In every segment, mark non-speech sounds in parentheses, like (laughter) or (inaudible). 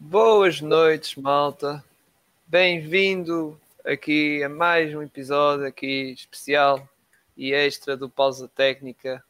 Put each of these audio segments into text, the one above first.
Boas noites, malta. Bem-vindo aqui a mais um episódio aqui especial e extra do Pausa Técnica.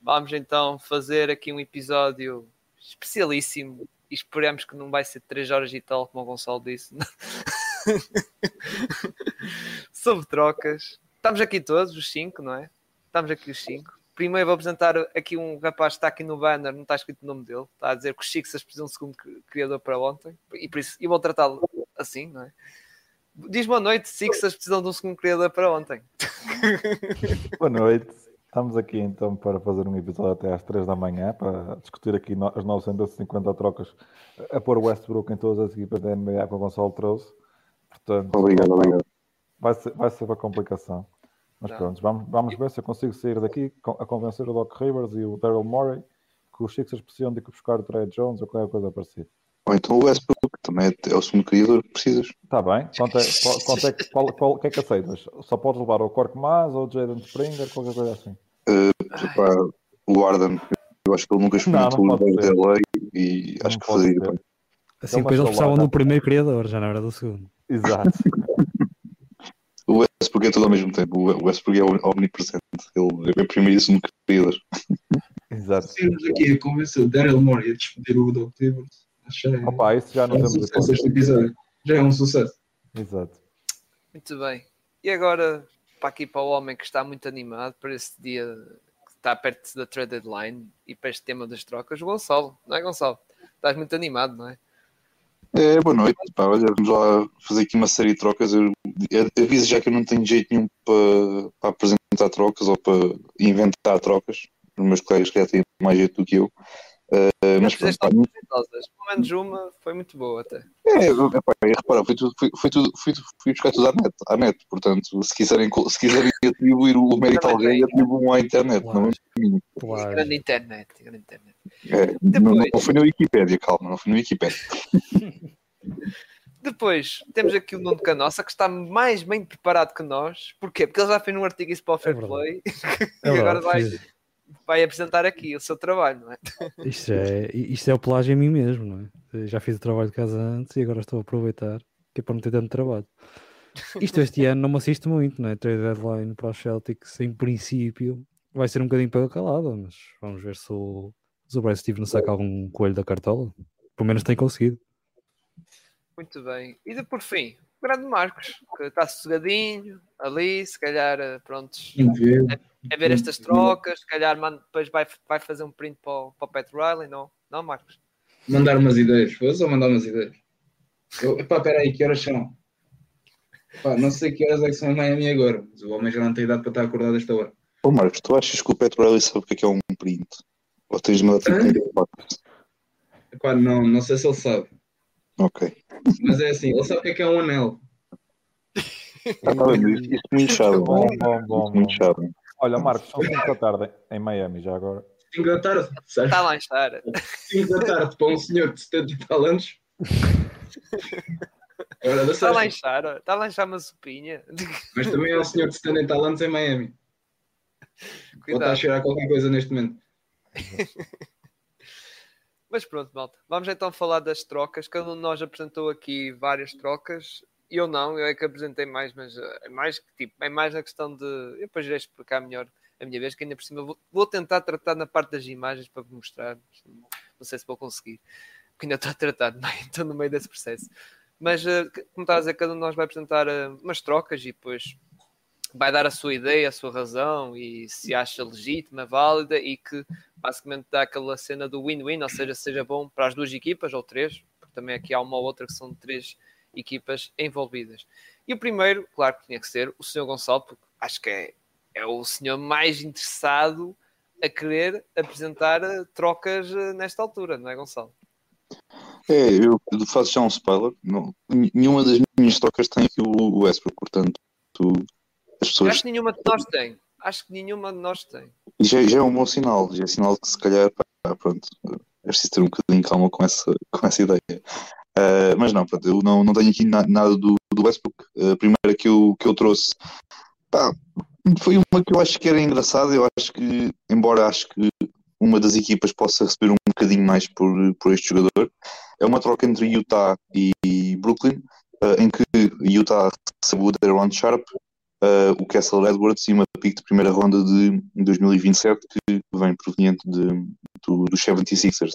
Vamos então fazer aqui um episódio especialíssimo e esperamos que não vai ser 3 horas e tal, como o Gonçalo disse. (laughs) Sobre trocas. Estamos aqui todos, os 5, não é? Estamos aqui os 5. Primeiro vou apresentar aqui um rapaz que está aqui no banner, não está escrito o nome dele. Está a dizer que os Sixers precisam de um segundo criador para ontem. E por isso eu vou tratá-lo assim, não é? Diz boa noite, Sixers precisam de um segundo criador para ontem. (laughs) Boa noite. Estamos aqui então para fazer um episódio até às 3 da manhã para discutir aqui as 950 trocas a pôr o Westbrook em todas as equipas da NBA que o Gonçalo trouxe. Portanto, Obrigado, obrigado. vai ser, vai ser uma complicação. Mas Não. pronto, vamos, vamos ver se eu consigo sair daqui a convencer o Doc Rivers e o Daryl Morey que os Sixers precisam de ir buscar o Trey Jones ou qualquer coisa parecida. Ou então o Westbrook também é o segundo criador que precisas. Está bem? Quanto é, qual, quanto é, que- qual, qual, o que é que aceitas? Só podes levar o Cork Mas ou o Jaden Springer, qualquer coisa assim. Epá, o Arden, eu acho que ele nunca experimentou o de LA e Não acho que fazia bem. Assim, depois eles precisavam do primeiro criador, já não era do segundo. Exato. (laughs) O Westbrook é tudo ao mesmo tempo. O Westbrook é omnipresente. Ele é primeiro e segundo criador. Exato. Temos aqui a convencer o Daryl Morey a despedir o Doc Rivers. Que é, Opa, isso já não é um temos sucesso este episódio. Já é um sucesso. Exato. Muito bem. E agora, para aqui para o homem que está muito animado para esse dia que está perto da trade deadline e para este tema das trocas, o Gonçalo, não é Gonçalo? Estás muito animado, não é? É, boa noite. Pá, olha, vamos lá fazer aqui uma série de trocas. Eu aviso já que eu não tenho jeito nenhum para, para apresentar trocas ou para inventar trocas. Os meus colegas que já têm mais jeito do que eu. Eh, Mas pronto, exitosas. Pelo menos uma foi muito boa até. É, epá, repara, foi tudo, foi, foi tudo, fui, fui buscar tudo à net, à net, portanto, se quiserem, se quiserem (laughs) atribuir o mérito a alguém, atribuam à internet, não é? Claro. Grande internet, grande internet. É, não, não foi na Wikipédia, calma, não foi na Wikipédia. (laughs) Depois temos aqui o Nuno Canossa que está mais bem preparado que nós. Porquê? Porque ele já fez um artigo isso para o Fair É Play (laughs) É e agora vai, vai apresentar aqui o seu trabalho, não é? Isto é, isto é o pelágio em mim mesmo, não é? Já fiz o trabalho de casa antes e agora estou a aproveitar, que é para não ter tanto trabalho. Isto este ano não me assiste muito, não é? Trade deadline para os Celtics, em princípio, vai ser um bocadinho pela calada, mas vamos ver se o, se o Brad Stevens saca algum coelho da cartola. Pelo menos tem conseguido. Muito bem. E de por fim, o grande Marcos, que está sossegadinho ali, se calhar, eh, prontos, Incrível. a ver estas trocas, se calhar manda- depois vai, vai fazer um print para o, para o Pat Riley, não? Não, Marcos? Mandar umas ideias. Foi só mandar umas ideias. Eu, epá, peraí, que horas são? Pá, não sei que horas é que são em Miami agora, mas o homem já não tem idade para estar acordado a esta hora. Ô Marcos, tu achas que o Pat Riley sabe o que é, que é um print? Ou tens de mandar tipo? Epá, não, não sei se ele sabe, Ok. mas é assim, ele sabe o que é que é um anel. Ah, tá bem, isso é muito chato. Bom, bom, bom, Isso é muito chato. Olha, Marcos, são 5 da tarde em Miami já agora. 5 da tarde, sabes? Está lá em estar. 5 da tarde para um senhor de 70 e tal anos. É hora da Está lá em sexta. estar, está lá em estar uma sopinha. Mas também é um senhor de 70 e tal anos em Miami. (laughs) Ele está a Cuidado. cheirar qualquer coisa neste momento. (laughs) Mas pronto, malta. Vamos então falar das trocas. Cada um de nós apresentou aqui várias trocas. Eu não, eu é que apresentei mais, mas eh, é mais que tipo, é mais na questão de. Eu depois irei explicar melhor a minha vez, que ainda por cima vou, vou tentar tratar na parte das imagens para vos mostrar. Não sei se vou conseguir, porque ainda estou a tratar, estou no meio desse processo. Mas, eh, como estava a dizer, cada um de nós vai apresentar eh, umas trocas e depois vai dar a sua ideia, a sua razão e se acha legítima, válida e que basicamente dá aquela cena do win-win, ou seja, seja bom para as duas equipas ou três, porque também aqui há uma ou outra que são três equipas envolvidas. E o primeiro, claro que tinha que ser o senhor Gonçalo, porque acho que é, é o senhor mais interessado a querer apresentar eh, trocas eh, nesta altura, não é, Gonçalo? É, eu faço já um spoiler. Não, nenhuma das minhas trocas tem o Westbrook, portanto, as pessoas Acho que nenhuma de nós tem. Acho que nenhuma de nós tem. E já, já é um bom sinal, já é sinal que se calhar, pá, pronto, é preciso ter um bocadinho de calma com essa, com essa ideia. Ah, mas não, pronto, eu não, não tenho aqui na- nada do, do Westbrook. A primeira que eu, que eu trouxe, pá, foi uma que eu acho que era engraçada. Eu acho que, embora acho que uma das equipas possa receber um bocadinho mais por, por este jogador, é uma troca entre Utah e Brooklyn, uh, em que Utah recebe o Deron Sharp, uh, o Castle Edwards e uma pick de primeira ronda de 2027 que vem proveniente de, do, dos 76ers.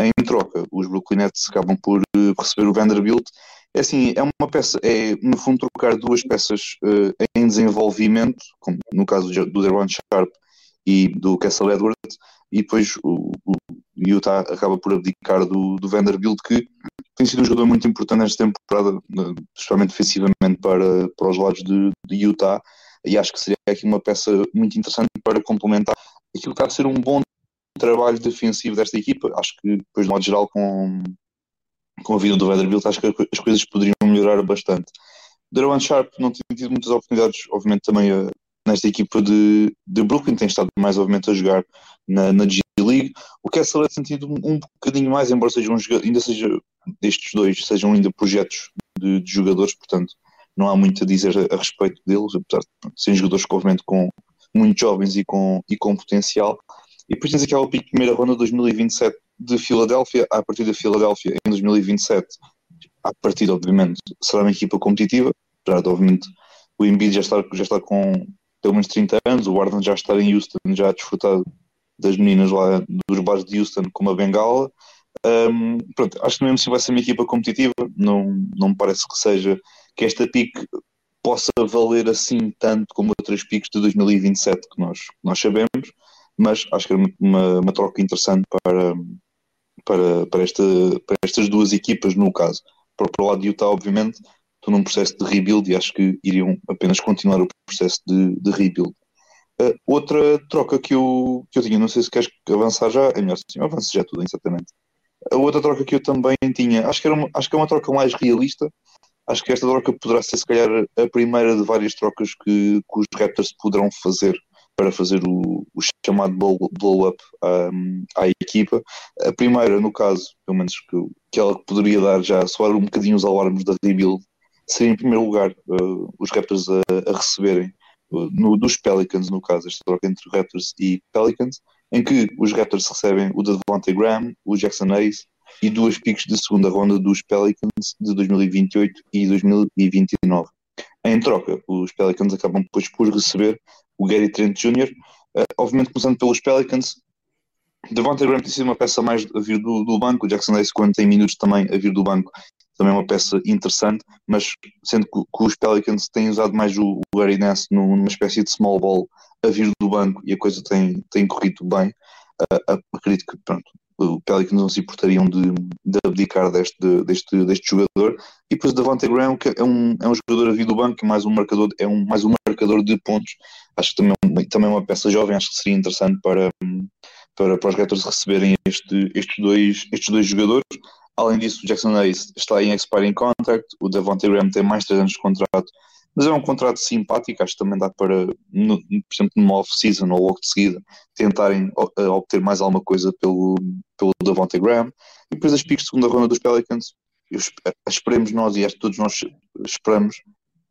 Em troca, os Brooklyn Nets acabam por uh, receber o Vanderbilt. É assim, é uma peça, é no fundo trocar duas peças uh, em desenvolvimento, como no caso do Deron Sharp e do Castle Edwards, e depois o, o Utah acaba por abdicar do, do Vanderbilt, que tem sido um jogador muito importante nesta temporada, especialmente defensivamente para, para os lados de, de Utah, e acho que seria aqui uma peça muito interessante para complementar aquilo que está a ser um bom trabalho defensivo desta equipa. Acho que depois, de modo geral, com, com a vida do Vanderbilt, acho que as coisas poderiam melhorar bastante. Derwan Sharp não tem tido muitas oportunidades, obviamente, também a, nesta equipa de, de Brooklyn, tem estado mais, obviamente, a jogar na, na G League. O Kessler é sentido um, um bocadinho mais, embora seja um jogador, ainda seja destes dois, sejam ainda projetos de, de jogadores, portanto, não há muito a dizer a, respeito deles, apesar de serem jogadores obviamente com muito jovens e com, e com potencial. E depois tens aquela primeira ronda de 2027 de Filadélfia, a partir da Filadélfia em 2027, a partir, obviamente, será uma equipa competitiva, apesar de, obviamente, o Embiid já está, já está com pelo menos 30 anos, o Warden já está em Houston, já a desfrutar das meninas lá dos bares de Houston com uma bengala. Um, pronto, acho que mesmo se vai ser uma equipa competitiva, não, não me parece que seja que esta pique possa valer assim tanto como outras piques de 2027 que nós, nós sabemos, mas acho que era uma, uma troca interessante para, para, para, esta, para estas duas equipas, no caso. Para, para o lado de Utah, obviamente, estou num processo de rebuild e acho que iriam apenas continuar o processo de, de rebuild. Uh, outra troca que eu, que eu tinha, não sei se queres avançar já, é melhor assim, avance já tudo, exatamente. A outra troca que eu também tinha, acho que, era uma, acho que é uma troca mais realista. Acho que esta troca poderá ser, se calhar, a primeira de várias trocas que, que os Raptors poderão fazer para fazer o, o chamado blow-up blow à equipa. A primeira, no caso, pelo menos que, que ela poderia dar já, soar um bocadinho os alarmes da rebuild, seria em primeiro lugar uh, os Raptors a, a receberem uh, no, dos Pelicans, no caso, esta troca entre Raptors e Pelicans, em que os Raptors recebem o Devontae Graham, o Jackson Hayes e duas picks de segunda ronda dos Pelicans de 2028 e 2029. Em troca, os Pelicans acabam depois por receber o Gary Trent Jr., uh, obviamente começando pelos Pelicans, Devontae Graham tem sido uma peça mais a vir do, do banco, o Jackson Hayes quando tem minutos também a vir do banco também é uma peça interessante, mas sendo que, que os Pelicans têm usado mais o, o Gary Nance numa espécie de small ball a vir do banco e a coisa tem, tem corrido bem, uh, acredito que pronto, o Pelicans não se importariam de, de abdicar deste, deste, deste jogador. E depois o Davante Graham, que é um, é um jogador a vir do banco, mais um marcador, é um, mais um marcador de pontos. Acho que também, é também é uma peça jovem, acho que seria interessante para, para, para os Raptors receberem este, estes, dois, estes dois jogadores. Além disso, o Jackson Hayes está em expiring contract, o Devontae Graham tem mais 3 anos de contrato, mas é um contrato simpático, acho que também dá para, no, por exemplo, numa off-season ou logo de seguida, tentarem uh, obter mais alguma coisa pelo, pelo Devontae Graham. E depois as picks de segunda ronda dos Pelicans, eu, esperemos nós e acho que todos nós esperamos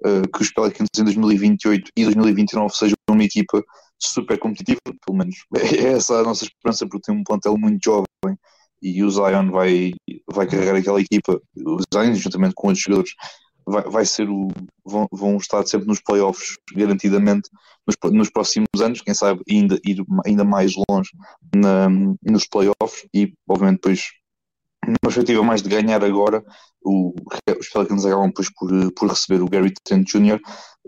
uh, que os Pelicans em 2028 e 2029 sejam uma equipa super competitiva, pelo menos (laughs) é essa a nossa esperança, porque tem um plantel muito jovem e o Zion vai, vai carregar aquela equipa, o Zion juntamente com outros jogadores vai, vai ser o vão, vão estar sempre nos playoffs garantidamente nos, nos próximos anos, quem sabe ainda ir ainda mais longe na, nos playoffs. E obviamente depois numa perspectiva mais de ganhar agora o, os Pelicans acabam depois por, por receber o Gary Trent Jr.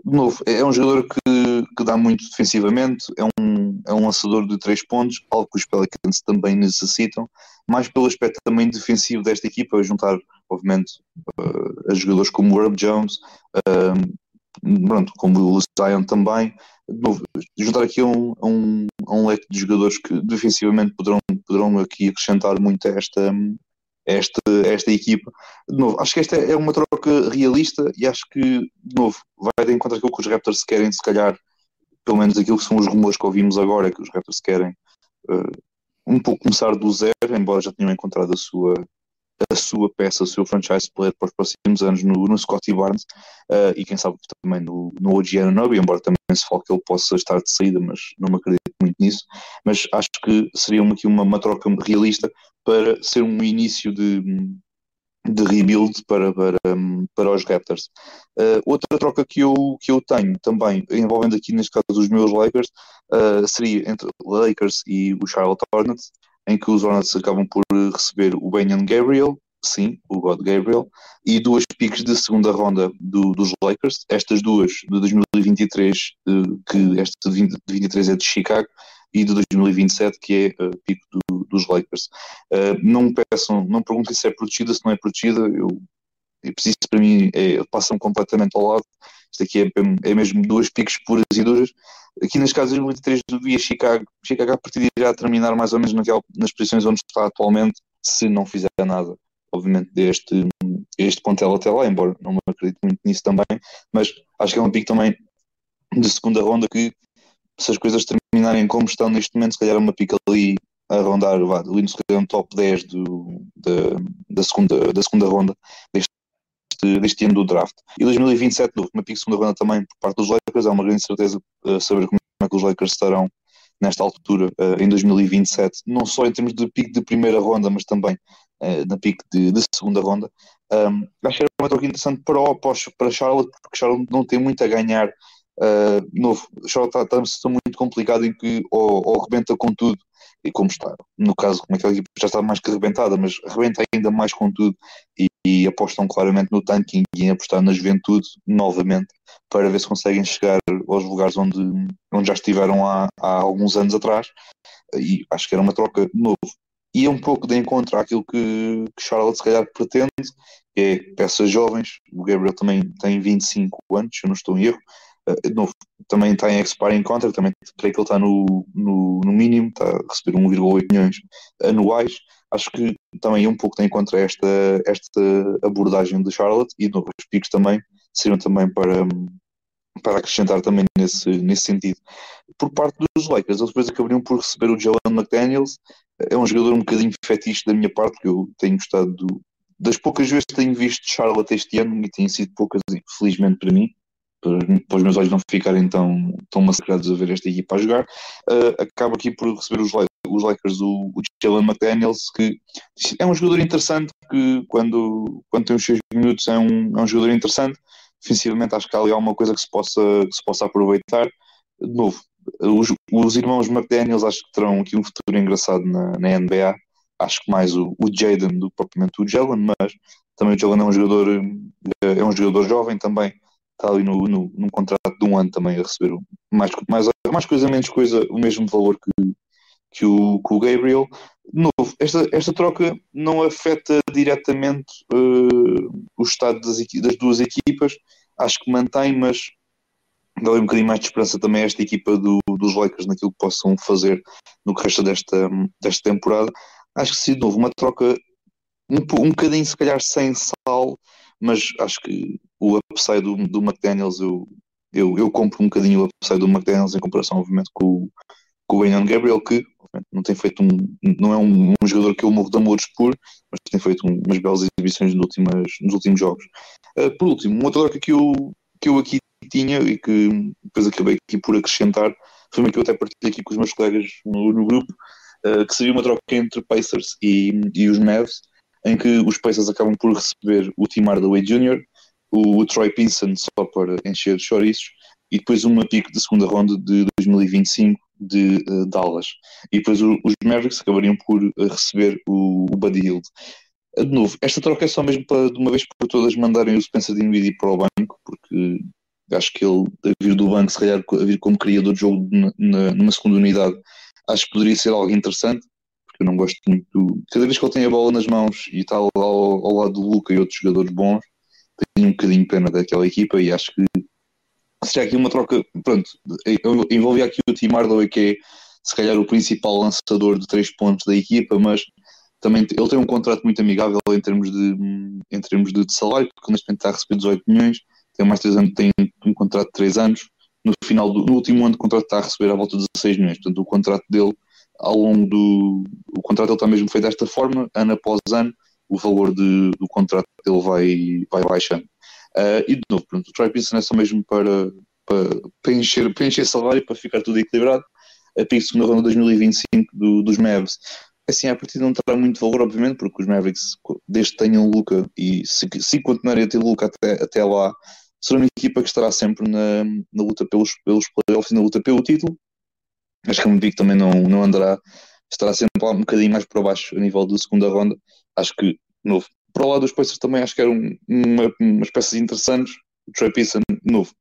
De novo, é um jogador que, que dá muito defensivamente, é um, é um lançador de três pontos, algo que os Pelicans também necessitam, mais pelo aspecto também defensivo desta equipa, a juntar, obviamente, uh, a jogadores como o Herb Jones, uh, pronto, como o Zion também, de novo, juntar aqui um, um, um leque de jogadores que defensivamente poderão, poderão aqui acrescentar muito a esta, esta, esta equipa. De novo, acho que esta é uma troca realista e acho que, de novo, vai de encontro aquilo que os Raptors querem, se calhar, pelo menos aquilo que são os rumores que ouvimos agora, que os Raptors querem uh, um pouco começar do zero, embora já tenham encontrado a sua, a sua peça, o seu franchise player para os próximos anos no, no Scotty Barnes uh, e quem sabe também no, no OG Anunoby, embora também se fale que ele possa estar de saída, mas não me acredito muito nisso. Mas acho que seria uma, aqui uma, uma troca realista para ser um início de, de rebuild para, para, para os Raptors. Uh, outra troca que eu, que eu tenho também, envolvendo aqui neste caso os meus Lakers, uh, seria entre Lakers e o Charlotte Hornets, em que os Hornets acabam por receber o Benyon Gabriel, sim, o God Gabriel, e duas picks de segunda ronda do, dos Lakers, estas duas de 2023, uh, que esta de 2023 é de Chicago, e de 2027, que é uh, pico do, dos Lakers. Uh, não peçam, não perguntem se é protegida, se não é protegida, eu, eu preciso para mim, é, passam completamente ao lado. Isto aqui é, é mesmo duas picos puras e duras. Aqui nas casas de 2023 via Chicago, Chicago a partir de já terminar mais ou menos naquela, nas posições onde está atualmente, se não fizer nada, obviamente, deste este pontel até lá, embora não acredito muito nisso também, mas acho que é um pico também de segunda ronda que se as coisas terminarem como estão neste momento, se calhar uma pica ali a rondar, vá, ali no um top 10 do, da, da, segunda, da segunda ronda deste, deste ano do draft. E 2027, uma pica de segunda ronda também por parte dos Lakers, é uma grande certeza uh, saber como é que os Lakers estarão nesta altura, uh, em 2027, não só em termos de pico de primeira ronda, mas também uh, na pico de, de, segunda ronda. Um, acho que era uma troca interessante para, para, para Charlotte, porque Charlotte não tem muito a ganhar Uh, novo, já está, está, está muito complicado em que ou, ou rebenta com tudo, e como está, no caso, como aquela equipa já está mais que arrebentada, mas rebenta ainda mais com tudo e, e apostam claramente no tanking e apostar na juventude novamente para ver se conseguem chegar aos lugares onde, onde já estiveram há, há alguns anos atrás. E acho que era uma troca de novo. E é um pouco de encontro àquilo que, que Charlotte se calhar pretende, que é peças jovens. O Gabriel também tem 25 anos, se eu não estou em erro Uh, novo, também está em expiring contract, também creio que ele está no, no, no mínimo, está a receber 1,8 milhões anuais. Acho que também um pouco tem contra esta, esta abordagem de Charlotte e novos picos também seriam também para, para acrescentar também nesse, nesse sentido. Por parte dos Lakers, eles depois acabariam por receber o Jalen McDaniels, é um jogador um bocadinho fetiche da minha parte, que eu tenho gostado do, das poucas vezes que tenho visto Charlotte este ano, e têm sido poucas, felizmente para mim, para os meus olhos não ficarem tão, tão massacrados a ver esta equipa a jogar, uh, acaba aqui por receber os, os Lakers o, o Jalen McDaniels, que é um jogador interessante, que quando, quando tem os seus minutos é um, é um jogador interessante, defensivamente acho que há ali alguma coisa que se possa, que se possa aproveitar. De novo, os, os irmãos McDaniels acho que terão aqui um futuro engraçado na, na NBA, acho que mais o, o Jaden do que propriamente o Jalen, mas também o Jalen é um jogador, eh, é um jogador jovem também, está ali no, no, num contrato de um ano também a receber mais, mais, mais coisa, menos coisa, o mesmo valor que, que, o, que o Gabriel. De novo, esta, esta troca não afeta diretamente uh, o estado das, das duas equipas, acho que mantém, mas dá um bocadinho mais de esperança também a esta equipa do, dos Lakers naquilo que possam fazer no que resta desta, desta temporada. Acho que se de novo uma troca um, um bocadinho se calhar sem sal, mas acho que o upside do, do McDaniels, eu, eu, eu compro um bocadinho o upside do McDaniels em comparação, obviamente, com, com o Benyon Gabriel, que não tem feito um, não é um, um, jogador que eu morro de amores por, mas tem feito um, umas belas exibições nos, últimas, nos últimos jogos. Uh, por último, uma outra troca que eu, que eu aqui tinha e que depois acabei aqui por acrescentar foi uma que eu até partilhei aqui com os meus colegas no, no grupo, uh, que seria uma troca entre Pacers e, e os Mavs, em que os Pacers acabam por receber o Tim Hardaway Jr., o, o Troy Pinson só para encher de chouriços, e depois uma pico de segunda ronda de 2025 de uh, Dallas. E depois o, os Mavericks acabariam por uh, receber o, o Buddy Hield. Uh, de novo, esta troca é só mesmo para de uma vez por todas mandarem o Spencer Dinwiddie para o banco, porque acho que ele, a vir do banco, se calhar a vir como criador de jogo na, numa segunda unidade, acho que poderia ser algo interessante, eu não gosto muito. Cada vez que ele tem a bola nas mãos e está ao, ao lado do Luca e outros jogadores bons, tenho um bocadinho pena daquela equipa e acho que seria aqui uma troca, pronto, envolvia aqui o Tim Hardaway que é se calhar o principal lançador de três pontos da equipa, mas também ele tem um contrato muito amigável em termos de, em termos de, salário, porque neste momento está a receber 18 milhões, tem mais 3 anos, tem um contrato de 3 anos, no final do no último ano de contrato está a receber à volta de 16 milhões, portanto o contrato dele ao longo do o contrato dele está mesmo feito desta forma, ano após ano, o valor de, do contrato dele vai, vai baixando. Uh, e de novo, pronto, o Troy Pinson é só mesmo para, para, para, encher, para encher salário, para ficar tudo equilibrado. A pick segunda ronda 2025 do, dos Mavs assim, a partir não terá muito valor, obviamente, porque os Mavericks, desde que tenham Luca e se, se continuarem a ter Luca até, até lá, será uma equipa que estará sempre na, na luta pelos, pelos playoffs e na luta pelo título. Acho que a Mobic também não, não andará, estará sempre um bocadinho mais para baixo a nível da segunda ronda. Acho que, novo, para o lado dos Pacers também acho que eram uma, umas peças interessantes. O Trey Pearson, novo.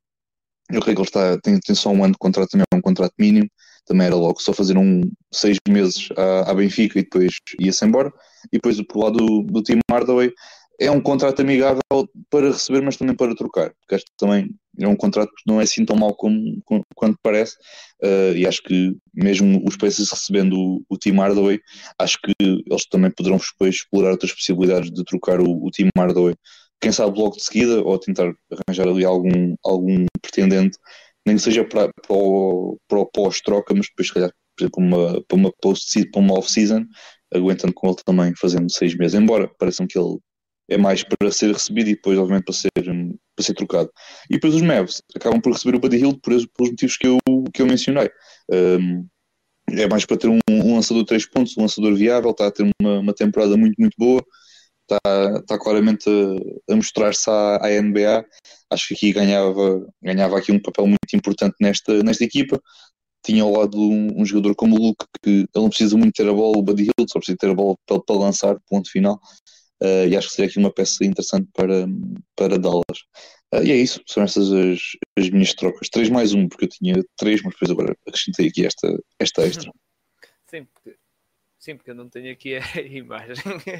Eu creio que ele está, tem, tem só um ano de contrato, também é um contrato mínimo. Também era logo só fazer um seis meses à, à Benfica e depois ia-se embora. E depois, por lado do, do Team Hardaway, é um contrato amigável para receber, mas também para trocar, porque acho que também é um contrato que não é assim tão mau como, como quanto parece, uh, e acho que mesmo os Pacers recebendo o, o Team Hardaway, acho que eles também poderão depois explorar outras possibilidades de trocar o, o Team Hardaway, quem sabe logo de seguida, ou tentar arranjar ali algum, algum pretendente, nem que seja para, para, o, para o pós-troca, mas depois se calhar uma, para uma, post para uma off-season, aguentando com ele também, fazendo seis meses, embora pareça que ele é mais para ser recebido e depois, obviamente, para ser, para ser trocado. E depois os Mavs acabam por receber o Buddy Hill por, pelos motivos que eu, que eu mencionei. Um, é mais para ter um, um, lançador de 3 pontos, um lançador viável, está a ter uma, uma temporada muito, muito boa, está, está claramente a, a mostrar-se à, à, NBA. Acho que aqui ganhava, ganhava aqui um papel muito importante nesta, nesta equipa. Tinha ao lado um, um jogador como o Luke, que ele não precisa muito ter a bola, o Buddy Hill só precisa ter a bola para, para lançar, ponto final. Uh, e acho que seria aqui uma peça interessante para, para Dallas. Uh, e é isso, são essas as, as minhas trocas. 3 mais 1, porque eu tinha 3, mas depois agora acrescentei aqui esta, esta extra. (laughs) Sim, porque, sim, porque eu não tenho aqui a (laughs) imagem.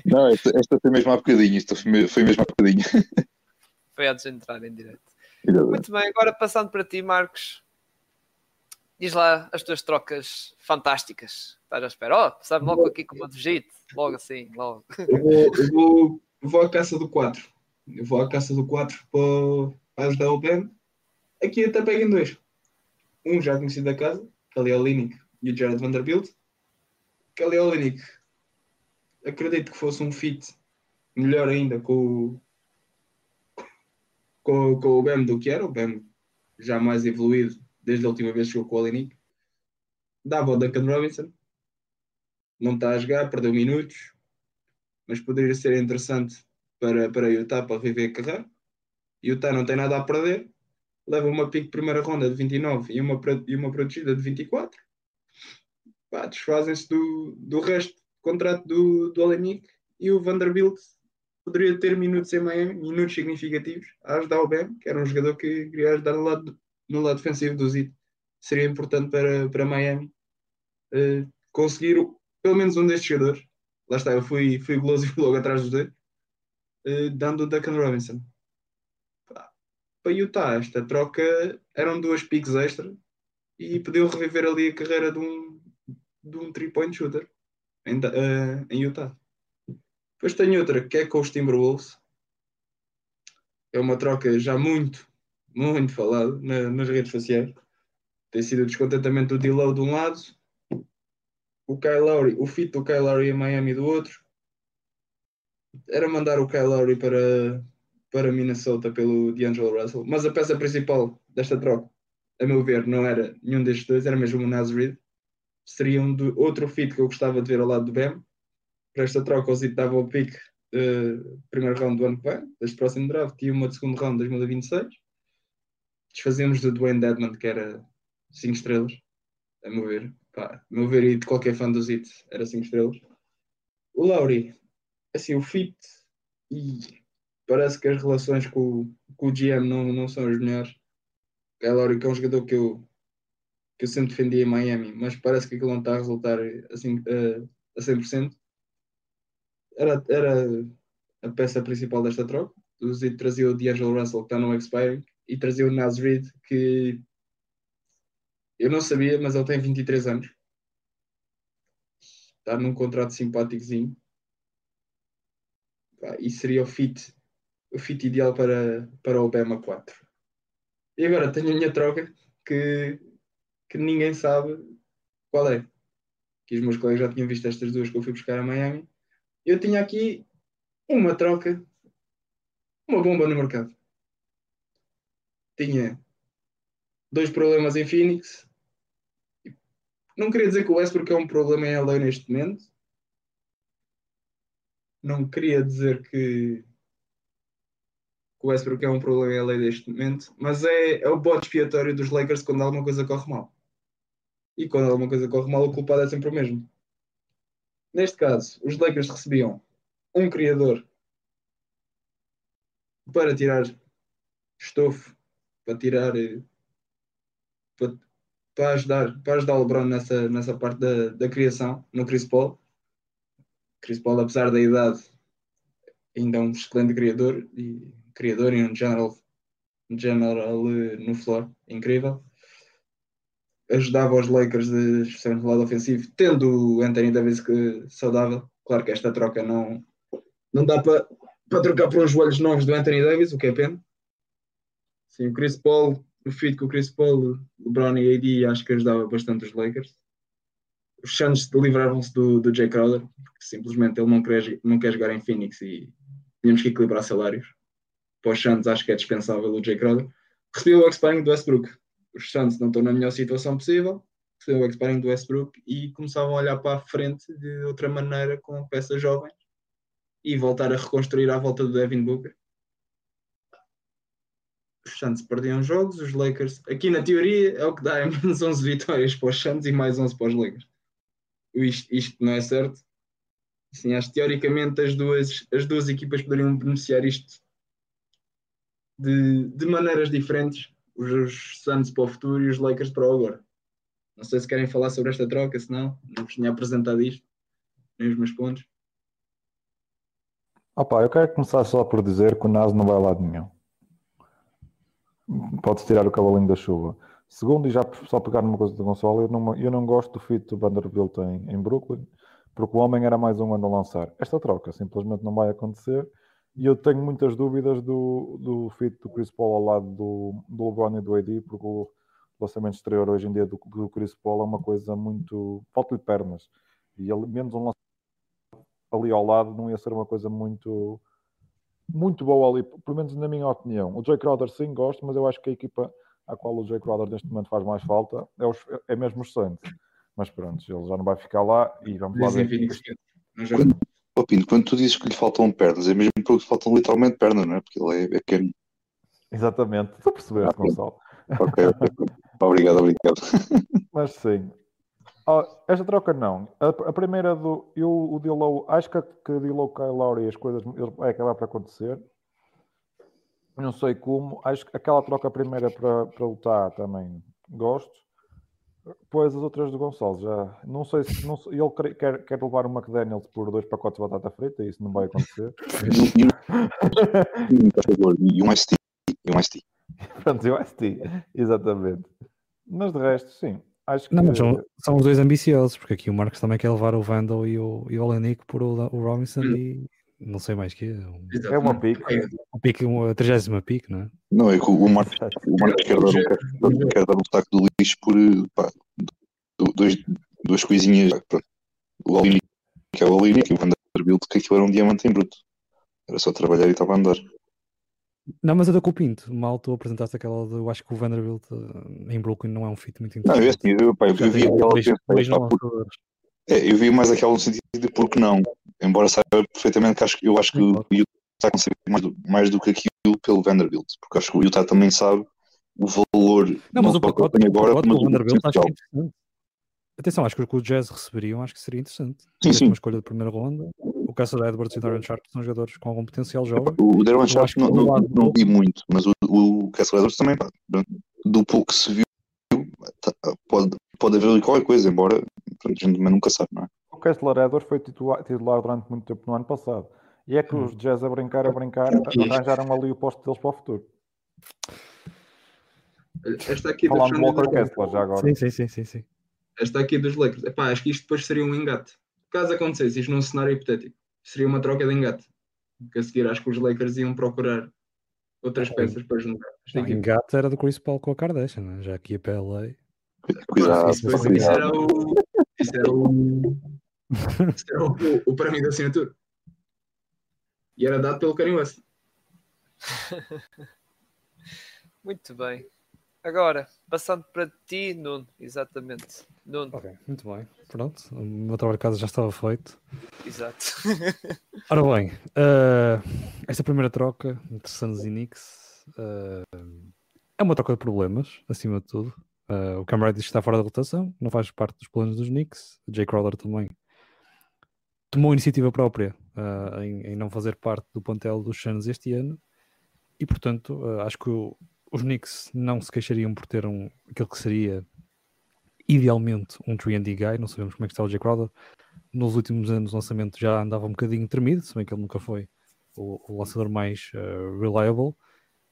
Não, esta, esta foi mesmo há bocadinho, esta foi, foi mesmo há bocadinho. (laughs) Foi antes de entrar em direto. Muito bem, agora passando para ti, Marcos. Diz lá as tuas trocas fantásticas. Estás à espera? Oh, sabe logo aqui com o Madrid. Logo assim, logo. Eu vou, eu vou, vou à caça do 4. Eu vou à caça do 4 para, ajudar o Ben. Aqui até pego em dois. Um já conhecido da casa, Kelly Olynyk e o Jared Vanderbilt. Kelly Olynyk, acredito que fosse um fit melhor ainda com, com, com o Ben do que era. O Ben já mais evoluído desde a última vez que jogou com o Olynyk. Dava o Duncan Robinson não está a jogar, perdeu minutos, mas poderia ser interessante para, para Utah para viver a carreira. Utah não tem nada a perder, leva uma pick de primeira ronda de 29 e uma, e uma protegida de 24. Pá, desfazem-se do, do resto do contrato do, do Olenik e o Vanderbilt poderia ter minutos em Miami, minutos significativos, a ajudar o Ben, que era um jogador que queria ajudar no lado, no lado defensivo do Zito. Seria importante para, para Miami uh, conseguir pelo menos um destes jogadores, lá está, eu fui, fui guloso (laughs) e fui logo atrás dos dois, uh, dando o Duncan Robinson. Para Utah, esta troca eram duas picks extra e podiam reviver ali a carreira de um, de um three-point shooter em, uh, em Utah. Depois tenho outra que é com os Timberwolves. É uma troca já muito, muito falada na, nas redes sociais. Tem sido o descontentamento do Dilow de um lado o Kyle Lowry, o fit do Kyle Lowry em Miami do outro. Era mandar o Kyle Lowry para, para Minnesota pelo D'Angelo Russell, mas a peça principal desta troca, a meu ver, não era nenhum destes dois, era mesmo o Nas Reed. Seria um do, outro fit que eu gostava de ver ao lado do Bam. Para esta troca, o Zito dava o pick uh, primeiro round do ano que vem, deste próximo draft, e uma de segundo round de 2026. Desfazíamos do Dwayne Dedman, que era 5 estrelas, a meu ver pá, meu ver e de qualquer fã do Zit era 5 estrelas. O Lauri, assim, o fit e parece que as relações com, com o GM não, não são as melhores. O Lauri, que é um jogador que eu, que eu sempre defendi em Miami, mas parece que aquilo não está a resultar assim, a, a 100%. Era, era a peça principal desta troca. O Zit trazia o D'Angelo Russell, que está no expiring, e trazia o Nas Reed, que eu não sabia, mas ele tem 23 anos. Está num contrato simpáticozinho. E seria o fit, o fit ideal para, para o Obama 4. E agora tenho a minha troca que, que ninguém sabe qual é. Que os meus colegas já tinham visto estas duas que eu fui buscar a Miami. Eu tinha aqui uma troca, uma bomba no mercado. Tinha dois problemas em Phoenix, não queria dizer que o Westbrook é um problema em LA neste momento, não queria dizer que, o Westbrook é um problema em LA neste momento, mas é, é o bode expiatório dos Lakers quando alguma coisa corre mal. E quando alguma coisa corre mal, o culpado é sempre o mesmo. Neste caso, os Lakers recebiam um criador para tirar estofo, para tirar eh, para, para ajudar, para ajudar o LeBron nessa, nessa parte da, da criação, no Chris Paul. Chris Paul, apesar da idade, ainda é um excelente criador e criador e um general, um general eh, no floor incrível. Ajudava os Lakers, especialmente no lado ofensivo, tendo o Anthony Davis que, saudável. Claro que esta troca não, não dá para, para trocar por uns joelhos novos do Anthony Davis, o que é pena. Sim, o Chris Paul, o fit com o Chris Paul, o Brown e AD, acho que ajudava bastante os Lakers. Os Suns livraram-se do, do Jay Crowder, porque simplesmente ele não quer, não quer jogar em Phoenix e tínhamos que equilibrar salários. Para os Suns, acho que é dispensável o Jay Crowder. Recebi o expiring do Westbrook. Os Suns não estão na melhor situação possível. Recebi o expiring do Westbrook e começavam a olhar para a frente de outra maneira com peças jovens e voltar a reconstruir à volta do Devin Booker. Os Suns perdiam jogos, os Lakers, aqui na teoria, é o que dá é menos 11 vitórias para os Suns e mais 11 para os Lakers. Isto, isto não é certo. Assim, acho que teoricamente as duas, as duas equipas poderiam beneficiar isto de, de maneiras diferentes. Os, os Suns para o futuro e os Lakers para o agora. Não sei se querem falar sobre esta troca, se não, não vos tinha apresentado isto, nem os meus pontos. Opa, eu quero começar só por dizer que o Nas não vai a lado nenhum. Pode tirar o cavalinho da chuva. Segundo, e já só pegar numa coisa do Gonçalo, eu não, eu não gosto do fit do Vanderbilt em, em Brooklyn, porque o homem era mais um ano a lançar. Esta troca simplesmente não vai acontecer e eu tenho muitas dúvidas do, do fit do Chris Paul ao lado do, do LeBron e do AD, porque o lançamento exterior hoje em dia do, do Chris Paul é uma coisa muito. falta-lhe pernas. E ele, menos um lançamento ali ao lado não ia ser uma coisa muito muito boa ali, pelo menos na minha opinião. O Jay Crowder sim, gosto, mas eu acho que a equipa à qual o Jay Crowder neste momento faz mais falta é, os, é mesmo os Saints. Mas pronto, ele já não vai ficar lá e vamos lá ver. Quando, Opino, quando tu dizes que lhe faltam pernas, é mesmo porque lhe faltam literalmente pernas, não é? Porque ele é, é pequeno. Exatamente, estou a perceber, ah, Gonçalo. Ok, ok. obrigado, obrigado. Mas sim, Oh, esta troca não. A, a, primeira do. Eu, o Dilow, acho que, que Dilow Kyle Lowry as coisas vai acabar por acontecer. Não sei como. Acho que aquela troca primeira para, para lutar também gosto. Depois as outras do Gonçalo já. Não sei se. Não, ele quer, quer levar o McDaniels por dois pacotes de batata frita, isso não vai acontecer. (laughs) e um ST. E um ST. Pronto, e um ST. Exatamente. Mas de resto, sim. Acho que... Não, mas são, são, os dois ambiciosos, porque aqui o Marcos também quer levar o Vandal e o, e o Olenick por o, o Robinson hum. e não sei mais que é. É uma pique. Um pique uma 30 pique, não é? Não, é que o Marcos, o Marcos quer, dar um, quer dar um saco do lixo por pá, dois, duas coisinhas. Pronto. O Olenick, que é o Olenick, e o Vanderbilt, que aquilo era um diamante em bruto. Era só trabalhar e estava a andar. Não, mas a da Copinto, mal tu apresentaste aquela de, eu acho que o Vanderbilt uh, em Brooklyn não é um fit muito interessante. Não, eu, eu, pá, eu, eu vi aquela dois, dois por... é, eu vi mais aquela no sentido de porque não, embora saiba perfeitamente que acho, eu acho que o Utah está conseguir mais, mais do que aquilo pelo Vanderbilt, porque acho que o Utah também sabe o valor não, mas o pacote, tem agora, o pacote mas o Vanderbilt acho que é interessante. Atenção, acho que o que o Jazz receberiam acho que seria interessante. Sim, sim. Uma escolha de primeira ronda o Cassel Edwards e o Darren Sharp são jogadores com algum potencial jovem. O Darren Sharp não, não, não, vi muito, mas o, o Cassel Edwards também, pá, do pouco que se viu, tá, pode, pode haver ali qualquer coisa, embora a gente nunca sabe, não é? O Kessler Edwards foi titular, titular durante muito tempo no ano passado. E é que os Jazz a brincar, a brincar, arranjaram ali o posto deles para o futuro. Esta aqui Falando do Walker Kessler já agora. Sim, sim, sim, sim, sim. Esta aqui dos Lakers. Epá, acho que isto depois seria um engate. Caso acontecesse isto num cenário hipotético, seria uma troca de engate. Que a seguir acho que os Lakers iam procurar outras peças para juntar. O engate era do Chris Paul com a Kardashian, né? já que ia para LA. Cuidado, isso, isso, isso, era o. Isso era o. Isso era o, o, para mim da assinatura. E era dado pelo Kanye West. (laughs) Muito bem. Agora, passando para ti, Nuno, exatamente. Nuno. Ok, muito bem. Pronto, o meu trabalho de casa já estava feito. Exato. (laughs) Ora bem, uh, esta primeira troca entre Suns e Knicks uh, é uma troca de problemas, acima de tudo. Uh, o Cam Reddish está fora da rotação, não faz parte dos planos dos Knicks. O Jay Crowder também tomou iniciativa própria em, em, não fazer parte do plantel dos Suns este ano. E, portanto, acho que o, os Knicks não se queixariam por ter um, aquele que seria idealmente um 3D guy. Não sabemos como é que está o Jay Crowder nos últimos anos o lançamento já andava um bocadinho tremido, se bem que ele nunca foi o, o lançador mais uh, reliable.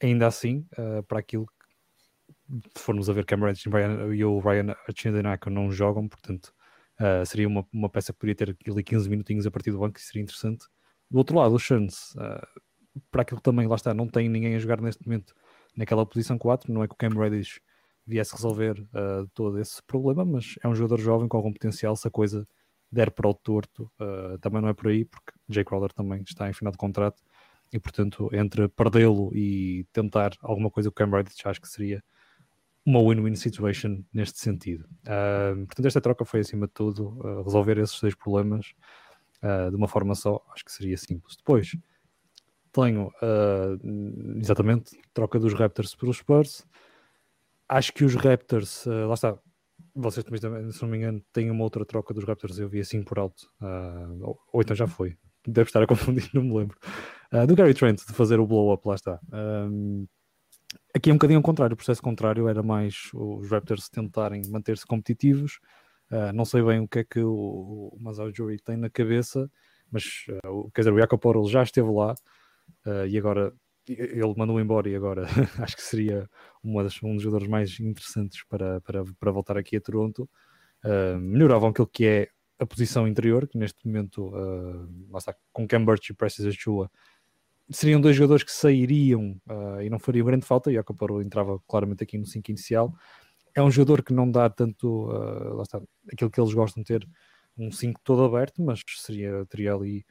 Ainda assim, uh, para aquilo que, se formos a ver, Cameron e o Ryan Archindenako não jogam, portanto, uh, seria uma, uma peça que poderia ter ali 15 minutinhos a partir do banco e seria interessante. Do outro lado, o Suns, para aquilo que também lá está, não tem ninguém a jogar neste momento naquela posição 4, não é que o Cam Reddish viesse resolver todo esse problema, mas é um jogador jovem com algum potencial, se a coisa der para o torto, uh, também não é por aí, porque Jay Crowder também está em final de contrato e, portanto, entre perdê-lo e tentar alguma coisa o Cam Reddish, acho que seria uma win-win situation neste sentido. Uh, portanto, esta troca foi, acima de tudo, uh, resolver esses dois problemas de uma forma só, acho que seria simples. Depois, tenho, exatamente, troca dos Raptors pelos Spurs. Acho que os Raptors, lá está, vocês também, se não me engano, têm uma outra troca dos Raptors, eu vi assim por alto, uh, ou, então já foi, deve estar a confundir, (laughs) não me lembro, uh, do Gary Trent de fazer o blow-up, lá está. Um, aqui é um bocadinho ao contrário, o processo contrário era mais os Raptors tentarem manter-se competitivos, uh, não sei bem o que é que o, o Masao Ujiri tem na cabeça, mas quer dizer, o Jacob Orel já esteve lá e agora ele mandou embora e agora (laughs) acho que seria das, um dos jogadores mais interessantes para, para, para voltar aqui a Toronto. Uh, melhoravam aquilo que é a posição interior, que neste momento, uh, está, com Cam Birch e Prestes Achua, seriam dois jogadores que sairiam uh, e não fariam grande falta, e a Caparo entrava claramente aqui no 5 inicial. É um jogador que não dá tanto, uh, lá está, aquilo que eles gostam de ter, um 5 todo aberto, mas seria, teria ali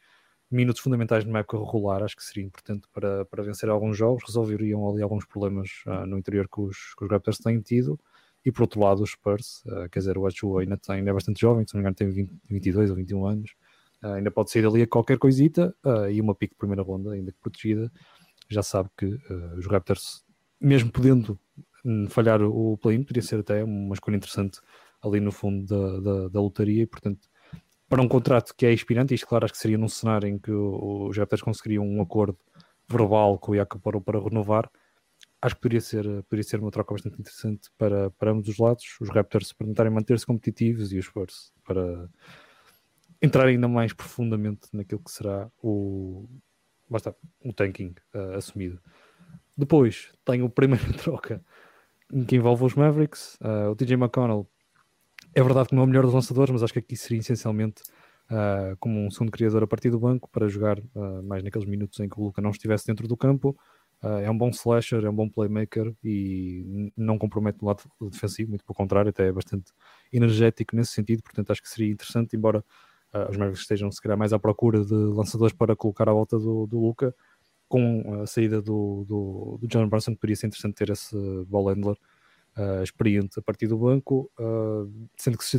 minutos fundamentais numa época regular, acho que seria importante para, para vencer alguns jogos, resolveriam ali alguns problemas uh, no interior que os, que os Raptors têm tido. E por outro lado, os Spurs, uh, quer dizer, o Achua ainda, tem, ainda é bastante jovem, se não me engano, tem 20, 22 ou 21 anos, uh, ainda pode sair ali a qualquer coisita e uma pique de primeira ronda, ainda que protegida. Já sabe que os Raptors, mesmo podendo hum, falhar o play-in, poderia ser até uma escolha interessante ali no fundo da, da, da lotaria e, portanto, para um contrato que é inspirante, isto claro acho que seria num cenário em que os Raptors conseguiriam um acordo verbal com o Jacob para renovar, acho que poderia ser, poderia ser uma troca bastante interessante para, para ambos os lados, os Raptors para tentarem manter-se competitivos e os Spurs para entrar ainda mais profundamente naquilo que será o, basta, o tanking uh, assumido. Depois tenho a primeira (laughs) troca que envolve os Mavericks, uh, o TJ McConnell é verdade que não é o melhor dos lançadores, mas acho que aqui seria essencialmente uh, como um segundo criador a partir do banco para jogar uh, mais naqueles minutos em que o Luca não estivesse dentro do campo. Uh, é um bom slasher, é um bom playmaker e não compromete no lado defensivo, muito pelo contrário, até é bastante energético nesse sentido. Portanto, acho que seria interessante, embora os Mavericks estejam se calhar mais à procura de lançadores para colocar à volta do, do Luca. Com a saída do, do, do John Brunson, poderia ser interessante ter esse ball handler uh, experiente a partir do banco, uh, sendo que se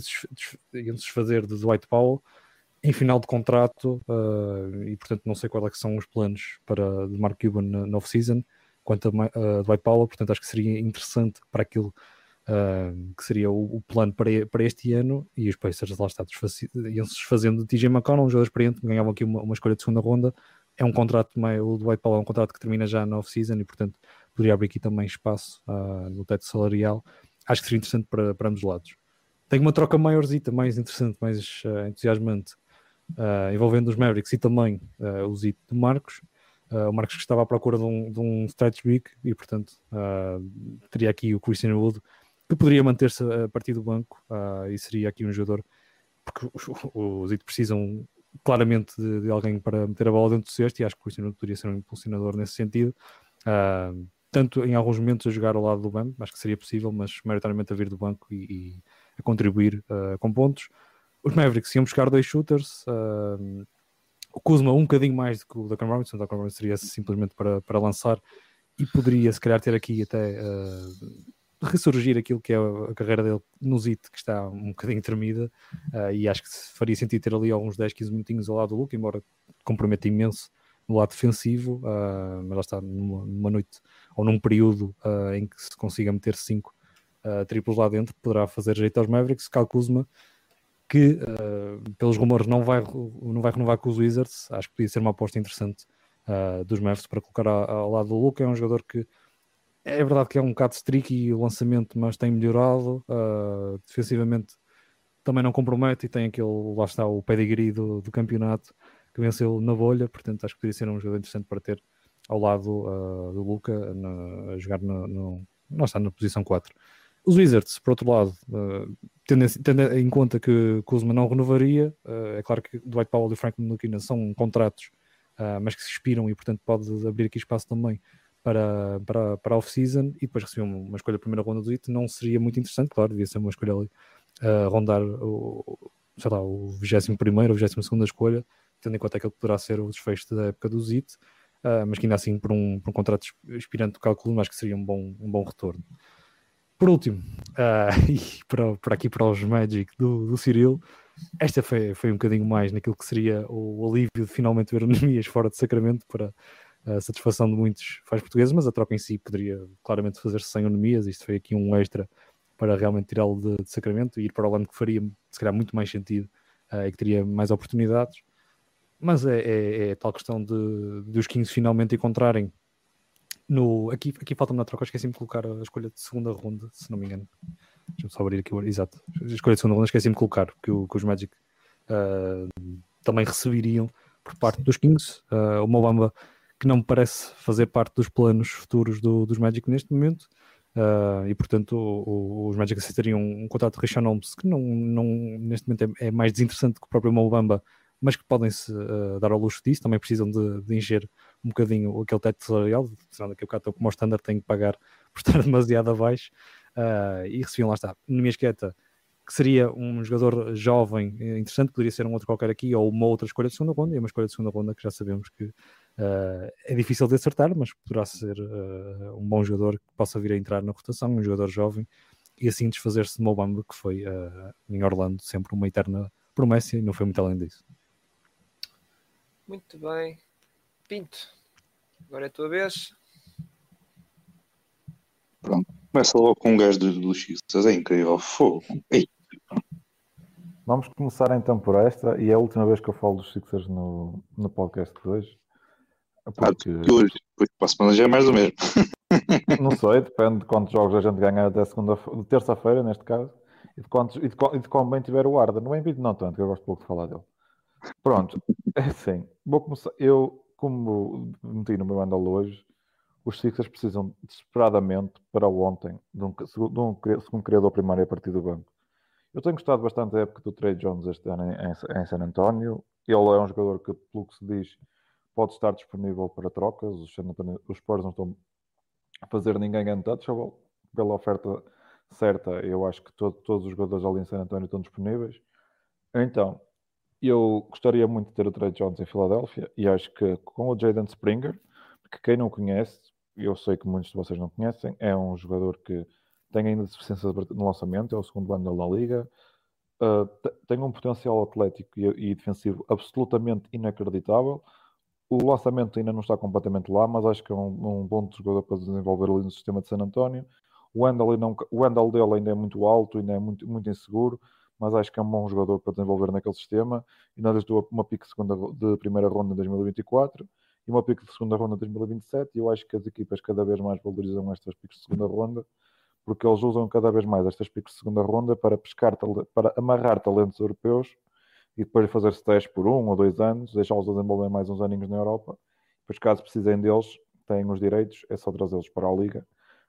iam desfazer de Dwight Powell em final de contrato uh, e portanto não sei quais é são os planos para de Mark Cuban na, na off-season. Quanto a Dwight Powell, portanto acho que seria interessante para aquilo que seria o, o, plano para, para este ano e os Pacers lá está iam-se desfazendo de TJ McConnell, um jogador experiente, ganhavam aqui uma, uma escolha de segunda ronda. É um contrato o Dwight Powell é um contrato que termina já na off-season e portanto poderia abrir aqui também espaço uh, no teto salarial. Acho que seria interessante para, para ambos os lados. Tenho uma troca maiorzita, mais interessante, mais uh, entusiasmante, uh, envolvendo os Mavericks e também o Zito de Marcos. o Marcos que estava à procura de um, de um stretch big e, portanto, teria aqui o Christian Wood, que poderia manter-se a partir do banco e seria aqui um jogador, porque os Zito precisam claramente de, de, alguém para meter a bola dentro do cesto e acho que o Christian Wood poderia ser um impulsionador nesse sentido. Uh, tanto em alguns momentos a jogar ao lado do banco, acho que seria possível, mas maioritariamente a vir do banco e, e a contribuir uh, com pontos. Os Mavericks iam buscar dois shooters, uh, o Kuzma um bocadinho mais do que o Duncan Robinson, o Duncan seria simplesmente para, para lançar e poderia se calhar ter aqui até uh, ressurgir aquilo que é a carreira dele no ZIT, que está um bocadinho tremida, e acho que faria sentido ter ali alguns 10, 15 minutinhos ao lado do Luca, embora comprometa imenso no lado defensivo, uh, mas lá está, numa, numa, noite ou num período uh, em que se consiga meter 5 triplos lá dentro, poderá fazer jeito aos Mavericks, calcula que, pelos rumores, não vai, não vai renovar com os Wizards, acho que podia ser uma aposta interessante dos Mavericks para colocar ao, ao lado do Luca, é um jogador que é verdade que é um bocado streaky o lançamento, mas tem melhorado. Uh, defensivamente também não compromete e tem aquele, lá está, o pedigree do, do campeonato que venceu na bolha. Portanto, acho que poderia ser um jogador interessante para ter ao lado uh, do Luca na, a jogar no, no, não está na posição 4. Os Wizards, por outro lado, uh, tendo, tendo, em conta que Kuzma não renovaria, uh, é claro que Dwight Powell e Frank Ntilikina são contratos, mas que se expiram e, portanto, pode abrir aqui espaço também para, para, para off-season e depois receber uma, escolha da primeira ronda do IT, não seria muito interessante, claro, devia ser uma escolha ali uh, rondar o, sei lá, o 21 primeiro ou 22 segunda escolha, tendo em conta aquilo que poderá ser o desfecho da época do ZIT, uh, mas que ainda assim por um, por um contrato expirante do cálculo, acho que seria um bom, um bom retorno. Por último, uh, (laughs) e para, para aqui para os Magic do, do Cyril, esta foi, foi um bocadinho mais naquilo que seria o alívio de finalmente ver (laughs) anemias fora de Sacramento para a satisfação de muitos faz portugueses, mas a troca em si poderia claramente fazer-se sem anemias. Isto foi aqui um extra para realmente tirá-lo de, de, Sacramento e ir para o lado que faria, se calhar, muito mais sentido uh, e que teria mais oportunidades. Mas é, é, é tal questão de, de os 15 finalmente encontrarem no. Aqui, aqui falta-me na troca, esqueci-me de colocar a escolha de segunda ronda, se não me engano. Deixa-me só abrir aqui o. Exato. A escolha de segunda ronda, esqueci-me de colocar, que, o, que os Magic uh, também receberiam por parte dos Kings. Uh, o Mobamba que não me parece fazer parte dos planos futuros do, dos Magic neste momento. Uh, e portanto o, o, os Magic aceitariam um, um contrato de Richard Holmes que não, não, neste momento é, é, mais desinteressante que o próprio Mobamba, mas que podem-se uh, dar ao luxo disso, também precisam de, de encher um bocadinho aquele teto salarial, senão daqui a bocado como o standard tem que pagar (laughs) por estar demasiado abaixo, uh, e recebiam lá está, na minha esqueta, que seria um jogador jovem interessante, poderia ser um outro qualquer aqui, ou uma outra escolha de segunda ronda, e uma escolha de segunda ronda que já sabemos que Uh, é difícil de acertar, mas poderá ser uh, um bom jogador que possa vir a entrar na rotação, um jogador jovem, e assim desfazer-se de Mobamba, que foi uh, em Orlando sempre uma eterna promessa e não foi muito além disso. Muito bem. Pinto, agora é a tua vez. Pronto, começa logo com um gajo dos do Xistas, é incrível, fogo. Ei. Vamos começar então por esta, e é a última vez que eu falo dos Sixers no, no podcast de hoje. Porque... Ah, hoje, depois para a semana já é mais do mesmo. (laughs) Não sei, depende de quantos jogos a gente ganha até segunda, terça-feira, neste caso, e de, quantos, e de, e de como bem tiver o Arda. Não é vídeo não tanto, que eu gosto pouco de falar dele. Pronto, assim, vou começar. Eu, como meti no meu andal hoje, os Sixers precisam desesperadamente para ontem de um, de um segundo criador primário a partir do banco. Eu tenho gostado bastante da época do Trey Jones este ano em, em, San António. Ele é um jogador que, pelo que se diz, pode estar disponível para trocas. Os, os Spurs não estão a fazer ninguém untouchable. Pela oferta certa, eu acho que todo, todos os jogadores ali em San António estão disponíveis. Então, eu gostaria muito de ter o Trey Jones em Filadélfia e acho que com o Jaden Springer, que quem não conhece, eu sei que muitos de vocês não conhecem, é um jogador que tem ainda deficiências no lançamento, é o segundo ano da liga, uh, tem um potencial atlético e, e defensivo absolutamente inacreditável o lançamento ainda não está completamente lá, mas acho que é um, um bom jogador para desenvolver ali no sistema de San António. O não, o dele ainda é muito alto, ainda é muito, muito inseguro, mas acho que é um bom jogador para desenvolver naquele sistema. E nós dou uma pique segunda, de primeira ronda em 2024 e uma pique de segunda ronda em 2027. E eu acho que as equipas cada vez mais valorizam estas piques de segunda ronda, porque eles usam cada vez mais estas piques de segunda ronda para pescar, para amarrar talentos europeus e depois fazer-se testes por um ou dois anos, deixá-los desenvolver mais uns aninhos na Europa. Depois, caso precisem deles, têm os direitos, é só trazê-los para a Liga.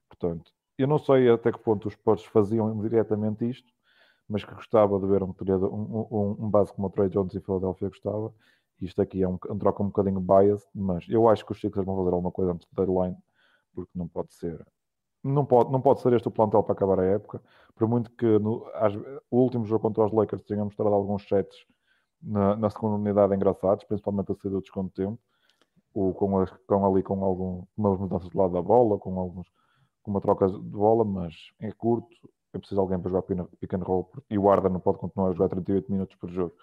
Portanto, eu não sei até que ponto os Spurs faziam diretamente isto, mas que gostava de ver um, um, um, um base como o Trey Jones e Philadelphia gostava. Isto aqui é um, um troca um bocadinho biased, mas eu acho que os Sixers vão fazer alguma coisa antes do deadline, porque não pode ser não pode, não pode ser este o plantel para acabar a época. Por muito que no, o último jogo contra os Lakers tenha mostrado alguns sets na, na segunda unidade engraçados, principalmente a sair do desconto de tempo, ou com, as, com ali com algumas mudanças do lado da bola, com alguns com uma troca de bola, mas é curto, é preciso alguém para jogar pick and roll e o Arda não pode continuar a jogar 38 minutos por jogo.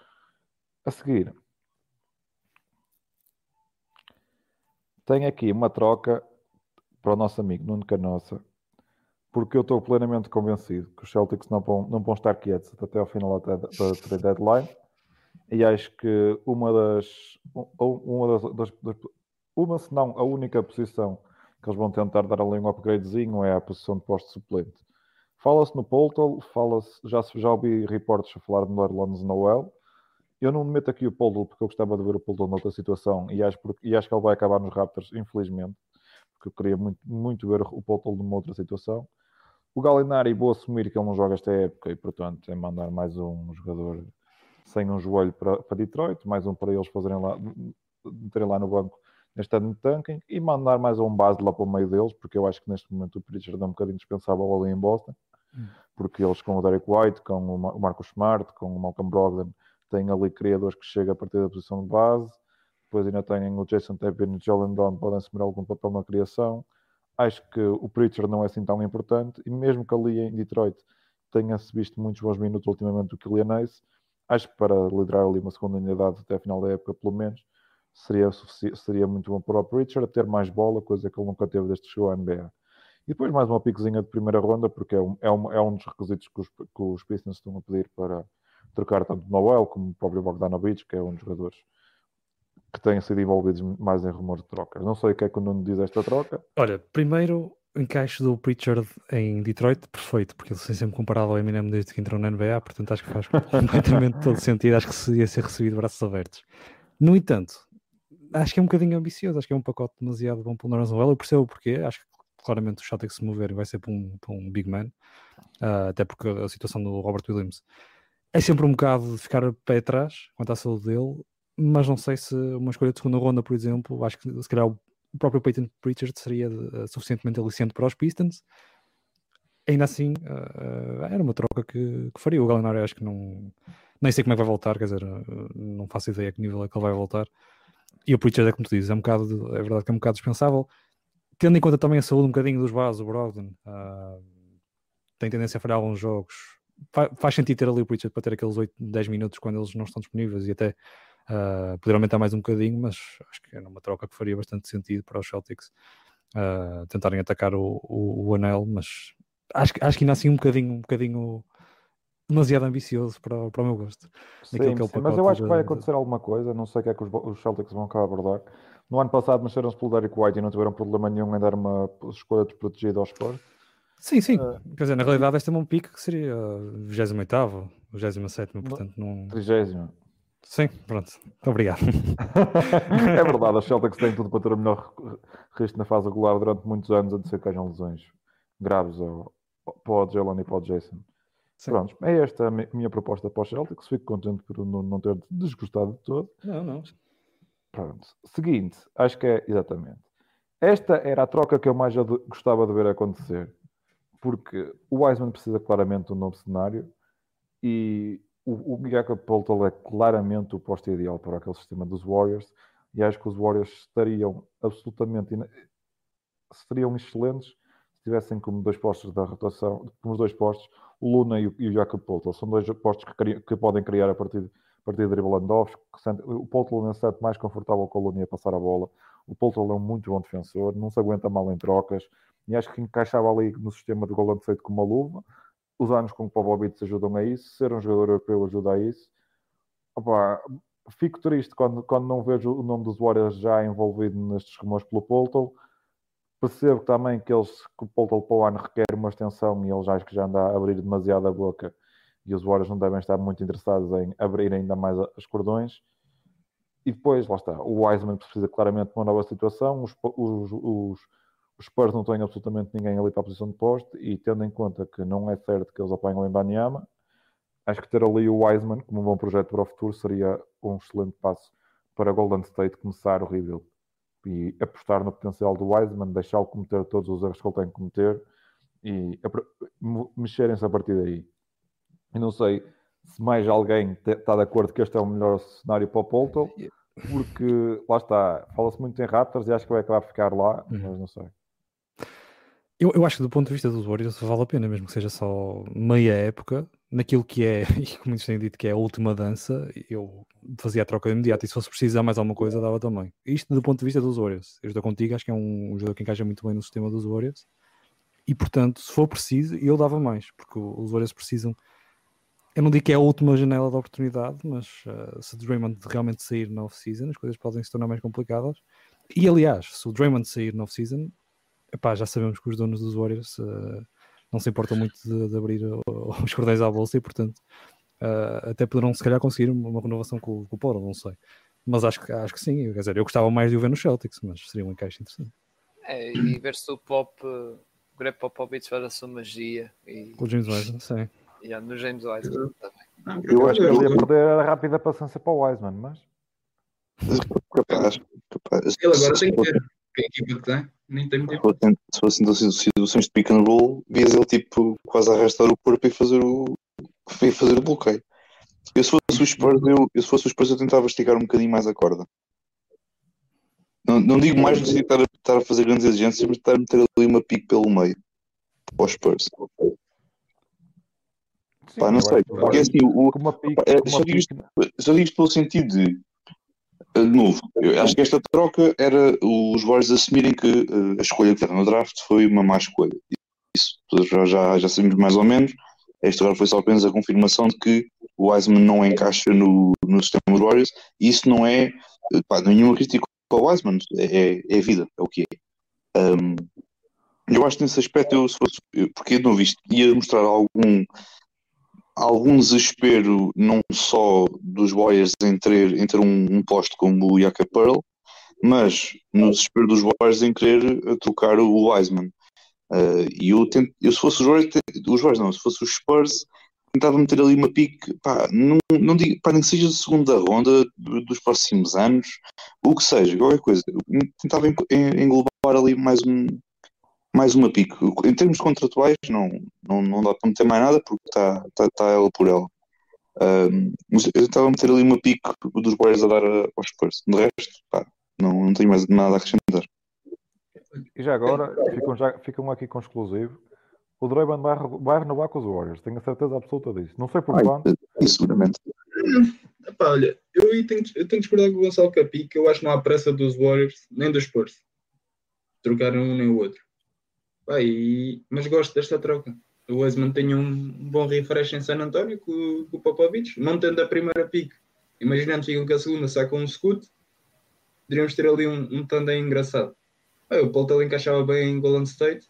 A seguir, tenho aqui uma troca para o nosso amigo Nuno Canossa, porque eu estou plenamente convencido que os Celtics não vão, não vão estar quietos até ao final da trade deadline e acho que uma das, uma das, das, das uma se não a única posição que eles vão tentar dar ali um upgradezinho é a posição de posto suplente. Fala-se no Poltel, fala-se, já, já ouvi reportes a falar de Norlands Noel. Eu não meto aqui o Poltel porque eu gostava de ver o Poltel noutra situação e acho, porque, e acho que ele vai acabar nos Raptors, infelizmente, porque eu queria muito, muito ver o Poltel numa outra situação. O Galinari, vou assumir que ele não joga esta época e, portanto, é mandar mais um jogador sem um joelho para, para Detroit, mais um para eles fazerem lá, meterem lá no banco neste ano de tanking e mandar mais um base lá para o meio deles, porque eu acho que neste momento o Pritchard é um bocadinho dispensável ali em Boston. Porque eles com o Derek White, com o Marcos Smart, com o Malcolm Brogdon, têm ali criadores que chegam a partir da posição de base, depois ainda têm o Jason Tappin e o Jalen Brown podem assumir algum papel na criação. Acho que o Pritchard não é assim tão importante, e mesmo que ali em Detroit tenha-se visto muitos bons minutos ultimamente do Kylian Ace, acho que para liderar ali uma segunda unidade até a final da época, pelo menos, seria, seria muito bom para o Pritchard ter mais bola, coisa que ele nunca teve desde que chegou à NBA. E depois mais uma piquezinha de primeira ronda, porque é um, é um, é um dos requisitos que os, que os Pistons estão a pedir para trocar tanto Noel como o próprio Bogdanovich, que é um dos jogadores que têm sido envolvidos mais em rumores de trocas. Não sei o que é que o Nuno diz esta troca. Olha, primeiro, encaixe do Pritchard em Detroit, perfeito, porque ele se sempre comparado ao Eminem desde que entrou na NBA, portanto acho que faz (laughs) completamente todo sentido, acho que ia ser recebido de braços abertos. No entanto, acho que é um bocadinho ambicioso, acho que é um pacote demasiado bom para o Nerons Eu percebo o porquê, acho que claramente o Celtic se mover vai ser para um, para um big man, uh, até porque a situação do Robert Williams é sempre um bocado de ficar pé atrás quanto à saúde dele, mas não sei se uma escolha de segunda ronda, por exemplo, acho que se calhar o próprio Peyton Pritchard seria uh, suficientemente aliciente para os Pistons. Ainda assim, uh, era uma troca que, que faria. O Gallinari acho que não. Nem sei como é que vai voltar, quer dizer, não faço ideia a que nível é que ele vai voltar. E o Pritchard é como tu dizes, é, um bocado, é verdade que é um bocado dispensável, tendo em conta também a saúde um bocadinho dos bases, o Brogdon uh, tem tendência a falhar alguns jogos. Fa faz sentido ter ali o Pritchard para ter aqueles 8, 10 minutos quando eles não estão disponíveis e até uh, poder aumentar mais um bocadinho, mas acho que é uma troca que faria bastante sentido para os Celtics uh, tentarem atacar o, o, o, anel, mas acho, acho que ainda assim um bocadinho, um bocadinho demasiado ambicioso para, para o meu gosto. Sim, sim mas eu acho que vai acontecer alguma coisa, não sei o que é que os, os Celtics vão acabar a abordar. No ano passado mexeram-se pelo Derek White e não tiveram problema nenhum em dar uma escolha desprotegida aos Spurs. Sim, sim. Uh, Quer dizer, na realidade este é um pique que seria 28º, 27 portanto não... 30 Sim, pronto. Obrigado. (laughs) é verdade, os Celtics têm tudo para ter o melhor risco na fase regular durante muitos anos, a não ser que hajam lesões graves ao, para o Jalen e para o Jason. Sim. Pronto, é esta a minha proposta para o Celtics. Fico contente por não, não ter desgostado de todo. Não, não. Pronto. Seguinte, acho que é exatamente. Esta era a troca que eu mais gostava de ver acontecer. Porque o Wiseman precisa claramente de um novo cenário e o, o Jacob Poltel é claramente o posto ideal para aquele sistema dos Warriors. E acho que os Warriors estariam absolutamente seriam excelentes se tivessem como dois postos da rotação, como os dois postos, o Luna e o, o Jacob Poltel. São dois postos que, que podem criar a partir, a partir de dribble off. O Poltel é sente mais confortável com o Luna a passar a bola. O Poltel é um muito bom defensor, não se aguenta mal em trocas e acho que encaixava ali no sistema de Golden State com uma luva. Os anos com o Popovich ajudam a isso, ser um jogador europeu ajuda a isso. Opa, fico triste quando, quando não vejo o nome dos Warriors já envolvido nestes rumores pelo Poltel Percebo também que, eles, que o Paul Powan requer uma extensão e eles acho que já anda a abrir demasiado a boca e os Warriors não devem estar muito interessados em abrir ainda mais as cordões. E depois, lá está, o Wiseman precisa claramente de uma nova situação, os, os, os, os Spurs não têm absolutamente ninguém ali para a posição de poste e tendo em conta que não é certo que eles apanham em Banyama, acho que ter ali o Wiseman como um bom projeto para o futuro seria um excelente passo para Golden State começar o rebuild e apostar no potencial do Wiseman, deixá-lo cometer todos os erros que ele tem que cometer e mexerem-se a partir daí. E não sei se mais alguém está de acordo que este é o melhor cenário para o Polto, porque lá está, fala-se muito em Raptors e acho que vai acabar ficar lá, uhum. mas não sei. Eu, eu acho que do ponto de vista dos Warriors vale a pena, mesmo que seja só meia época, naquilo que é, (laughs) e como muitos têm dito que é a última dança, eu fazia a troca imediata e se fosse precisar mais alguma coisa, dava também. Isto do ponto de vista dos Warriors. Eu estou contigo, acho que é um, um jogador que encaixa muito bem no sistema dos Warriors. E portanto, se for preciso, eu dava mais, porque os Warriors precisam. Eu não digo que é a última janela de oportunidade, mas uh, se o Draymond realmente sair na off-season, as coisas podem se tornar mais complicadas. E aliás, se o Draymond sair na off-season, já sabemos que os donos dos Warriors uh, não se importam muito de, de abrir (laughs) os cordéis à bolsa e, portanto, uh, até poderão se calhar conseguir uma renovação com, com o Paulo, não sei. Mas acho que, acho que sim, quer dizer, eu gostava mais de o ver no Celtics, mas seria um encaixe interessante. É, e ver se o Pop, o Greg Popovich faz a sua magia. E... Com o James Wiseman, sim. Yeah, no James Wiseman também. Eu acho que ele ia perder a rápida paciência para o Wiseman, mas. Capaz, capaz. Ele agora tem que ter. Que a equipa que tem, nem tem muito tempo. Se fossem situações de pick and roll, vias ele tipo quase arrastar o corpo e fazer o, e fazer o bloqueio. Eu se fosse o Spurs, eu, eu, se fosse o Spurs, eu tentava esticar um bocadinho mais a corda. Não, não digo mais de estar, estar a fazer grandes exigências, mas estar a meter ali uma pique pelo meio para os Spurs. Sim, Pá, não sei, porque assim, o, pique, é, só, digo isto, só digo isto pelo sentido de, eh, de novo, eu acho que esta troca era os Warriors assumirem que eh, a escolha que deram no draft foi uma má escolha. Isso todos já, já, já sabemos mais ou menos. Esta agora foi só apenas a confirmação de que o Wiseman não encaixa no, no sistema dos Warriors e isso não é eh, pá, nenhuma crítica para o Wiseman, é, é, é vida, é o que é. Um, eu acho que nesse aspecto, eu, se fosse, porque eu não vi isto, ia mostrar algum, algum desespero, não só dos Warriors em ter, em ter um, um poste como o Yaka Pearl, mas no desespero dos Warriors em querer eh, trocar o Wiseman. Eh, e eu, eu se fosse os Warriors, os Warriors não, se fosse os Spurs, tentava meter ali uma pique, pá, não, não digo, pá, nem que seja de segunda ronda do- dos próximos anos, o que seja, qualquer coisa. Eu tentava en- en- englobar ali mais um, mais uma pique. Em termos contratuais, não, não, não dá para meter mais nada porque está tá, tá ela por ela. Mas eu tentava meter ali uma pique dos Warriors a dar a- aos Spurs. De resto, pá, não, não tenho mais nada a acrescentar. E já agora, ficam, já, ficam aqui com exclusivo. O Draymond vai, vai renovar com os Warriors, tenho a certeza absoluta disso. Não sei por Ai, quanto. isso, seguramente. Epá, olha, eu aí tenho, eu tenho que discordar com o Gonçalo Capi, que eu acho que não há pressa dos Warriors nem dos Spurs. Trocaram um nem o outro. Pá, e- mas gosto desta troca. O Wiseman tem um bom refresh em San António com, com o Popovich, não tendo a primeira pick. Imaginando que a segunda, sacam um scoot, poderíamos ter ali um, um tandem engraçado. Pá, o Paul encaixava bem em Golden State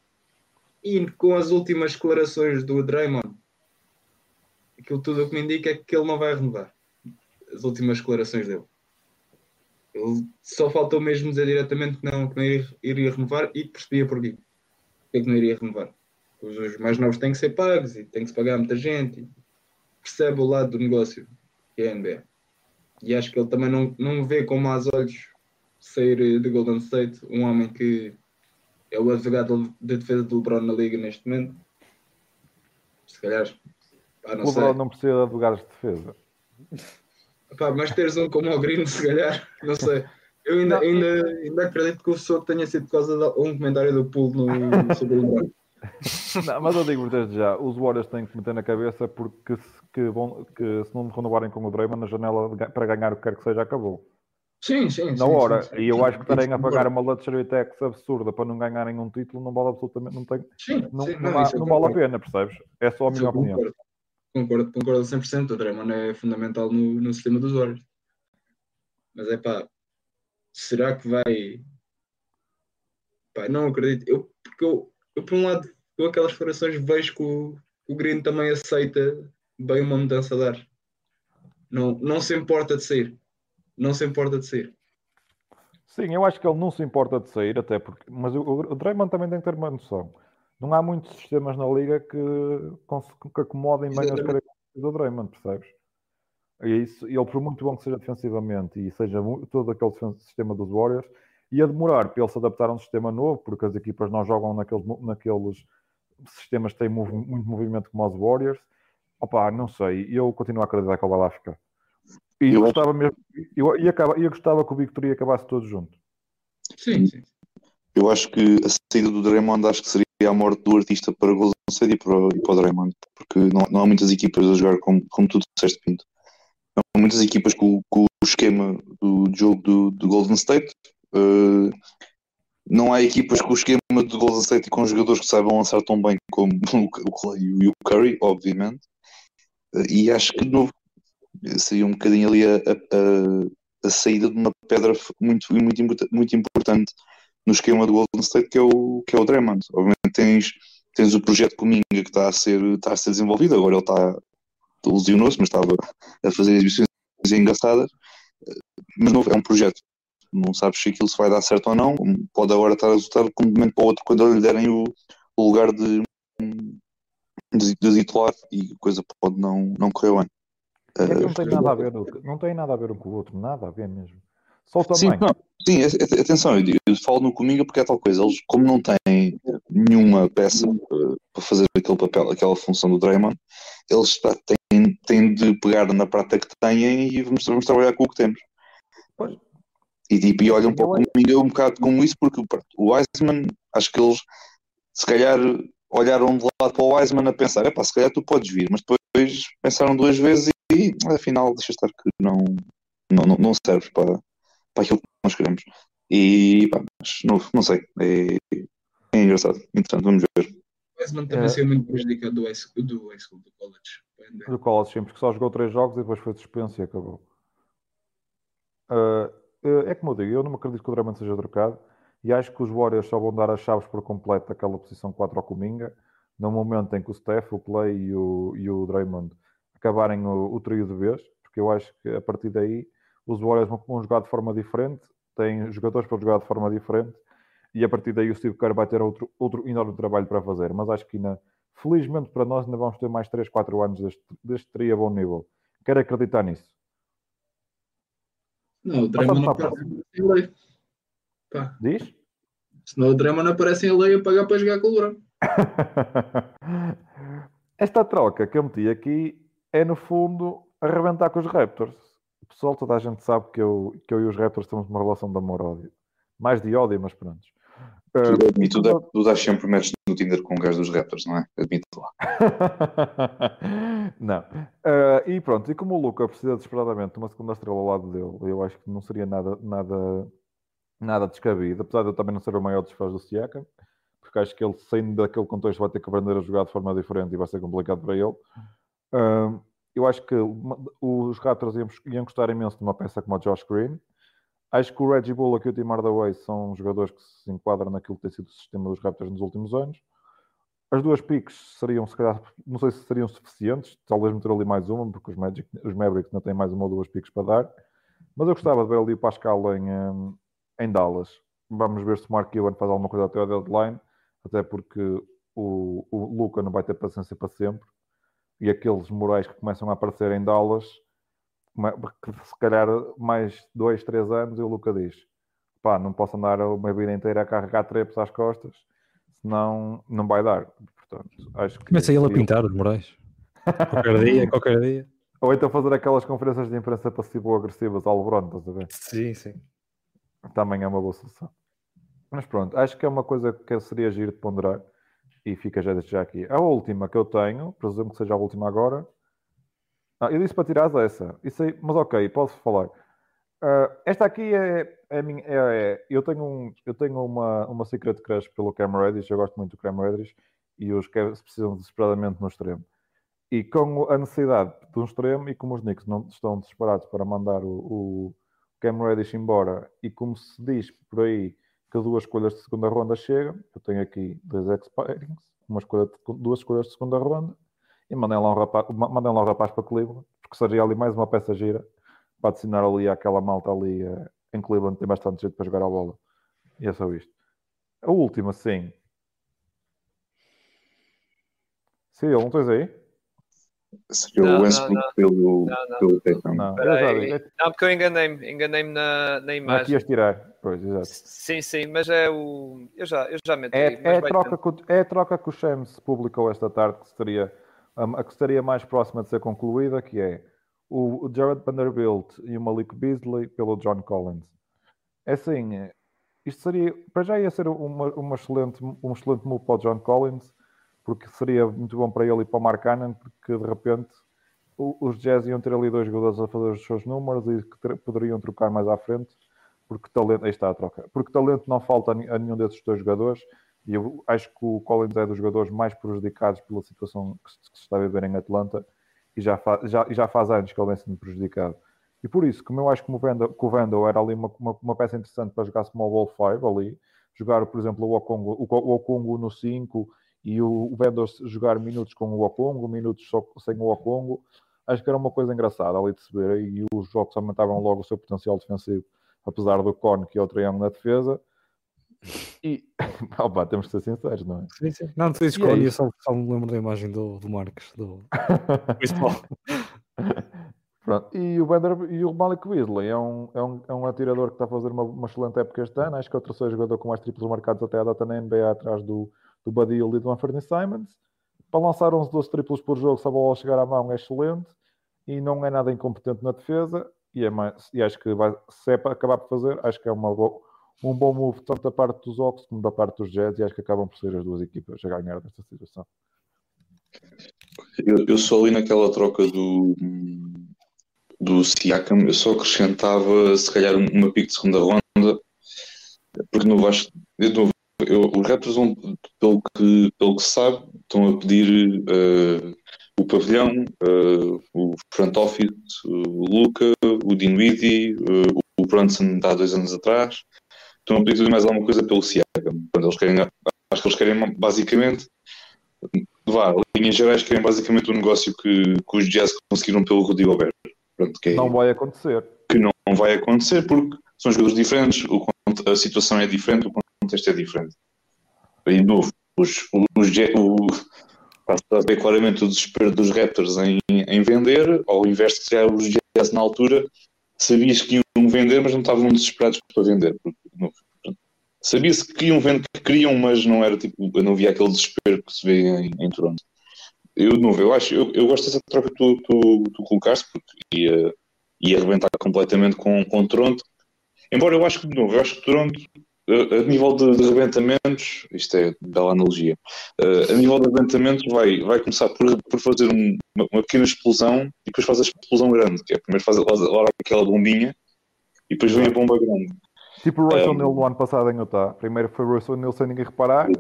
e com as últimas declarações do Draymond, aquilo tudo o que me indica é que ele não vai renovar as últimas declarações dele. Ele só faltou mesmo dizer diretamente que não, que não iria renovar e percebia porquê. É que não iria renovar. Os, os mais novos têm que ser pagos e tem que se pagar muita gente. Percebe o lado do negócio que é a NBA. E acho que ele também não, não vê com maus olhos sair eh, de Golden State um homem que é o advogado de defesa do LeBron na liga neste momento. Se calhar, pá, não O. LeBron não precisa de advogados de defesa. Pá, mas teres um como o Green, se calhar, não sei. Eu ainda, Não, ainda, ainda acredito que o soco tenha sido por causa de um comentário do Pool no, sobre (laughs) o. Não, mas eu digo desde já, os Warriors têm que meter na cabeça porque se, que vão, que se não renovarem com o Draymond, a janela de para ganhar o que quer que seja acabou. Sim, sim. Na sim, hora. sim, sim. e eu acho que estarem a pagar uma luxury tax absurda para não ganharem um título não vale absolutamente, não, tem, Sim, não, sim, não, há- não vale a pena, percebes? É só a minha opinião. Concordo, concordo, concordo 100%. O Draymond é fundamental no, no sistema dos Warriors. Mas é pá, será que vai. Pá, não acredito. Eu, porque eu, eu, por um lado, com aquelas declarações, vejo que o, o Green também aceita bem uma mudança de ar. Não, não se importa de sair. Não se importa de sair. Sim, eu acho que ele não se importa de sair, até porque. Mas o, o Draymond também tem que ter uma noção. Não há muitos sistemas na liga que, que acomodem bem as Exatamente. características do Draymond, percebes? E isso, ele, por muito bom que seja defensivamente e seja todo aquele sistema dos Warriors, ia demorar para ele se adaptar a um sistema novo, porque as equipas não jogam naqueles, naqueles sistemas que têm mov- muito movimento como os Warriors. Opa, não sei, eu continuo a acreditar que ele vai lá ficar. E Eu gostava mesmo, eu, e, acaba, e gostava que o Victoria acabasse todos juntos. Sim, sim. Eu acho que a saída do Draymond acho que seria a morte do artista para o Golden State e para, o- e para o Draymond, porque não, não há muitas equipas a jogar como, como tu disseste, Pinto. Há muitas equipas com, com o esquema do jogo do, do Golden State. eh, não há equipas com o esquema do Golden State e com jogadores que saibam lançar tão bem como (laughs) o Clay e o Curry, obviamente. Eh, E acho que no- seria um bocadinho ali a, a- a- saída de uma pedra muito, muito, muito importante no esquema do Golden State, que é o, que é o Draymond. Obviamente tens, tens o projeto Cominga que está a ser, está a ser desenvolvido, agora ele está lesionou-se, mas estava a fazer exibições engraçadas. Mas não, é um projeto. Não sabes se aquilo se vai dar certo ou não. Pode agora estar a resultar de um momento para o outro quando lhe derem o, o lugar de, de, de titular e a coisa pode não, não correr bem. É que não Eh, tem nada a ver, não tem nada a ver um com o outro, nada a ver mesmo. Sim, não, sim, atenção, eu, digo- eu falo no Cominga porque é tal coisa. Eles, como não têm nenhuma peça eh, para fazer aquele papel, aquela função do Draymond, eles pá, têm, têm de pegar na prata que têm e vamos, vamos trabalhar com o que temos. Pois. E, tipo, e olham para o Cominga um bocado como isso, porque pronto, o Wiseman, acho que eles se calhar olharam de lado para o Wiseman a pensar, epá, se calhar tu podes vir, mas depois pensaram duas vezes e afinal deixa estar que não, não, não, não serves para, para aquilo que nós queremos. E pá, mas não, não sei, é, é engraçado, interessante, vamos ver. O Wiseman também É. saiu muito prejudicado do high school, do, high school, do college. do college sempre, que só jogou três jogos e depois foi suspenso e acabou. Ah, é como eu digo, eu não me acredito que o Draymond seja trocado e acho que os Warriors só vão dar as chaves por completo daquela posição 4 ao Cominga no momento em que o Steph, o Clay e o, e o Draymond acabarem o, o trio de vez, porque eu acho que a partir daí os Warriors vão, jogar de forma diferente, têm jogadores para jogar de forma diferente e a partir daí o Steve Kerr vai ter outro, outro enorme trabalho para fazer, mas acho que ainda felizmente para nós ainda vamos ter mais 3, 4 anos deste, deste trio a bom nível. Quero acreditar nisso. Não, o Draymond não aparece em lei. Pá, Diz? senão o Draymond aparece em lei a pagar para jogar com o LeBron. (laughs) Esta troca que eu meti aqui é no fundo arrebentar com os Raptors. Pessoal, toda a gente sabe que eu, que eu e os Raptors temos uma relação de amor-ódio. Mais de ódio, mas pronto. Uh, E tu, dá- tu dás sempre matches no Tinder com o gajo dos Raptors, não é? Admito lá. (laughs) não. Ah, e pronto, e como o Luca precisa desesperadamente de uma segunda estrela ao lado dele, eu acho que não seria nada, nada, nada descabido, apesar de eu também não ser o maior dos fãs do Siakam, porque acho que ele, saindo daquele contexto, vai ter que aprender a jogar de forma diferente e vai ser complicado para ele. Ah, eu acho que os Raptors iam, gostar imenso de uma peça como a Josh Green. Acho que o Reggie Bullock e o Tim Hardaway são jogadores que se enquadram naquilo que tem sido o sistema dos Raptors nos últimos anos. As duas picks seriam, se calhar, não sei se seriam suficientes, talvez meter ali mais uma, porque os, Magic, os Mavericks não têm mais uma ou duas picks para dar. Mas eu gostava de ver ali o Pascal em, hum, em Dallas. Vamos ver se o Mark Cuban faz alguma coisa até ao deadline, até porque o, o Luca não vai ter paciência para sempre. E aqueles morais que começam a aparecer em Dallas, que se calhar mais dois, três anos, e o Luca diz: pá, não posso andar uma vida inteira a carregar trepes às costas, senão não vai dar. Portanto, acho que Começa ele a pintar os morais. Qualquer (laughs) dia, qualquer dia. Ou então fazer aquelas conferências de imprensa passivo-agressivas ao LeBron, estás a ver? Sim, sim. Também é uma boa solução. Mas pronto, acho que é uma coisa que seria giro de ponderar e fica já já aqui. A última que eu tenho, presumo que seja a última agora. Ah, eu disse para tirar essa. Isso aí, mas ok, posso falar. Ah, esta aqui é, é, minha- é- é- eu tenho, um, eu tenho uma, uma secret crush pelo Cam Reddish, eu gosto muito do Cam Reddish e os Cavs precisam desesperadamente no extremo. E com a necessidade de um extremo e como os Knicks não estão desesperados para mandar o, o Cam Reddish embora e como se diz por aí que duas escolhas de segunda ronda chegam, eu tenho aqui dois expirings, uma escolha duas escolhas de segunda ronda e mandem lá um rapaz, ma- mandem lá um rapaz para Cleveland, porque seria ali mais uma peça gira para adicionar ali àquela malta ali eh, em Cleveland, tem bastante jeito para jogar a bola. E é só isto. A última, sim. Sim, não tens aí? Seria Não, o não, Westbrook não. pelo, Não, não. pelo Tatum. Não, aí. vi. Não, porque eu enganei-me, enganei-me na, na Não é imagem. ias tirar. Pois, exato. Sim, sim, mas é o. Eu já, eu já meti. É, é, a troca ter- que, o- é a troca que o Shams publicou esta tarde, que estaria, um, a que estaria mais próxima de ser concluída, que é o, o Jared Vanderbilt e o Malik Beasley pelo John Collins. É assim, eh, isto seria, para já ia ser uma, uma excelente, um excelente move para o John Collins, porque seria muito bom para ele e para o Mark Cannon, porque de repente os Jazz iam ter ali dois jogadores a fazer os seus números e que poderiam trocar mais à frente, porque talento, aí está a troca, porque talento não falta a nenhum desses dois jogadores, e eu acho que o Collins é dos jogadores mais prejudicados pela situação que se, está a viver em Atlanta, e já, fa, já, já faz anos que ele vem sendo prejudicado. E por isso, como eu acho que o Vendel, que o Vendel era ali uma, uma, uma, peça interessante para jogar Small Ball 5 ali, jogar, por exemplo, o Okongo, o, o Okongo no 5 e o, o jogar minutos com o Okongo, minutos só sem o Okongo, acho que era uma coisa engraçada ali de se ver e os jogos aumentavam logo o seu potencial defensivo, apesar do cone que é o triângulo na defesa. E (laughs) opa, temos que ser sinceros, não é? Sim, sim. Não, tu dizes cone, eu só, só me lembro da imagem do, do Marcos, do (laughs) Pronto. E o, Bender, e o Malik Weasley é um, é, um, é um atirador que está a fazer uma, uma excelente época este ano. Acho que é o terceiro jogador com mais triplos marcados até a data na NBA, atrás do, do Buddy Hill e do Anthony Simons. Para lançar 11, 12 triplos por jogo, se a bola chegar à mão, é excelente e não é nada incompetente na defesa. E, é mais, e acho que vai, se é para acabar por fazer, acho que é uma, um bom move tanto da parte dos Ox como da parte dos Jets. E acho que acabam por ser as duas equipas a ganhar desta situação. Eu, eu sou ali naquela troca do do Siakam, eu só acrescentava se calhar uma pick de segunda ronda, porque no Vasco, eu, eu, os Raptors pelo que, pelo que se sabe, estão a pedir uh, o pavilhão, uh, o front office, o Luca, o Dinwiddie, uh, o Brunson de há dois anos atrás, estão a pedir tudo mais alguma coisa pelo Siakam. Eles querem, acho que eles querem basicamente vá, linhas gerais querem basicamente o negócio que, que os Jazz conseguiram pelo Rudy Gobert. Que é, não vai acontecer. Que não vai acontecer porque são jogadores diferentes, o, a situação é diferente, o contexto é diferente. E de novo, os, os, o, a ver claramente o desespero dos Raptors em, em vender, ao invés de os Jazz na altura, sabias que iam vender, mas não estavam desesperados para vender. Sabia-se que iam vender, que queriam, mas não era tipo, eu não via aquele desespero que se vê em, em Toronto. Eu, de novo, eu acho, eu, eu gosto dessa troca que tu, tu, tu colocaste, porque ia, ia arrebentar completamente com, com Toronto. Embora eu acho que, de novo, eu acho que Toronto, a, a nível de, de arrebentamentos, isto é bela analogia, uh, a nível de arrebentamentos vai, vai começar por, por fazer um, uma, uma, pequena explosão e depois faz a explosão grande, que é primeiro faz logo aquela bombinha e depois vem a bomba grande. Tipo o Russell um, Neal no ano passado em Utah. Primeiro foi o Russell Neal sem ninguém reparar. E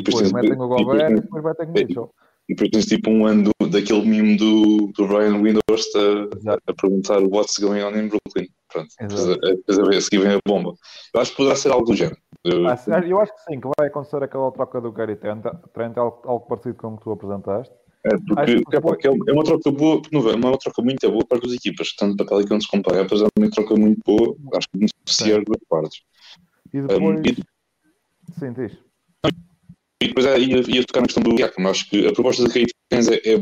depois, depois metem o Gobert e depois vai ter Mitchell. E depois tens tipo um ano do, daquele mimo do, do Ryan Windhorst a, a perguntar what's going on in Brooklyn. Pronto, depois a, ver se vem a bomba. Eu acho que poderá ser algo do género. Eu, ah, eu acho que sim, que vai acontecer aquela troca do Gary Trent, Trent algo, algo parecido com o que tu apresentaste. É, porque, porque depois... é, uma troca boa, não, é uma troca muito boa para as equipas, tanto para Pelicans como para Raptors, é uma troca muito boa, acho que beneficia as duas partes. E depois... Um, e... Sim, diz. E depois ia, ia tocar na questão do Iaco, acho que a proposta da Kate é, é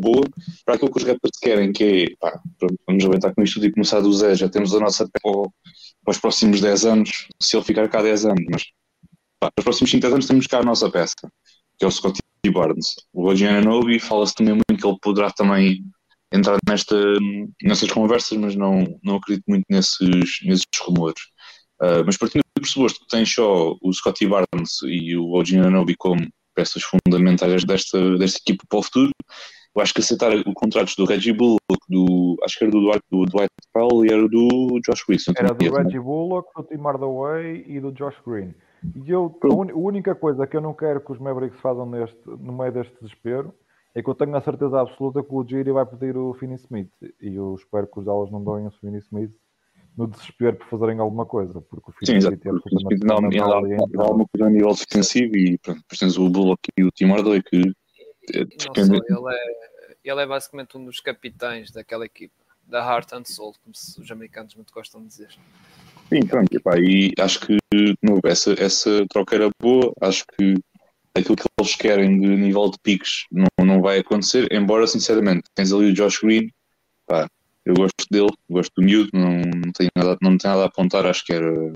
boa para aquilo que os rappers querem, que é pá, vamos aguentar com isto tudo e começar do zero, já temos a nossa pé para, os próximos 10 anos, se ele ficar cá 10 anos, mas pá, para os próximos 5 anos temos cá a nossa peça, que é o Scotty Barnes. O Adriano Novi fala-se também muito que ele poderá também entrar nesta, nessas conversas, mas não, não acredito muito nesses, nesses rumores. Uh, mas partindo do pressuposto que tens só o Scotty Barnes e o OG Ananobi como peças fundamentais desta, desta equipa para o futuro, eu acho que aceitar o contratos do Reggie Bullock, do, acho que era do Dwight, do Dwight Powell e era do Josh Wilson. Era do Reggie Bullock, do Tim Hardaway e do Josh Green. E eu, a, única coisa que eu não quero que os Mavericks façam neste, no meio deste desespero é que eu tenho a certeza absoluta que o Giri vai pedir o Finney Smith. E eu espero que os Dallas não doem o Finney Smith no desespero por fazerem alguma coisa, porque o Sim, exato. Porque dá, dá, alguma coisa a nível defensivo e pronto, depois tens o Bullock e o Tim Hardaway que é, depende... ele, é, ele é basicamente um dos capitães daquela equipa, da Heart and Soul, como os americanos muito gostam de dizer. Sim, pronto, epá, e acho que essa, essa troca era boa, acho que aquilo que eles querem de nível de piques não, não vai acontecer, embora sinceramente tens ali o Josh Green, pá, eu gosto dele, gosto do miúdo, não, não, tenho nada, não tenho nada a apontar, acho que era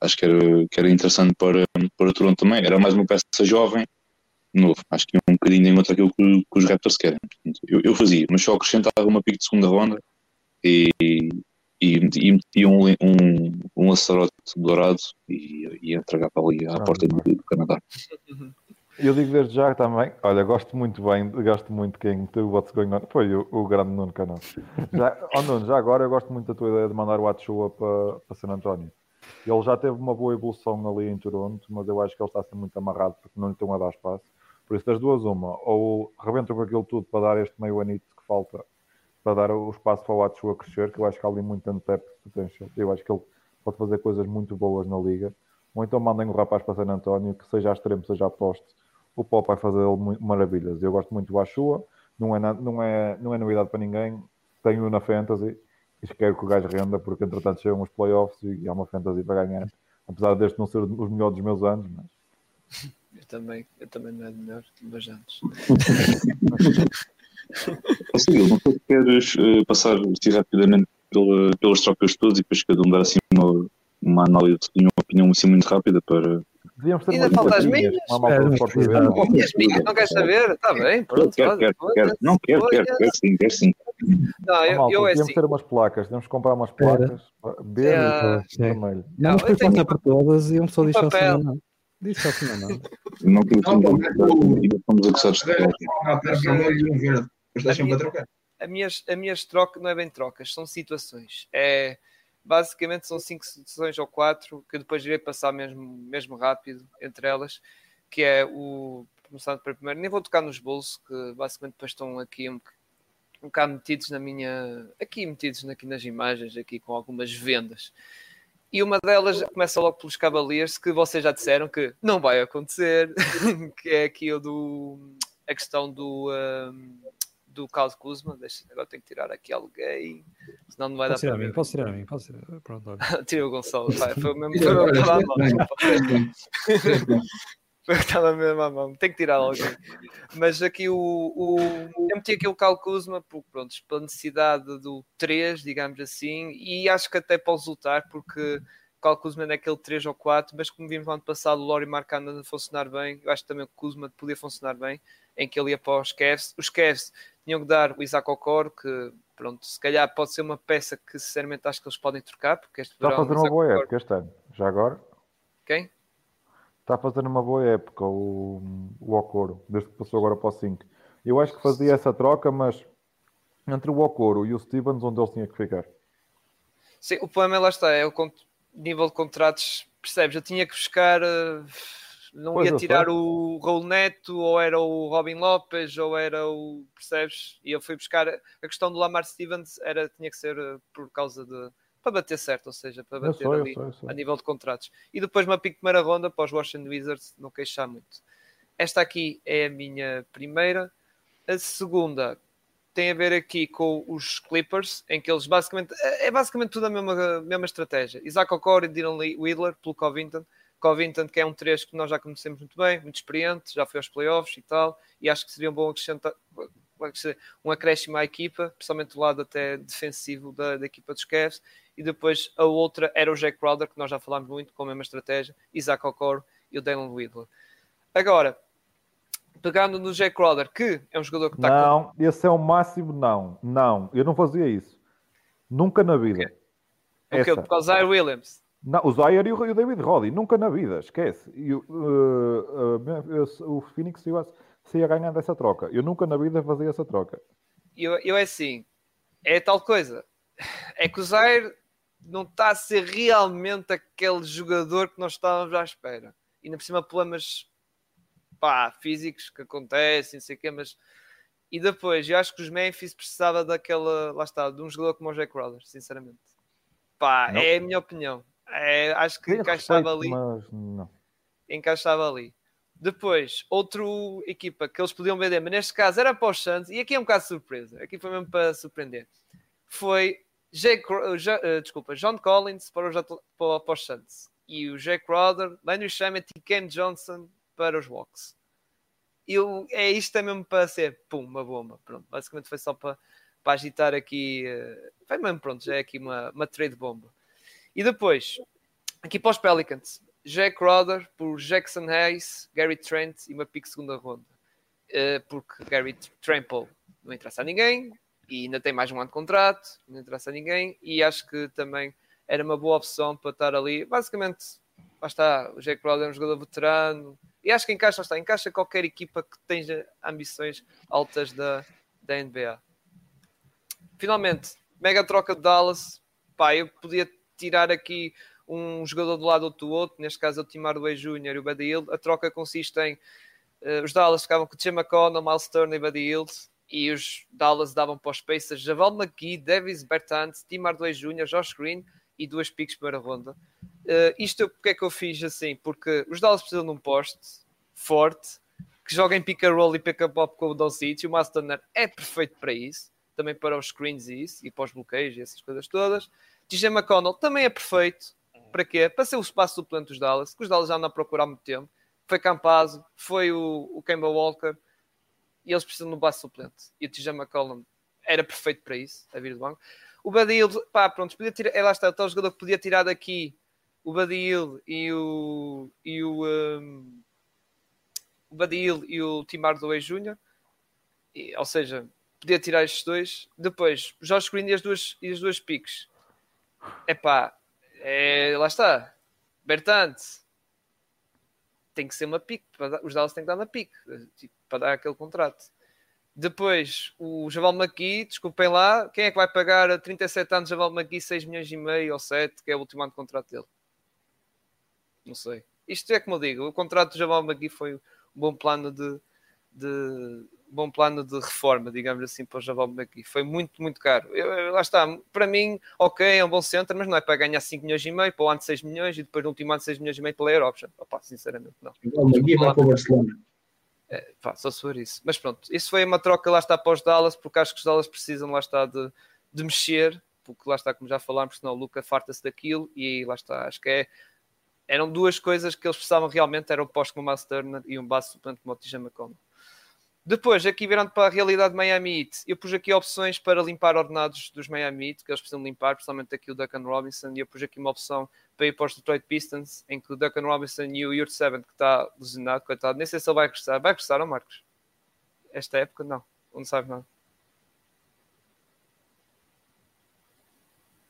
acho que era, que era interessante para, para Toronto também. Era mais uma peça jovem, novo. Acho que um bocadinho em outra aquilo que, que os Raptors querem. Eu, eu, fazia, mas só acrescentava uma pique de segunda ronda e, e, e meti um, um, um laçarote dourado e ia entregar para ali à Ah, porta do, do Canadá. (laughs) Eu digo desde já também, olha, gosto muito bem, gosto muito quem meteu o What's Going On, foi o, o grande Nuno Canal. Já, (laughs) oh Nuno, já agora eu gosto muito da tua ideia de mandar o Achua para, para San António. Ele já teve uma boa evolução ali em Toronto, mas eu acho que ele está a ser muito amarrado porque não lhe estão a dar espaço. Por isso, das duas, uma, ou rebentam com aquilo tudo para dar este meio anito que falta, para dar o espaço para o Achua crescer, que eu acho que há ali muito untapped potential. Eu acho que ele pode fazer coisas muito boas na liga. Ou então mandem o rapaz para San António, que seja a extremo, seja a poste, o Pop vai fazer maravilhas. Eu gosto muito do Achua, não é, não, é, não é novidade para ninguém. Tenho na Fantasy e quero que o gajo renda, porque entretanto chegam os playoffs e há uma Fantasy para ganhar. Apesar deste não ser os melhores dos meus anos, mas Eu também, eu também não é de melhor, mas antes. Assim, não sei se queres eh, passar assim, rapidamente pela, pelas trocas todas e depois cada um dar assim uma, uma análise e uma opinião assim muito rápida para. devíamos ter Ainda umas faltam as minhas? cuidado. não? As minhas, não queres saber? Está bem, pronto. quero, quero, quero. Não, quero, quero, quero sim, quero sim. Não, eu, malta, eu é assim. ter umas placas, que comprar umas placas, verde Ah, e vermelho. Não, Não, mas eu tenho por todas e um só papel. assim, não. Diz só assim, não. Não Não, ainda estamos acusados de deixam para trocar. as minhas, as minhas trocas não é bem trocas, são situações. É, basicamente são cinco situações ou quatro que eu depois irei passar mesmo, mesmo rápido entre elas, que é o começando para primeiro, nem vou tocar nos bolsos, que basicamente depois estão aqui um, um bocado metidos na minha. aqui metidos aqui nas imagens, aqui com algumas vendas. E uma delas começa logo pelos Cavaliers, que vocês já disseram que não vai acontecer, (laughs) que é aqui o do a questão do, um, do Carlos Kuzma. Deixa, agora tenho que tirar aqui alguém, senão não vai Posso dar tirar para a mim, posso tirar a mim, posso tirar. Pronto, olha. (laughs) Tira o Gonçalo, vai, foi mesmo foi mesmo. Foi o (laughs) estava mesmo à mão. Tem que tirar alguém. Mas aqui o, o. Eu meti aqui o Cal Kuzma, porque, pronto, pela necessidade do 3, digamos assim, e acho que até pode resultar, porque o Cal Kuzma é aquele 3 ou 4, mas como vimos no ano passado o Lori Marcano a funcionar bem, eu acho que também o Kuzma podia funcionar bem, em que ele ia para os Cavs. Os Cavs tinham que dar o Isaac Okoro, que, pronto, se calhar pode ser uma peça que, sinceramente, acho que eles podem trocar, porque este Está a verão, fazer uma boa época este ano, já agora. Quem? Está a fazer uma boa época o, o Okoro, desde que passou agora para o 5. Eu acho que fazia essa troca, mas entre o Okoro e o Stevens, onde ele tinha que ficar. Sim, o problema lá está, é o nível de contratos, percebes? Eu tinha que buscar, eh, não Pois, ia tirar sei. o Raul Neto, ou era o Robin Lopes, ou era o, percebes? E eu fui buscar, a questão do Lamar Stevens era, tinha que ser eh, por causa de, para bater certo, ou seja, para bater sei, eu ali sei, eu sei. a nível de contratos. E depois uma pique de primeira ronda para os Washington Wizards, não queixar muito. Esta aqui é a minha primeira. A segunda tem a ver aqui com os Clippers, em que eles basicamente é basicamente tudo a mesma, mesma estratégia. Isaac Okoro e Dylan Wheeler pelo Covington. Covington, que é um 3 que nós já conhecemos muito bem, muito experiente, já foi aos playoffs e tal, e acho que seria um bom acrescentar um acréscimo à equipa, principalmente do lado até defensivo da, da equipa dos Cavs, e depois a outra era o Jack Crowder, que nós já falámos muito, com a mesma estratégia, Isaac Okoro e o Dylan Wheeler. Agora, pegando no Jack Crowder, que é um jogador que está com Não, esse é o máximo, não. Não, eu não fazia isso. Nunca na vida. o que? Essa. Por causa do Williams. Não, o Zaire e o o David Roddy, nunca na vida, esquece. E, o- uh, uh, o Phoenix se ia, se ia ganhar dessa troca. Eu nunca na vida fazia essa troca. eu, eu é assim, é tal coisa. É que o Zaire não está a ser realmente aquele jogador que nós estávamos à espera. E ainda por cima problemas pá, físicos que acontecem, não sei o quê, mas e depois, eu acho que os Memphis precisava daquela, lá está, de um jogador como o Jack Crowder, sinceramente. Pá, Não. é a minha opinião. É, acho que Tenho encaixava respeito, ali Mas não. encaixava ali. Depois, outra equipa que eles podiam vender, mas neste caso era para os Suns, e aqui é um bocado de surpresa, aqui foi mesmo para surpreender. Foi Cro- uh, uh, desculpa, John Collins para os, para, para os e o Jay Crowder, Landry Shamet e Ken Johnson para os Hawks. Eu, é isto é mesmo para ser, pum, uma bomba. Pronto, basicamente foi só para, para agitar aqui, uh, foi mesmo pronto, já é aqui uma, uma trade bomba. E depois, aqui para os Pelicans, Jack Crowder por Jackson Hayes, Gary Trent e uma pique segunda ronda. Uh, porque Gary Trample não interessa a ninguém. e ainda tem mais um ano de contrato, não interessa a ninguém, e acho que também era uma boa opção para estar ali. Basicamente, lá está, o Jake Crowder é um jogador veterano, e acho que encaixa, está, encaixa qualquer equipa que tenha ambições altas da, da NBA. Finalmente, mega troca de Dallas, pá, eu podia tirar aqui um jogador do lado do outro, neste caso é o Tim Hardaway Jr. e o Buddy Hill, a troca consiste em uh, os Dallas ficavam com o Tim McConnell, Miles Turner e Buddy Hill, e os Dallas davam para os Pacers Javal McGee, Davis Bertans, Tim Hardaway Jr., Josh Green e duas picks para a ronda. Uh, isto porque é que eu fiz assim? Porque os Dallas precisam de um poste forte que joga em pick and roll e pick pop com o Doncic. O Miles Turner é perfeito para isso, também para os screens e isso, e para os bloqueios e essas coisas todas. TJ McConnell também é perfeito. Para quê? Para ser o espaço suplente dos Dallas, que os Dallas já andam a procurar há muito tempo. Foi Campazzo, foi o, o Kemba Walker, e eles precisam de um base suplente. E o TJ McCollum era perfeito para isso, a vir do banco. O Badil, pá, pronto, podia tirar, é, lá está, o tal jogador que podia tirar daqui o Badil e o, e o, um, o Badil e o Tim Hardaway Jr. Ou seja, podia tirar estes dois. Depois, Josh Green e as duas, e as duas piques. Epá, é lá está. Bertante. Tem que ser uma pique. Os Dallas têm que dar uma pique. Tipo, para dar aquele contrato. Depois, o Javal McGee, desculpem lá, quem é que vai pagar a 37 anos Javal McGee 6 milhões e meio ou 7, que é o último ano de contrato dele? Não sei. Isto é como eu digo, o contrato do Javal McGee foi um bom plano de, de bom plano de reforma, digamos assim, para o Javal McGee. Foi muito, muito caro. Eu, lá está, para mim, ok, é um bom centro, mas não é para ganhar 5 milhões e meio, para o ano 6 milhões e depois no último ano 6 milhões e meio pela Option. Opa, sinceramente, não. Vai para o Barcelona. É, pá, só se for isso. Mas pronto, isso foi uma troca lá está para os Dallas, porque acho que os Dallas precisam lá está de, de mexer, porque lá está, como já falámos, senão o Luca farta-se daquilo e lá está, acho que é. Eram duas coisas que eles precisavam realmente, era o posto como o Turner e um base suplente como o TJ McConnell. Depois, aqui virando para a realidade de Miami Heat, eu pus aqui opções para limpar ordenados dos Miami Heat, que eles precisam limpar, principalmente aqui o Duncan Robinson, e eu pus aqui uma opção para ir para os Detroit Pistons, em que o Duncan Robinson e o Yurt Seven, que está lesionado, coitado, nem sei se ele vai regressar. Vai regressar, não, Marcos? Esta época, não. Não sabe nada.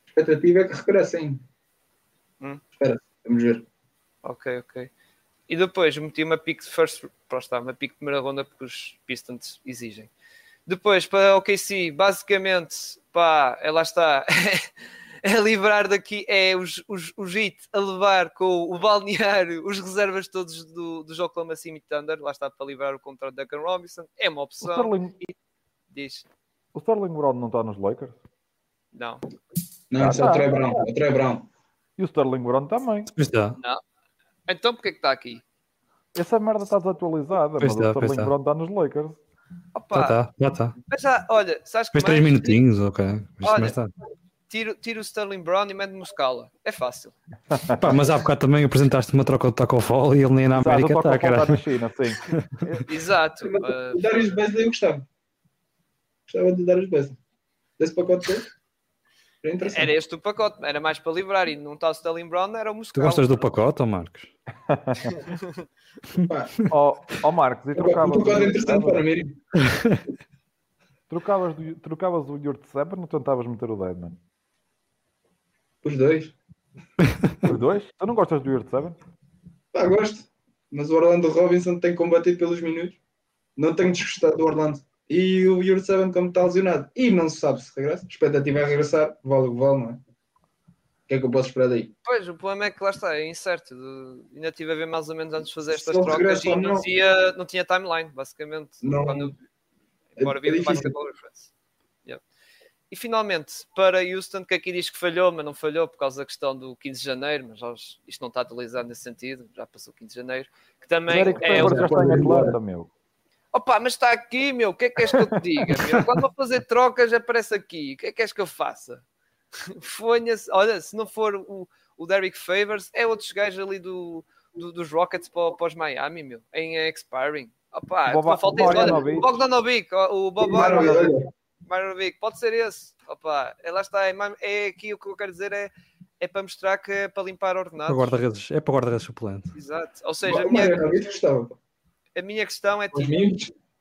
A expectativa é que regressem. Hum? Espera, vamos ver. Ok, ok. E depois meti uma pick de first, está, uma pick de primeira ronda porque os Pistons exigem. Depois para o OKC, basicamente, pá, é lá está. a (laughs) livrar daqui é os, os, os Heat a levar com o balneário (laughs) os reservas todos do, do Oklahoma City Thunder, lá está para livrar o contrato da Duncan Robinson, é uma opção. O Sterling, e... Diz. O Sterling Brown não está nos Lakers? Não. Não, Ah, isso é o tá. Trey Brown. É o Trey Brown. E o Sterling Brown também. Está. Então porquê que está aqui? Essa merda está desatualizada, Pois mas tá, o Sterling tá. Brown está nos Lakers. Opa, Já está, já está. mas já, olha, sabes que Depois três mais? minutinhos, ok. Olha, tá. Tiro, tiro o Sterling Brown e mando-me o Scala. É fácil. Pá, mas há bocado também apresentaste uma troca de Taco Fall e ele nem na Exato, América está, cara. na China, sim. (laughs) Exato. Uh, O Darius Besley eu gostava. Gostava de Darius Besley. Desse pacote todo. Era interessante. era este o pacote, era mais para livrar e não está o Sterling Brown, era o Tu Muscala. gostas do pacote, ou Marcos? (laughs) Ó ó, Marcos, e um trocavas pacote o interessante para mim. Trocavas, do- trocavas o Yurt Seven ou tentavas meter o Deadman? Os dois. Os dois? Tu não gostas do Yurt Seven? Pá, gosto. Mas o Orlando Robinson tem combatido pelos minutos. Não tenho desgostado do Orlando. E o Yuri Seven como está lesionado. E não se sabe se regressa. A expectativa é regressar. Vale o que vale, não é? O que é que eu posso esperar daí? Pois, o problema é que lá está, é incerto. De- Ainda estive a ver mais ou menos antes de fazer estas trocas e não não. tinha, não tinha timeline, basicamente. Não. Quando, É- embora é difícil. Basketball Reference. Yeah. E finalmente, para Houston, que aqui diz que falhou, mas não falhou por causa da questão do 15 de janeiro, mas já- isto não está atualizado nesse sentido, já passou 15 de janeiro, que também Eric é Favors o já está em Atlanta, meu. Opa, mas está aqui, meu. O que é que queres que eu te diga? Meu? (laughs) Quando vou fazer trocas, aparece aqui. O que é que queres que eu faça? Fonha-se. Olha, se não for o, o Derek Favors, é outros gajos ali do, do- dos Rockets para, para os Miami, meu. Em expiring. Opa, Boba- falta isso. Olha, Bogdanovic. o Bogdanovic, pode ser esse. Opa, é, lá está. É, é aqui o que eu quero dizer é, é para mostrar que é para limpar Para ordenados. guarda-redes, é para guarda-redes suplente. Exato. Ou seja, a O minha, gostava. pá. A minha questão é tipo,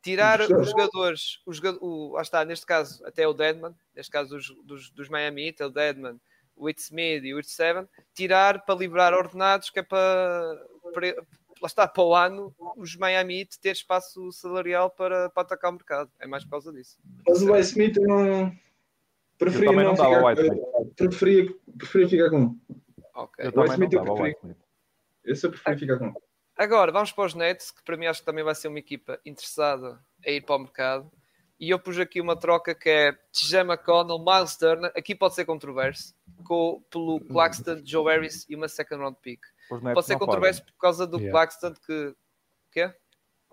tirar os jogadores, os, o, lá está, neste caso, até o Deadman, neste caso dos, dos, dos Miami Heat, é o Deadman, o It Smith e o It Seven, tirar para livrar ordenados, que é para, para lá está, para o ano, os Miami Heat ter espaço salarial para, para atacar o mercado. É mais por causa disso. Mas o White Smith eu não. Preferia também não, não ficar. White. Preferia, preferia ficar com. um. Ok. Eu White também não Smith eu dava preferi. White Smith. Esse eu preferia ficar com. Agora, vamos para os Nets, que para mim acho que também vai ser uma equipa interessada a ir para o mercado. E eu pus aqui uma troca que é TJ McConnell, Miles Turner, aqui pode ser controverso, com, pelo Claxton, Joe Harris e uma second round pick. Pode ser controverso por causa do Yeah. Claxton que... Quê?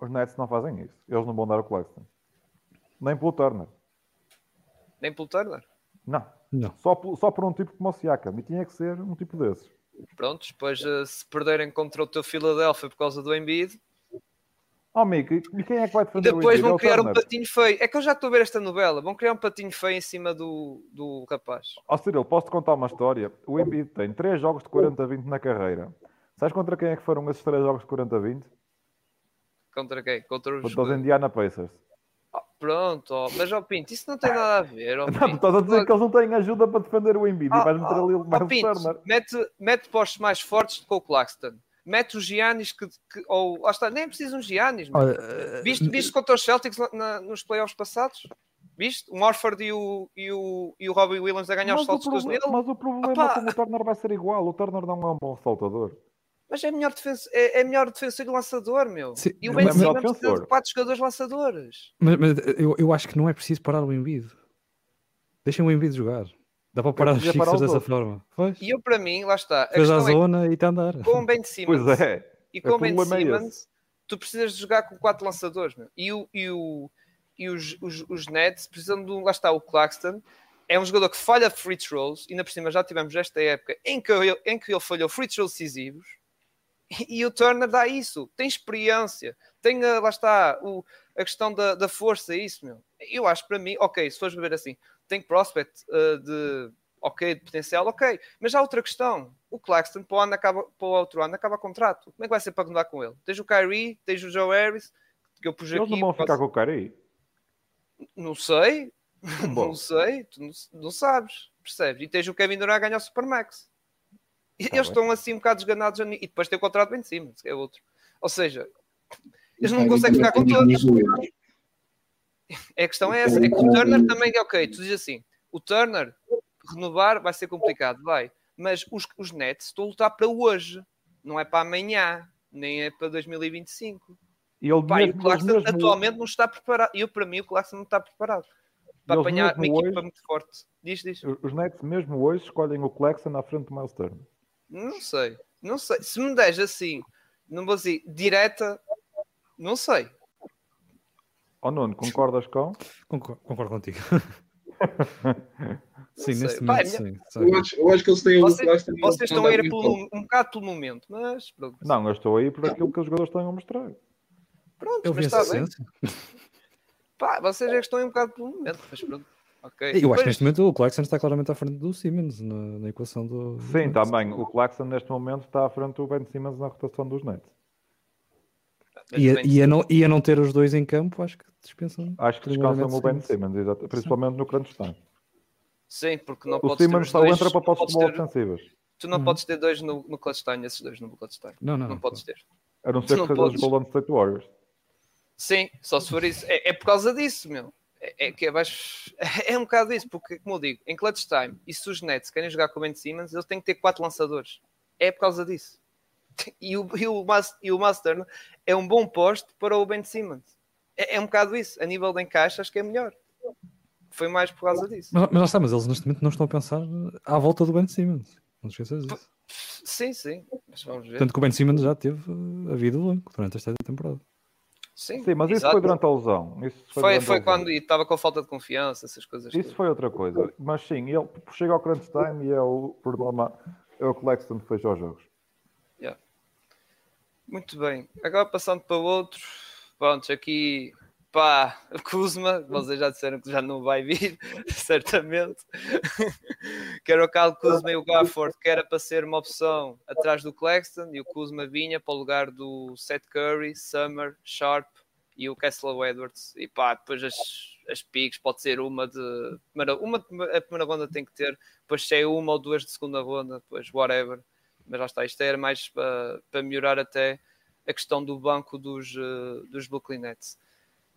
Os Nets não fazem isso. Eles não vão dar o Claxton. Nem pelo Turner. Nem pelo Turner? Não. Não. Só por, só por um tipo como o Siakam. E tinha que ser um tipo desses. Prontos, depois eh, se perderem contra o teu Philadelphia por causa do Embiid, Oh, amigo, e quem é que vai defender depois? É vão o criar um patinho feio. É que eu já estou a ver esta novela. Vão criar um patinho feio em cima do, do rapaz. Ó Cyril, posso-te contar uma história? O Embiid tem 3 jogos de 40-20 na carreira. Sabes contra quem é que foram esses 3 jogos de 40-20? Contra quem? Contra os... Contra os Indiana Pacers. Ah, Pronto, ó. mas ó Pinto, isso não tem nada a ver. ó, Não, estás a dizer que eles não têm ajuda para defender o Embiid Ah, e vais meter ali o Ó, Pinto, Turner. mete, mete postos mais fortes com o Claxton. Mete os Giannis que, que ou lá está, nem precisam os Giannis. meu. Olha, eh, Viste, viste contra os Celtics na- nos playoffs passados? Viste? O Morford e o, e o, e o Robbie Williams a ganhar Mas os saltos nele. mas o problema Opa! com o Turner vai ser igual. O Turner não é um bom ressaltador. Mas é melhor, defesa, é, é melhor defensor e lançador, meu. Sim, e o mas- Ben mas- melhor Simmons precisa de quatro jogadores lançadores. Mas, mas eu, eu acho que não é preciso parar o Embiid. Deixem o Embiid jogar. Dá para parar os Sixers dessa forma. Pois. E eu, para mim, lá está. A Fez a é zona e está a andar. com o Ben Simmons Pois é. e É, com o o Ben é Simmons, tu precisas de jogar com quatro lançadores. Meu. E, o, e, o, e os, os, os Nets precisam de um. Lá está, o Claxton. É um jogador que falha free throws, e ainda por cima já tivemos esta época em que ele, em que ele falhou free throws decisivos. E, (laughs) e o Turner dá isso, tem experiência, tem, ah, lá está, o, a questão da, da força, é isso, meu. Eu acho para mim, ok, se fores ver assim, tem prospect ah, de, ok, de potencial, ok, mas há outra questão. O Claxton para o, ano acaba, para o outro ano acaba contrato. Como é que vai ser para renovar com ele? Tens o Kyrie, tens o Joe Harris, que eu pus Eles aqui. não vão ficar com o Kyrie. Não sei, Bom. (laughs) não sei, tu não, não sabes, percebes? E tens o Kevin Durant a ganhar o Supermax. Tá eles estão assim um bocado desganados. E depois tem o contrato bem de cima, é outro. Ou seja, eles não Aí conseguem ficar com também todos. tem incluído. É a questão é essa. É que o Turner também é ok. Tu dizes assim: o Turner renovar vai ser complicado, vai. Mas os, os Nets estão a lutar para hoje, não é para amanhã, nem é para 2025. E ele Pá, e o mesmo, eles Claxton mesmo- atualmente não está preparado. Eu, para mim, o Claxton não está preparado para apanhar uma equipa hoje- muito forte. Diz, diz. Os Nets mesmo hoje escolhem o Claxton à frente do Miles Turner. Não sei, não sei. Se me des assim, não vou dizer direta, não sei. Oh Nuno, concordas com? Concordo, concordo contigo. (laughs) sim, Pá, momento, é sim. Eu acho, eu acho que eles têm Vocês, vocês estão a ir pelo, um bocado pelo momento, mas pronto. Não, eu estou aí por aquilo que os jogadores têm a mostrar. Pronto, Eu mas está bem. Pá, vocês é que estão aí um bocado pelo momento, mas pronto. Ok. Eu acho que neste momento o Clarkson está claramente à frente do Simmons na, na equação do. Sim, do- também. O Claxton neste momento está à frente do Ben Simmons na rotação dos Nets. E a, e, a não, e a não ter os dois em campo, acho que dispensam. Acho que descansam o Ben Simmons. Simmons, exato, principalmente no crunch time. Sim, porque não O podes ter Simmons só dois, entra para postos de bola ofensivas. Tu não Uhum. podes ter dois no, no clutch time, esses dois no clutch time. Não, não, Não, não. podes ter. A não ser Não que seja os. Golden State Warriors. Sim, só se for isso. É, é por causa disso, meu. É, é que é, (laughs) é um bocado isso, porque, como eu digo, em clutch time, e se os Nets querem jogar com o Ben Simmons, eles têm que ter quatro lançadores. É por causa disso. (laughs) E o, e o, Mas- e o Master é um bom posto para o Ben Simmons. É, é um bocado isso. A nível de encaixe, acho que é melhor. Foi mais por causa disso. Mas, mas está, mas eles neste momento não estão a pensar à volta do Ben Simmons. Não te esqueças disso. Sim, sim. Mas vamos ver. Tanto que o Ben Simmons já teve a vida longa durante esta temporada. Sim, Sim, mas isso exato. foi durante a lesão. Isso foi, Foi, foi quando estava com falta de confiança, essas coisas. Isso todas. foi outra coisa. Mas sim, ele chega ao crunch time e é o problema. É o que fecha os jogos. Muito bem. Agora passando para outro. Pronto, aqui pá, Kuzma, vocês já disseram que já não vai vir, (laughs) certamente. que era o Kyle Kuzma e o Gafford, que era para ser uma opção atrás do Claxton, e o Kuzma vinha para o lugar do Seth Curry, Summer, Sharp e o Kessler Edwards. E pá, depois as, as picks pode ser uma de. Uma, a primeira ronda tem que ter, depois se é uma ou duas de segunda ronda, depois whatever. Mas lá está, isto era mais para, para melhorar até a questão do banco dos, uh, dos Brooklyn Nets.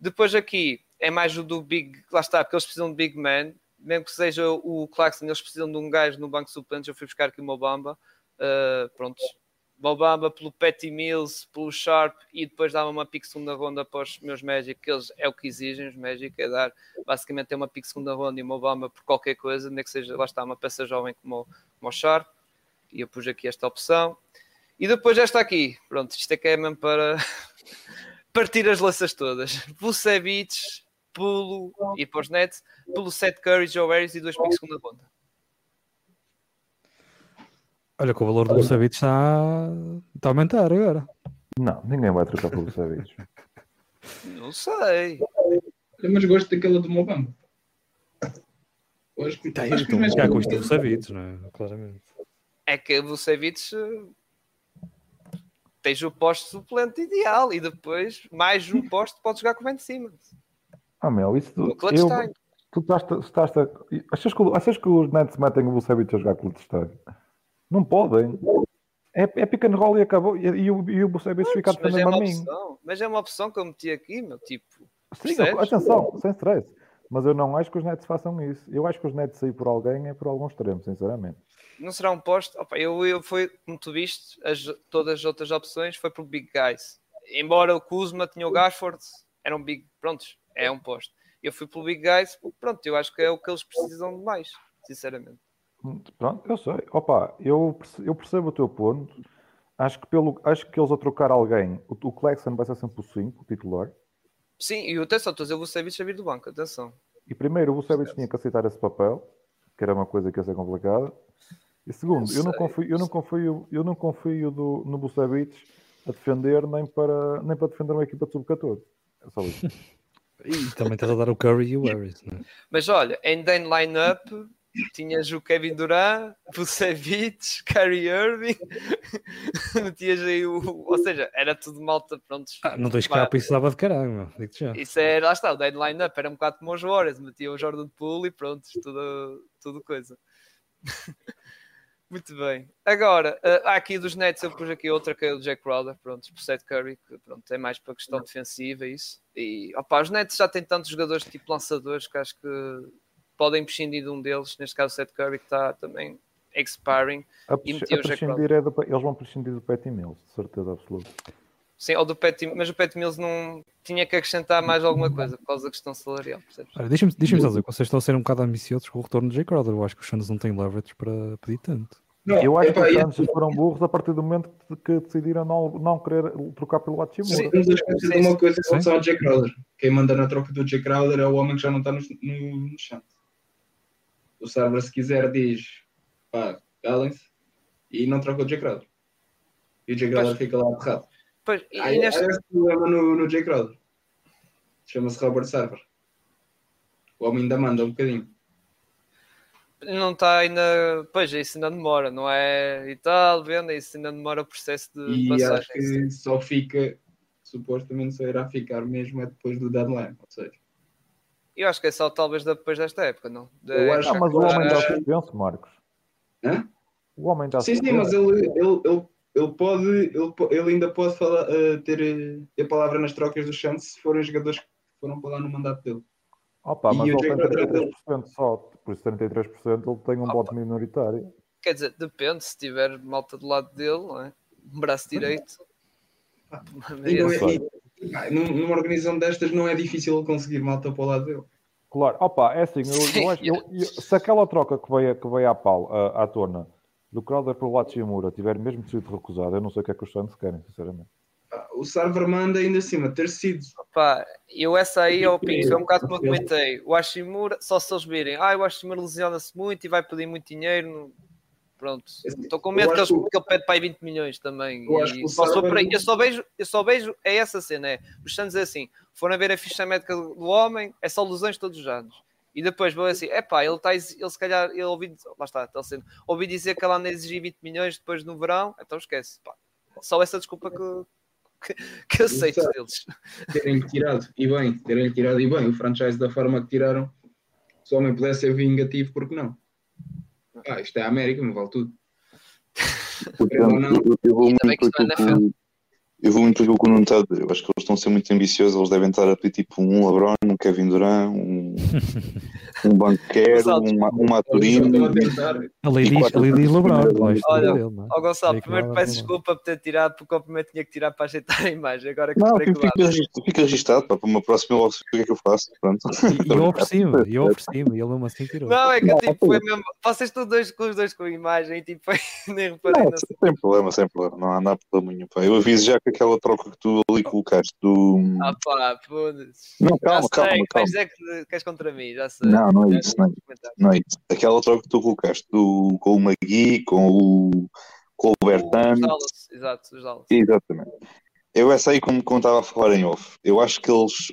Depois aqui é mais o do Big, lá está, porque eles precisam de Big Man, mesmo que seja o Claxton, eles precisam de um gajo no banco suplente. Eu fui buscar aqui o Mobamba, uh, pronto, Mobamba pelo Petty Mills, pelo Sharp e depois dava uma pick segunda ronda para os meus Magic, que eles é o que exigem, os Magic, é dar basicamente é uma pick segunda ronda e Mobamba por qualquer coisa, nem que seja, lá está, uma peça jovem como, como o Sharp, e eu pus aqui esta opção. E depois esta aqui, pronto, isto é que é mesmo para (laughs) partir as laças todas. Vucevic, pulo e para os Nets, pelo Seth Curry, Joe Harris e dois picks segunda ronda. Olha que o valor do Vucevic está, está a aumentar agora. Não, ninguém vai trocar pelo Vucevic. Não sei. Eu mas gosto daquela do Mobamba. Hoje, tá, acho que então, já custa o Vucevic, não é? Claramente. É que o Vucevic tens o posto suplente ideal e depois mais um posto podes jogar com o Ben Simmons. Ah, meu, isso tu, eu, tu estás, estás a, achas, que, achas que os Nets metem o Vucevic a jogar com o Clutch Não podem. É, é pick and roll e acabou. E, e, o, e o Vucevic fica mas é uma mim. Opção, mas é uma opção que eu meti aqui, meu tipo. Sim, percebes? atenção, sem stress. Mas eu não acho que os Nets façam isso. Eu acho que os Nets sair por alguém é por algum extremo, sinceramente não será um posto. Opa, eu, eu fui, como tu viste, as, todas as outras opções foi por Big Guys. Embora o Kuzma tinha o Gashford, eram Big, prontos, é um posto. Eu fui pelo Big Guys, pronto, eu acho que é o que eles precisam de mais, sinceramente. Pronto, eu sei. Opa, eu, eu percebo o teu ponto. Acho que, pelo, acho que eles a trocar alguém, o, o Clexon vai ser sempre o 5, o titular. Sim, e atenção, estou a dizer o Vucevic a vir do banco, atenção. E primeiro o Vucevic tinha que aceitar esse papel, que era uma coisa que ia ser complicada. E segundo, eu não confio, eu não confio, eu não confio do, no Bucevic a defender nem para, nem para defender uma equipa de sub-14. É só isso. e também estás a dar o Curry e o Harris, não é? Mas olha, em Dan line-up tinhas o Kevin Durant, Vucevic, Kyrie Irving, (laughs) metias aí o. Ou seja, era tudo malta, pronto. Ah, não tens capa isso dava de caralho, meu. já. Isso era, lá está, o Dan line-up era um bocado como os Warriors, metia o Jordan Poole e pronto, tudo, tudo coisa. Muito bem. Agora, uh, há aqui dos Nets, eu pus aqui outra que é o Jack Crowder, pronto, por Seth Curry, que pronto, é mais para questão defensiva isso. E opa, os Nets já têm tantos jogadores tipo lançadores que acho que podem prescindir de um deles, neste caso o Seth Curry, que está também expiring. A, e a o Jack Crowder. É do, eles vão prescindir do Patty Mills, de certeza absoluta. Sim, ou do Pat, mas o Pat Mills não tinha que acrescentar mais alguma coisa por causa da questão salarial, Deixa-me deixa dizer que vocês estão a ser um bocado ambiciosos com o retorno de Jay Crowder. Eu acho que os Suns não têm leverage para pedir tanto. Não, eu acho que os Suns foram burros a partir do momento que decidiram não, não querer trocar pelo Hachimura. Sim, mas de uma coisa em relação ao Jay Crowder. Quem manda na troca do Jay Crowder é o homem que já não está no, no, no chão. O server, se quiser, diz pá, calem-se e não troca o Jay Crowder. E o Jay Crowder fica lá aterrado. Pois, e Aí, neste... esse problema no, no Jay Crowder. Chama-se Robert Server. O homem ainda manda um bocadinho. Não está ainda. Pois, isso ainda demora, não é? E tal, vendo, isso ainda demora o processo de e passagem. E acho que só fica, supostamente só irá ficar mesmo é depois do deadline, ou seja. Eu acho que é só talvez depois desta época, não? De... Eu acho não, mas o homem dá suspenso, Marcos. Hã? O homem dá Sim, sim, mas ele, ele, ele ele pode, ele, ele ainda pode falar, uh, ter, ter palavra nas trocas do Santos se forem jogadores que foram para lá no mandato dele. Opa, mas ele tem 33% só, por isso 33% ele tem um Opa. voto minoritário. Quer dizer, depende, se tiver malta do lado dele, não é? Um braço direito. é, e, numa organização destas não é difícil conseguir malta para o lado dele. Claro, opa, é assim, eu, eu, eu, eu, se aquela troca que veio, que veio à, pau, à, à tona do Crowder para o Hachimura tiver mesmo sido recusado, eu não sei o que é que os Santos querem, sinceramente. O Sarver manda ainda acima ter sido. Pá, eu essa aí, ao Pinto, foi um bocado como eu comentei. O Hashimura, só se eles virem, ah, o Hashimura lesiona-se muito e vai pedir muito dinheiro. Pronto, estou com medo que, que, ele pede para aí 20 milhões também. E só Sarver... eu, só vejo, eu só vejo, é essa cena, é. Os Santos é assim, foram ver a ficha médica do homem, é só lesões todos os anos. E depois vou assim, é pá, ele está, ele se calhar, ele ouvi, lá está, está sendo, ouvi dizer que ela anda a exigir 20 milhões depois no verão, então esquece, pá. Só essa desculpa que, que, que aceito Exato. deles. terem tirado e bem, terem tirado e bem o franchise da forma que tiraram, se o homem pudesse ser vingativo, porque não? Ah, isto é a América, me vale tudo. (laughs) Portanto, não. eu, eu vou muito bem eu vou muito aquilo que o Nuno está a dizer. Eu acho que eles estão a ser muito ambiciosos. Eles devem estar a pedir tipo um LeBron, um Kevin Durant, um, (laughs) um banqueiro, um, um Maturino. estão a tentar. A lei E diz, LeBron, Olha, dele, é? Ó Gonçalo, primeiro peço vai desculpa por ter tirado, porque o primeiro tinha que tirar para ajeitar a imagem. Agora que Não, fica, fica, registado, fica registado. Pá, para uma próxima eu o que é que eu faço. Pronto. E eu ofereci-me, e eu ofereci-me, e ele mesmo assim tirou. Não, é que Não, tipo, foi- mesmo. Vocês estão dois com os dois com a imagem e tipo, (laughs) nem reparei Não, sem problema, sem problema. Não há, problema nenhum. Pá. Eu aviso já que aquela troca que tu ali colocaste do. Ah pá, foda-se. Não, calma, já calma, sei, calma. Vais dizer que queres contra mim, já sei. Não, não é isso, não é. Não é isso. Aquela troca que tu colocaste do, com o Magui, com o, com o Os Bertano. Dallas, exato, os Dallas. Exatamente. Eu essa aí, como, como estava a falar em off, eu acho que eles,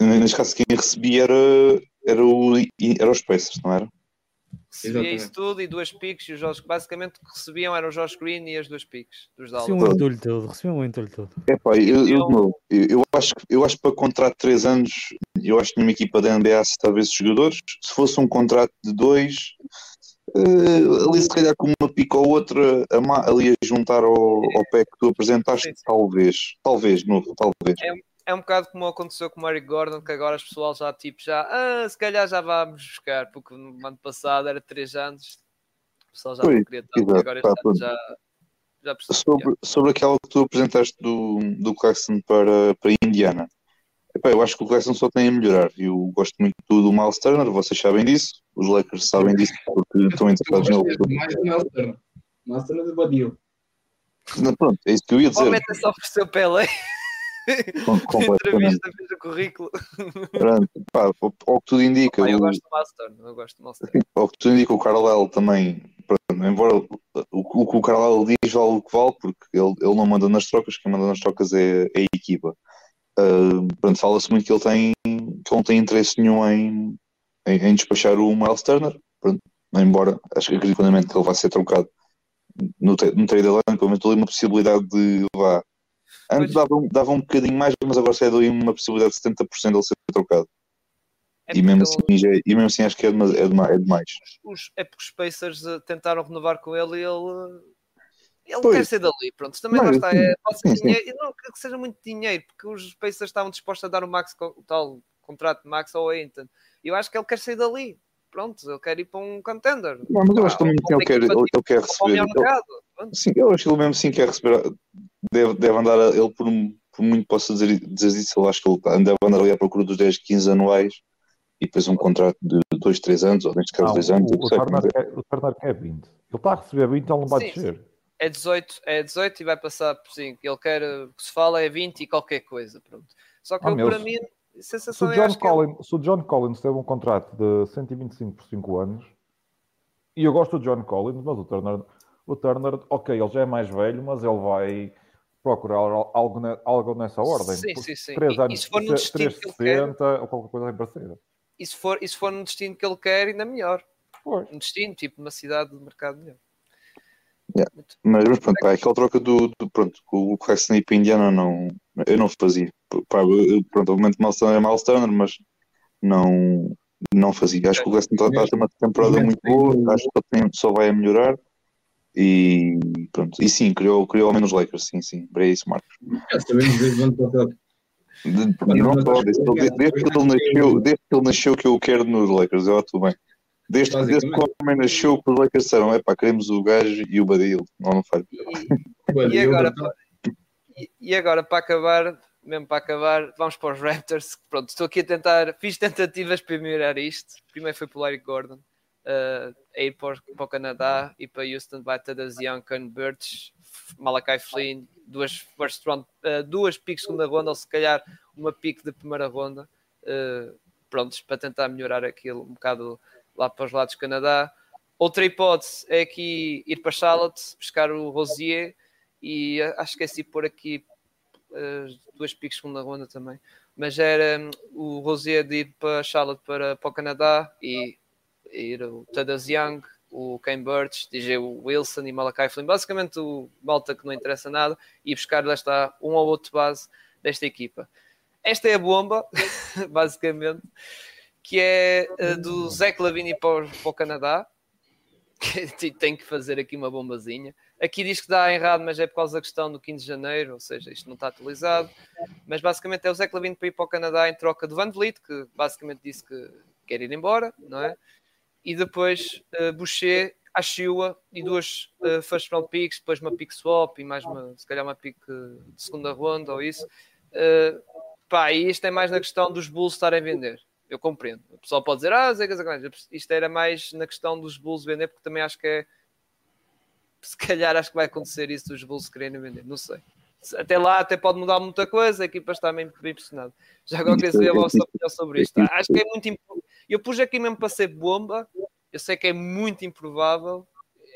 neste caso, quem recebia era, era, o, era os Pacers, não era? Recebia Exatamente. isso tudo e duas piques e os Josh, basicamente o que recebiam eram o Josh Green e as duas piques dos Recebi um Dallas. entulho todo, recebi um entulho todo. Epá, eu, eu, Eu- eu, eu acho, que- eu acho que para contrato de 3 anos, eu acho que numa equipa da NBA se talvez os jogadores, se fosse um contrato de 2, ali se calhar com uma pica ou outra, ali a juntar ao, ao pé que tu apresentaste, talvez, talvez, novo, talvez. É um bocado como aconteceu com o Eric Gordon, que agora as pessoal já tipo já, ah, se calhar já vamos buscar, porque no ano passado era 3 anos, o pessoal já não queria tanto, exato, agora pá, este ano pronto. já, já percebi. Sobre, sobre aquela que tu apresentaste do, do Claxton para, para Indiana. Epá, eu acho que o Claxton só tem a melhorar. Eu gosto muito do Miles Turner, vocês sabem disso. Os Lakers sabem disso porque estão interessados nele. Mais o Miles Turner. Miles Turner de Badio. Não, pronto, é isso que eu ia dizer. Provavelmente é só por seu Pelé, Com- na completamente. (laughs) entrevista, fez o currículo. Pronto, pá, ao que tudo indica, eu o, gosto do Master, eu gosto do Master. (laughs) ao que tudo indica, o Carlisle também, pronto, embora o, o que o Carlisle diz vale o que vale, porque ele, ele não manda nas trocas, quem manda nas trocas é, é a equipa. Ah, pronto, fala-se muito que ele tem que ele não tem interesse nenhum em, em, em despachar o Miles Turner, pronto, embora acho que acredito que ele vai ser trocado no, no trade deadline, pelo menos ali uma possibilidade de vá. Antes dava, um- dava um bocadinho mais, mas agora sai daí uma possibilidade de 70% dele ser trocado. É E mesmo, assim, já- e mesmo assim acho que é, dema- é, dema- é demais. os, é porque os Pacers eh, tentaram renovar com ele e ele, eh, ele Pois. quer ser dali. Pronto, também Não, está. É, sim, sim. dinheiro, não que seja muito dinheiro, porque os Pacers estavam dispostos a dar o, max, o tal contrato de Max ao Ainton. E eu acho que ele quer sair dali. Pronto, ele quer ir para um contender. Não, mas eu acho também que ele quer, equipa ele, tipo- ele quer Para o receber. ele-. Sim, eu acho que ele mesmo sim quer receber. Deve, deve andar, a- ele por, por muito posso dizer, dizer isso, eu acho que ele deve andar ali à procura dos 10, 15 anuais e depois um contrato de 2, 3 anos, ou neste caso Não, 2 anos. o, o, é- quer, o Turner quer 20. Ele está a receber 20, ele não vai Sim, descer. É 18, é 18 e vai passar por 5. Ele quer, o que se fala é 20 e qualquer coisa. Pronto. Só que Ah, eu, meu, para mim, a Se sensação o, é John acho que ele- Collins, se o John Collins teve um contrato de 125 por 5 anos, e eu gosto do John Collins, mas o Turner, o Turner, ok, ele já é mais velho, mas ele vai procurar algo, ne- algo nessa ordem. Sim, sim, sim. três E- e anos, se for no tre- destino que ele quer- 360 ou qualquer coisa assim parecida. e se for, e se for no destino que ele quer, ainda melhor. Pois. Um destino, tipo numa cidade de mercado melhor. Yeah. Mas, mas pronto, pá, aquela troca do, do pronto, com o e para Indiana não, eu não fazia. Pá, eu- pronto, obviamente Miles Turner é Miles Turner, mas não, não fazia. Acho que o Claxton está está a ter uma temporada muito boa, acho que ele tem- só vai a melhorar. E pronto, e sim, criou, criou ao menos Lakers, sim, sim, para isso, Marcos. Já sabemos desde o ano passado. De- não só, desde, que ele- desde que ele nasceu, desde que ele nasceu que eu o quero nos Lakers, eu tudo bem. Desde, desde que o homem nasceu que os Lakers disseram, é pá, queremos o gajo e o Badil, não, não faz. E, e agora, e, e agora, para acabar, mesmo para acabar, vamos para os Raptors. Pronto, estou aqui a tentar, fiz tentativas para melhorar isto. Primeiro foi para o Eric Gordon, uh, a ir para, para o Canadá e para Houston vai Tadas Young, Ken Birch, Malakai Flynn, duas first round, uh, duas picks segunda ronda, ou se calhar uma pick de primeira ronda. Uh, prontos, para tentar melhorar aquilo um bocado lá para os lados do Canadá. Outra hipótese é aqui ir para Charlotte, buscar o Rosier e uh, acho que esqueci de pôr aqui uh, duas picks segunda ronda também. Mas era um, o Rosier de ir para Charlotte para, para o Canadá e ir o Tadas Young, o Ken Burch, DJ Wilson e Malakai Flynn, basicamente o malta que não interessa nada, e buscar lá está um ou outro base desta equipa. Esta é a bomba, (laughs) basicamente, que é uh, do Zé Lavini para, para o Canadá, (laughs) tem que fazer aqui uma bombazinha. Aqui diz que dá errado, mas é por causa da questão do 15 de janeiro, ou seja, isto não está atualizado. Mas basicamente é o Zé Lavini para ir para o Canadá em troca do Van Vliet, que basicamente disse que quer ir embora, não é? E depois uh, Boucher, Ashua e duas uh, first round picks, depois uma pick swap e mais uma, se calhar uma pick de segunda ronda ou isso. Uh, pá, e isto é mais na questão dos Bulls estarem a vender. Eu compreendo. O pessoal pode dizer, ah, Zé isto era mais na questão dos Bulls vender, porque também acho que é. Se calhar acho que vai acontecer isso dos Bulls querendo vender, não sei. Até lá até pode mudar muita coisa, a equipa está meio impressionada. Já agora queria saber a vossa opinião sobre isto. Acho que é muito importante. Eu pus aqui mesmo para ser bomba, eu sei que é muito improvável,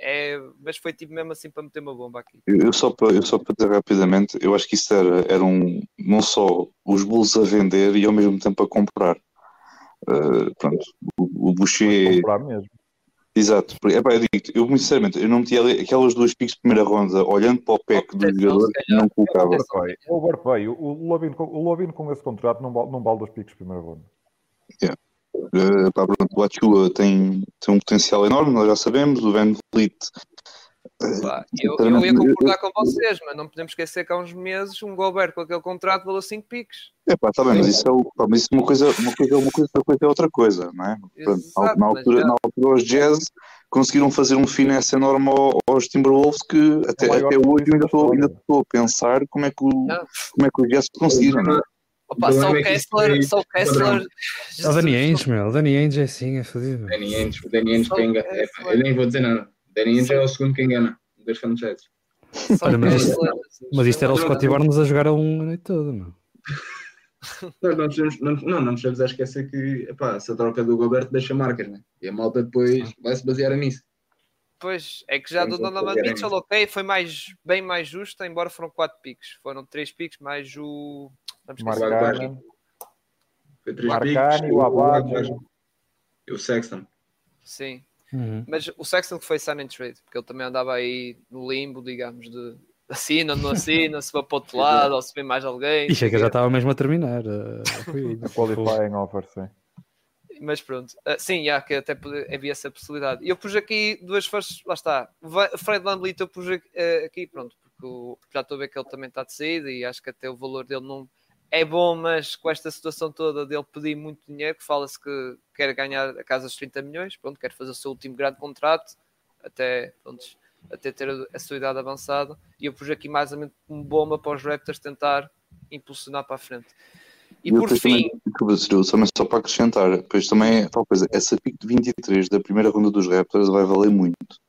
é, mas foi tipo mesmo assim para meter uma bomba aqui. Eu só para, eu só para dizer rapidamente, eu acho que isso era, era um, não só os Bulls a vender e ao mesmo tempo a comprar. Uh, pronto, o, o Boucher. Comprar mesmo. Exato, é, pá, eu digo eu sinceramente, eu não metia aquelas duas picks de primeira ronda olhando para o PEC do jogador, não colocava. O Overpay, o Lovin, o Lovin com esse contrato não vale, não vale dos picks de primeira ronda. Yeah. Uh, pá, pronto, o Achua tem, tem um potencial enorme, nós já sabemos. O Van Vliet. Pá, eu, eu, ia concordar com vocês, mas não podemos esquecer que há uns meses um Gobert com aquele contrato valeu 5 piques. É pá, está bem, mas isso é, mas isso é uma coisa, uma coisa, uma coisa, outra coisa é outra coisa, não é? Exato, na, altura, já... na altura, os Jazz conseguiram fazer um finesse enorme aos Timberwolves que até, até hoje ainda estou, ainda estou a pensar como é que, o, como é que os Jazz conseguiram, não é? Opa, só o Kessler, só o Kessler. É o Dani Ainge, meu. O Dani Ainge é assim, é fodido. Dani Ainge, o Dani Ainge. Eu nem vou dizer nada. Dani Ainge é o segundo que engana dos franchises. Olha, mas, isto, mas isto era o Scottie Barnes a jogar a um noite todo, meu. (laughs) Não, não, não, não, não nos devemos a esquecer que epá, essa troca do Gilberto deixa marcas, né? E a malta depois vai se basear nisso. Pois, é que já do Donovan Mitchell, ok, foi mais, bem mais justo, embora foram 4 piques. Foram 3 piques, mais o Marcani. Foi três Marcani, o Abad. E o Sexton. Sim. Uhum. Mas o Sexton que foi sign and trade, porque ele também andava aí no limbo, digamos, de assina, não assina, se vai para o outro (laughs) lado, ou se vem mais alguém. E chega, já estava mesmo a terminar. (laughs) Uh, a qualifying offer, sim. Mas pronto, uh, sim, já que até havia essa possibilidade. E eu pus aqui duas forças, lá está. O Fred VanVleet eu pus uh, aqui, pronto, porque já estou a ver que ele também está de saída e acho que até o valor dele não, é bom, mas com esta situação toda dele pedir muito dinheiro, que fala-se que quer ganhar a casa dos 30 milhões, pronto, quer fazer o seu último grande contrato, até, pronto, até ter a sua idade avançada, e eu pus aqui mais ou menos como bomba para os Raptors tentar impulsionar para a frente. E por fim. Também, só para acrescentar, depois também é tal coisa, essa pick de 23 da primeira ronda dos Raptors vai valer muito.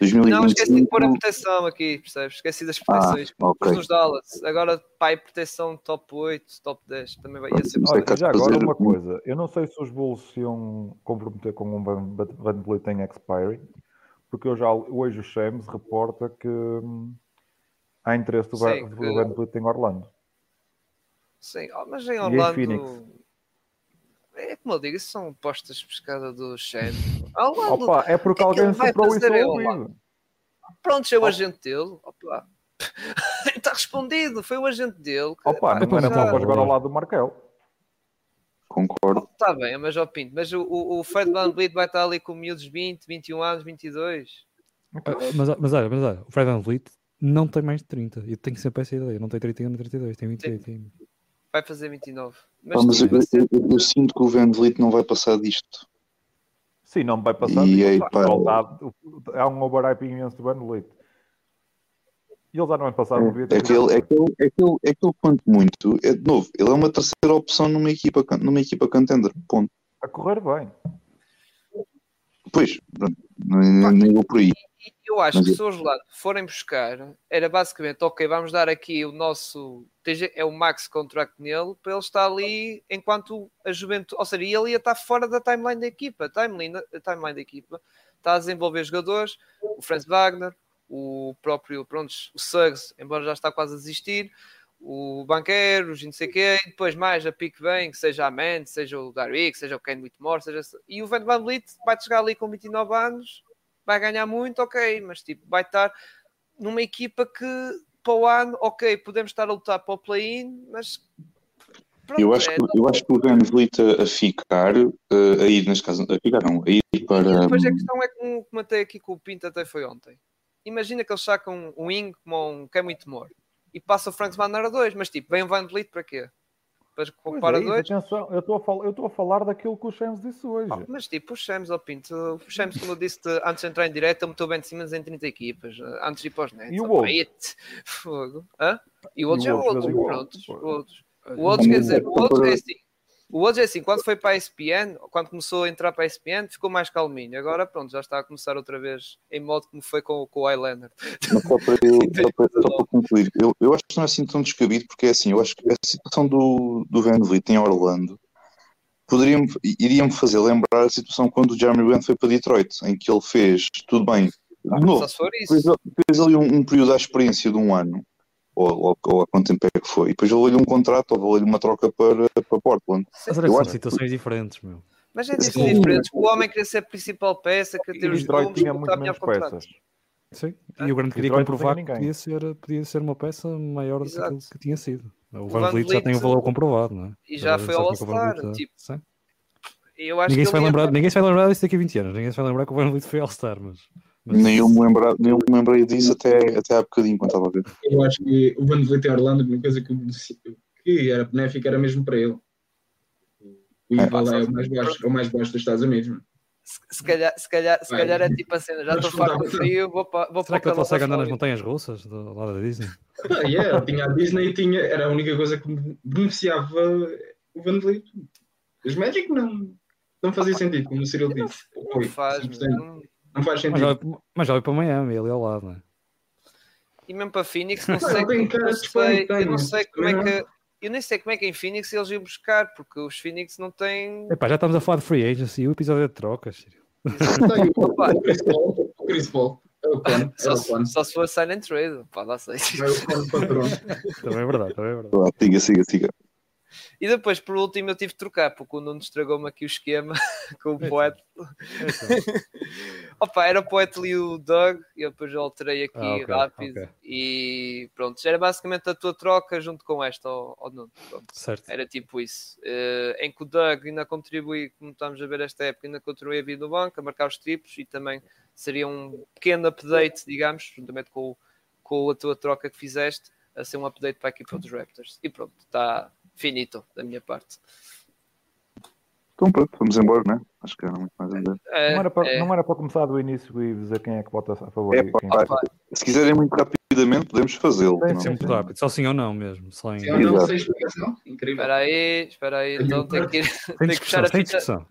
2025... Não, esqueci de pôr a proteção aqui, percebes? Esqueci das proteções. Ah, okay. nos Dallas. Agora, pai, proteção top 8, top 10. Também vai ser Olha, já agora uma coisa. Eu não sei se os Bulls se iam comprometer com um Van, Van Vliet em expiry, porque eu já, hoje o Shams reporta que hum, há interesse do, Sim, que... Van Vliet em Orlando. Sim, oh, mas em Orlando... É como eu digo, isso são postas de pescada do Shen. Opa, é porque é alguém soprou isso ao ouvido. Pronto, é o agente dele. Opa. (laughs) Está respondido, foi o agente dele. Opa, pá, não era para jogar ao lado do Markel. Concordo. Está bem, mas ó Pinto, mas o, o, o Fred Van Vliet vai estar ali com miúdos 20, 21 anos, 22. Ah, mas, mas olha, mas olha, o Fred Van Vliet não tem mais de 30. Eu tenho sempre essa ideia. Não tem 31, 32, tem 28. Tem... Vai fazer 29. Mas, ah, mas eu, eu, eu, eu, sinto que o Van Vliet não vai passar disto. Sim, não vai passar. E aí, pá, há um overhype imenso do Van Vliet. E ele já não vai passar é, é, que ele, é, que ele, é, que ele, é que ele, quanto muito, é de novo, ele é uma terceira opção numa equipa, numa equipa contender. Ponto. A correr bem. Pois, não, não vou por aí. Eu acho que se os lados forem buscar, era basicamente, ok, vamos dar aqui o nosso, é o max contract nele, para ele estar ali enquanto a juventude, ou seja, ele ia estar fora da timeline da equipa, a timeline, a timeline da equipa. Está a desenvolver jogadores, o Franz Wagner, o próprio, pronto, o Suggs, embora já está quase a desistir, o Banqueiros, não sei quê, e depois mais a pique vem, que seja a Mann, seja o Darwick, seja o Ken Whitmore, seja... e o Van Van Vliet vai chegar ali com 29 anos vai ganhar muito, ok, mas tipo, vai estar numa equipa que para o ano, ok, podemos estar a lutar para o play-in, mas pronto, Eu acho, é, que, eu acho que o Van Vliet a, ficar, eh, a ir, neste caso, a ficar não, a ir para. E depois a questão é como comentei aqui com o Pinto até foi ontem. Imagina que eles sacam um wing como um Cam Whitmore e passa o Frank a dois, mas tipo, vem o Van Vliet para quê? Para Pois comprar é atenção, eu estou a falar, eu estou a falar daquilo que o Shams disse hoje. Ah, mas tipo, o Shams, ó Pinto, o Shams, como eu disse antes de entrar em direto, ele meteu Ben Simmons em 30 equipas, antes de ir para os Nets. E o pá, Fogo. Hã? E o outro E já é o outro, pronto. Outro, o outro quer dizer, o outro é assim. O outro é assim, quando foi para a ESPN, quando começou a entrar para a ESPN, ficou mais calminho. Agora, pronto, já está a começar outra vez em modo como foi com, com o Highlander. Só para, eu, (laughs) só para, só para concluir, eu, eu acho que não é assim tão descabido, porque é assim, eu acho que a situação do, do Van Vliet em Orlando poderia iria-me fazer lembrar a situação quando o Jeremy Grant foi para Detroit, em que ele fez, tudo bem, de novo, se for fez, fez ali um, um período à experiência de um ano, ou, ou, ou há quanto tempo é que foi, e depois ele lhe um contrato, ou lhe uma troca para, para Portland. Mas Eu são acho- situações diferentes, meu. Mas é diferente. O homem queria ser a principal peça, queria ter E os Detroit números, tinha muito a melhor menos peças. Sim. Ah, E o Grande queria comprovar que podia ser, podia ser uma peça maior do que que tinha sido. O O Van Vliet já tem o valor comprovado, não é? E já foi ao All-Star, a- tipo, Sim. Eu acho Ninguém se, que vai lembrar, ninguém se vai lembrar disso daqui a 20 anos. Ninguém se vai lembrar que o Van Vliet foi All-Star, mas... mas- Nem eu me, lembra, nem eu me lembrei disso até, até há bocadinho, quando estava a ver. Eu acho que o Van Vliet em Orlando, uma coisa que, que era benéfica era mesmo para ele. O Ival é o mais baixo, é o mais baixo dos Estados Unidos. mano. se, se calhar, se, calhar, se calhar é tipo a cena, já estou farto do frio, vou para, vou Será que para ele o consegue andar nas montanhas russas do lado da Disney? Ah, yeah, tinha a Disney tinha, era a única coisa que beneficiava o Van Vliet. Os Magic não, não fazia sentido, como o Cyril disse. Não Foi, faz, 100%. não- Não faz Mas sentido. já, mas já vai para Miami, ali ao lado, não é? E mesmo para Phoenix, não sei, ele não sei, eu não sei como é que. Eu nem sei como é que em Phoenix eles iam buscar, porque os Phoenix não têm. Epá, já estamos a falar de free agency, o episódio é de trocas. Tem o, (laughs) Chris Paul, o Chris Paul, é o é Só, o se- Con. só se for and trade, pá, lá sei. É o patrão. Também é verdade, também é verdade. Siga, siga, siga. E depois, por último, eu tive de trocar, porque o Nuno estragou-me aqui o esquema (laughs) com o Então. poeta. Então, Opa, era o poeta e o Doug, e eu depois alterei aqui Ah, ok, rápido. ok. E pronto, já era basicamente a tua troca junto com esta ao, ao Nuno. Era tipo isso. Eh, em que o Doug ainda contribui, como estamos a ver esta época, ainda contribui a vir no banco, a marcar os triplos e também seria um pequeno update, digamos, juntamente com, com a tua troca que fizeste, a ser um update para a equipa dos Raptors. E pronto, está finito da minha parte. Então pronto, vamos embora, né? Acho que era muito mais a dizer. É, Não era, para, é, não era para começar do início e dizer quem é que vota a favor É, e quem pá, é que... Se quiserem muito rapidamente, podemos fazê-lo. Sim, não? sim, Muito rápido, só sim ou não mesmo. Só em... Se eu não Exato. sei explicação, incrível. Espera aí, espera aí, então tem que, ir, Sem tem que a sem fita,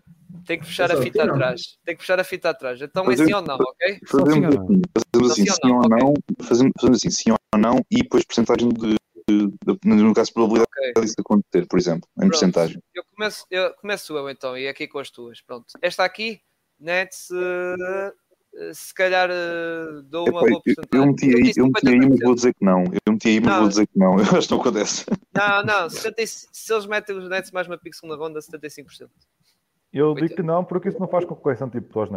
tem que fechar a fita atrás. Tem que fechar a fita atrás. Então é Fazemos- sim ou não, ok? Fazemos Sim ou não? assim, fazemos assim, Sim ou sim ou não, fazemos, assim, sim ou não, e depois porcentagem de- no caso, probabilidade Ok. disso acontecer, por exemplo, em Pronto. porcentagem. Eu começo, eu começo eu então, e aqui com as tuas. Pronto. Esta aqui, Nets, eh, se calhar eh, dou uma Epá, boa eu, porcentagem. eu meti aí, eu meti aí, mas vou dizer que não. Eu meti aí, mas Não. vou dizer que não. Eu acho que não acontece. Não, não, 75 se eles metem os Nets mais uma pick segunda ronda, 75%. Eu digo que não, porque isso não faz concorrência tipo aos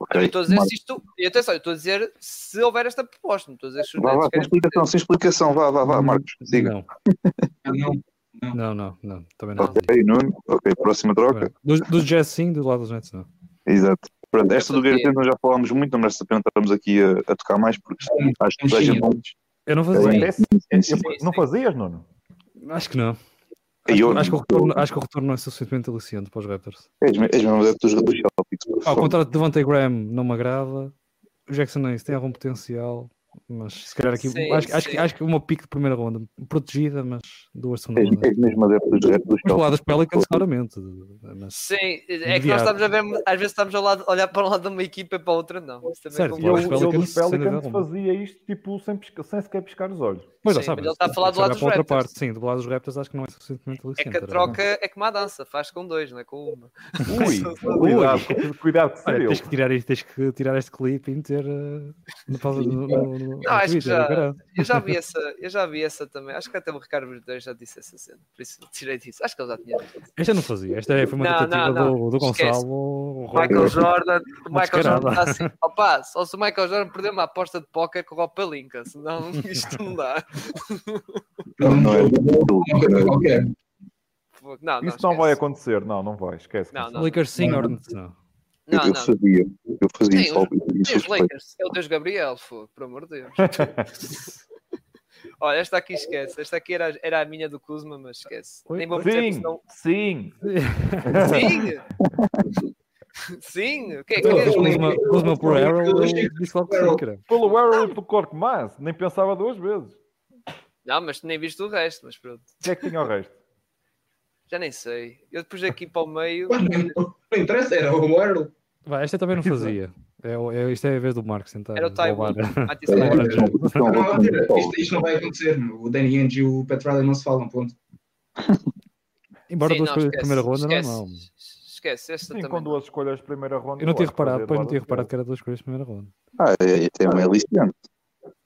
netos. Eu estou a dizer se isto. E atenção, eu estou a dizer se houver esta proposta, não estou a dizer se Vá, vá, sem explicação, sem explicação. Vá, vá, vá, Marcos. Diga. Não, não. não, não, não. Também não. Ok, Nuno. Ok, próxima troca. Dos, dos Jazz sim, do lado dos Nets não. Exato. Pronto, esta do nós já falámos muito, não merece a pena estarmos aqui a, a tocar mais, porque acho que toda a gente. Eu não fazia. É, Sim, sim. eu- não fazias, Nuno? Acho que não. E eu- Acho que, o retorno, acho que o retorno não é suficientemente aliciante para os Raptors. És és mesmo adepto dos dos Celtics. Ao contrário de Devontae Graham, não me agrada. O Jackson Hayes tem algum potencial, mas se calhar aqui. Sim, acho, acho, sim. que, acho que uma pique de primeira ronda, protegida, mas duas segunda ronda. és mesmo adepto dos, dos Mas para lá Celtics. dos Pelicans, claramente. Mas, Sim, é que nós estamos a ver, às vezes estamos a lado- olhar para um lado de uma equipa e para a outra, não. Certo, E concordo. eu, os eu Pelicans, dos sem Pelicans fazia isto tipo, sem, pisca- sem sequer piscar os olhos. pois já sabes. mas ele está a falar do lado dos Raptors. parte, sim, do lado dos Raptors acho que não é suficientemente É que a troca é como a dança, faz com dois, não é com uma. Ui, (laughs) cuidado, cuidado que eu. tens que tirar, isto- tens que tirar este clipe e meter no, pausa- no, no, Não, acho que Twitter, já- caralho. Eu já vi essa, eu já vi essa também. Acho que até o Ricardo Verdeiro já disse essa cena. Por isso tirei disso. Acho que ele já tinha dito. Esta eu não fazia. Esta é- foi uma Não, tentativa não, não. do, do. Gonçalo. Michael Jordan, o Michael Jordan está assim. Opa, só se o Michael Jordan perder uma aposta de póquer com o Palinka, senão (laughs) isto não dá. Não, não é. Uma coisa qualquer. Não, não, Isso não vai esquece. acontecer, não, não vai, esquece. Não, não. Lakers sim, Hornets não. Eu, Não, eu não. fazia, eu fazia Sim, isso, ao- isso os. Lakers. É o Deus Gabriel, fogo, por amor de Deus. (laughs) Olha, esta aqui esquece. Esta aqui era, era a minha do Kuzma, mas esquece. Nem vou Sim, senão- sim. Sim! (laughs) Sim! O que é que Eu- é? eu- Kuzma por Arrow, disse logo que. Pelo Arrow e pelo Cork Mass, nem pensava duas vezes. Não, mas nem viste o resto, mas pronto. O que é que tinha o resto? Já nem sei. Eu depois aqui para o meio. Não não interessa, era o Earl. Vai, esta eu também não fazia. É, é, isto é a vez do Marcos tentar. Era o Taiwan. É, (laughs) isto, isto não vai acontecer. O Danny Ainge e o Pat Riley não se falam, ponto. Embora Sim, duas coisas de esquece, primeira ronda, esquece, não, não. Esquece, esta Sim, também. com duas escolhas de primeira ronda. Eu não tinha reparado, pois não tinha reparado que era duas coisas de primeira ronda. Ah, é, é uma aliciante.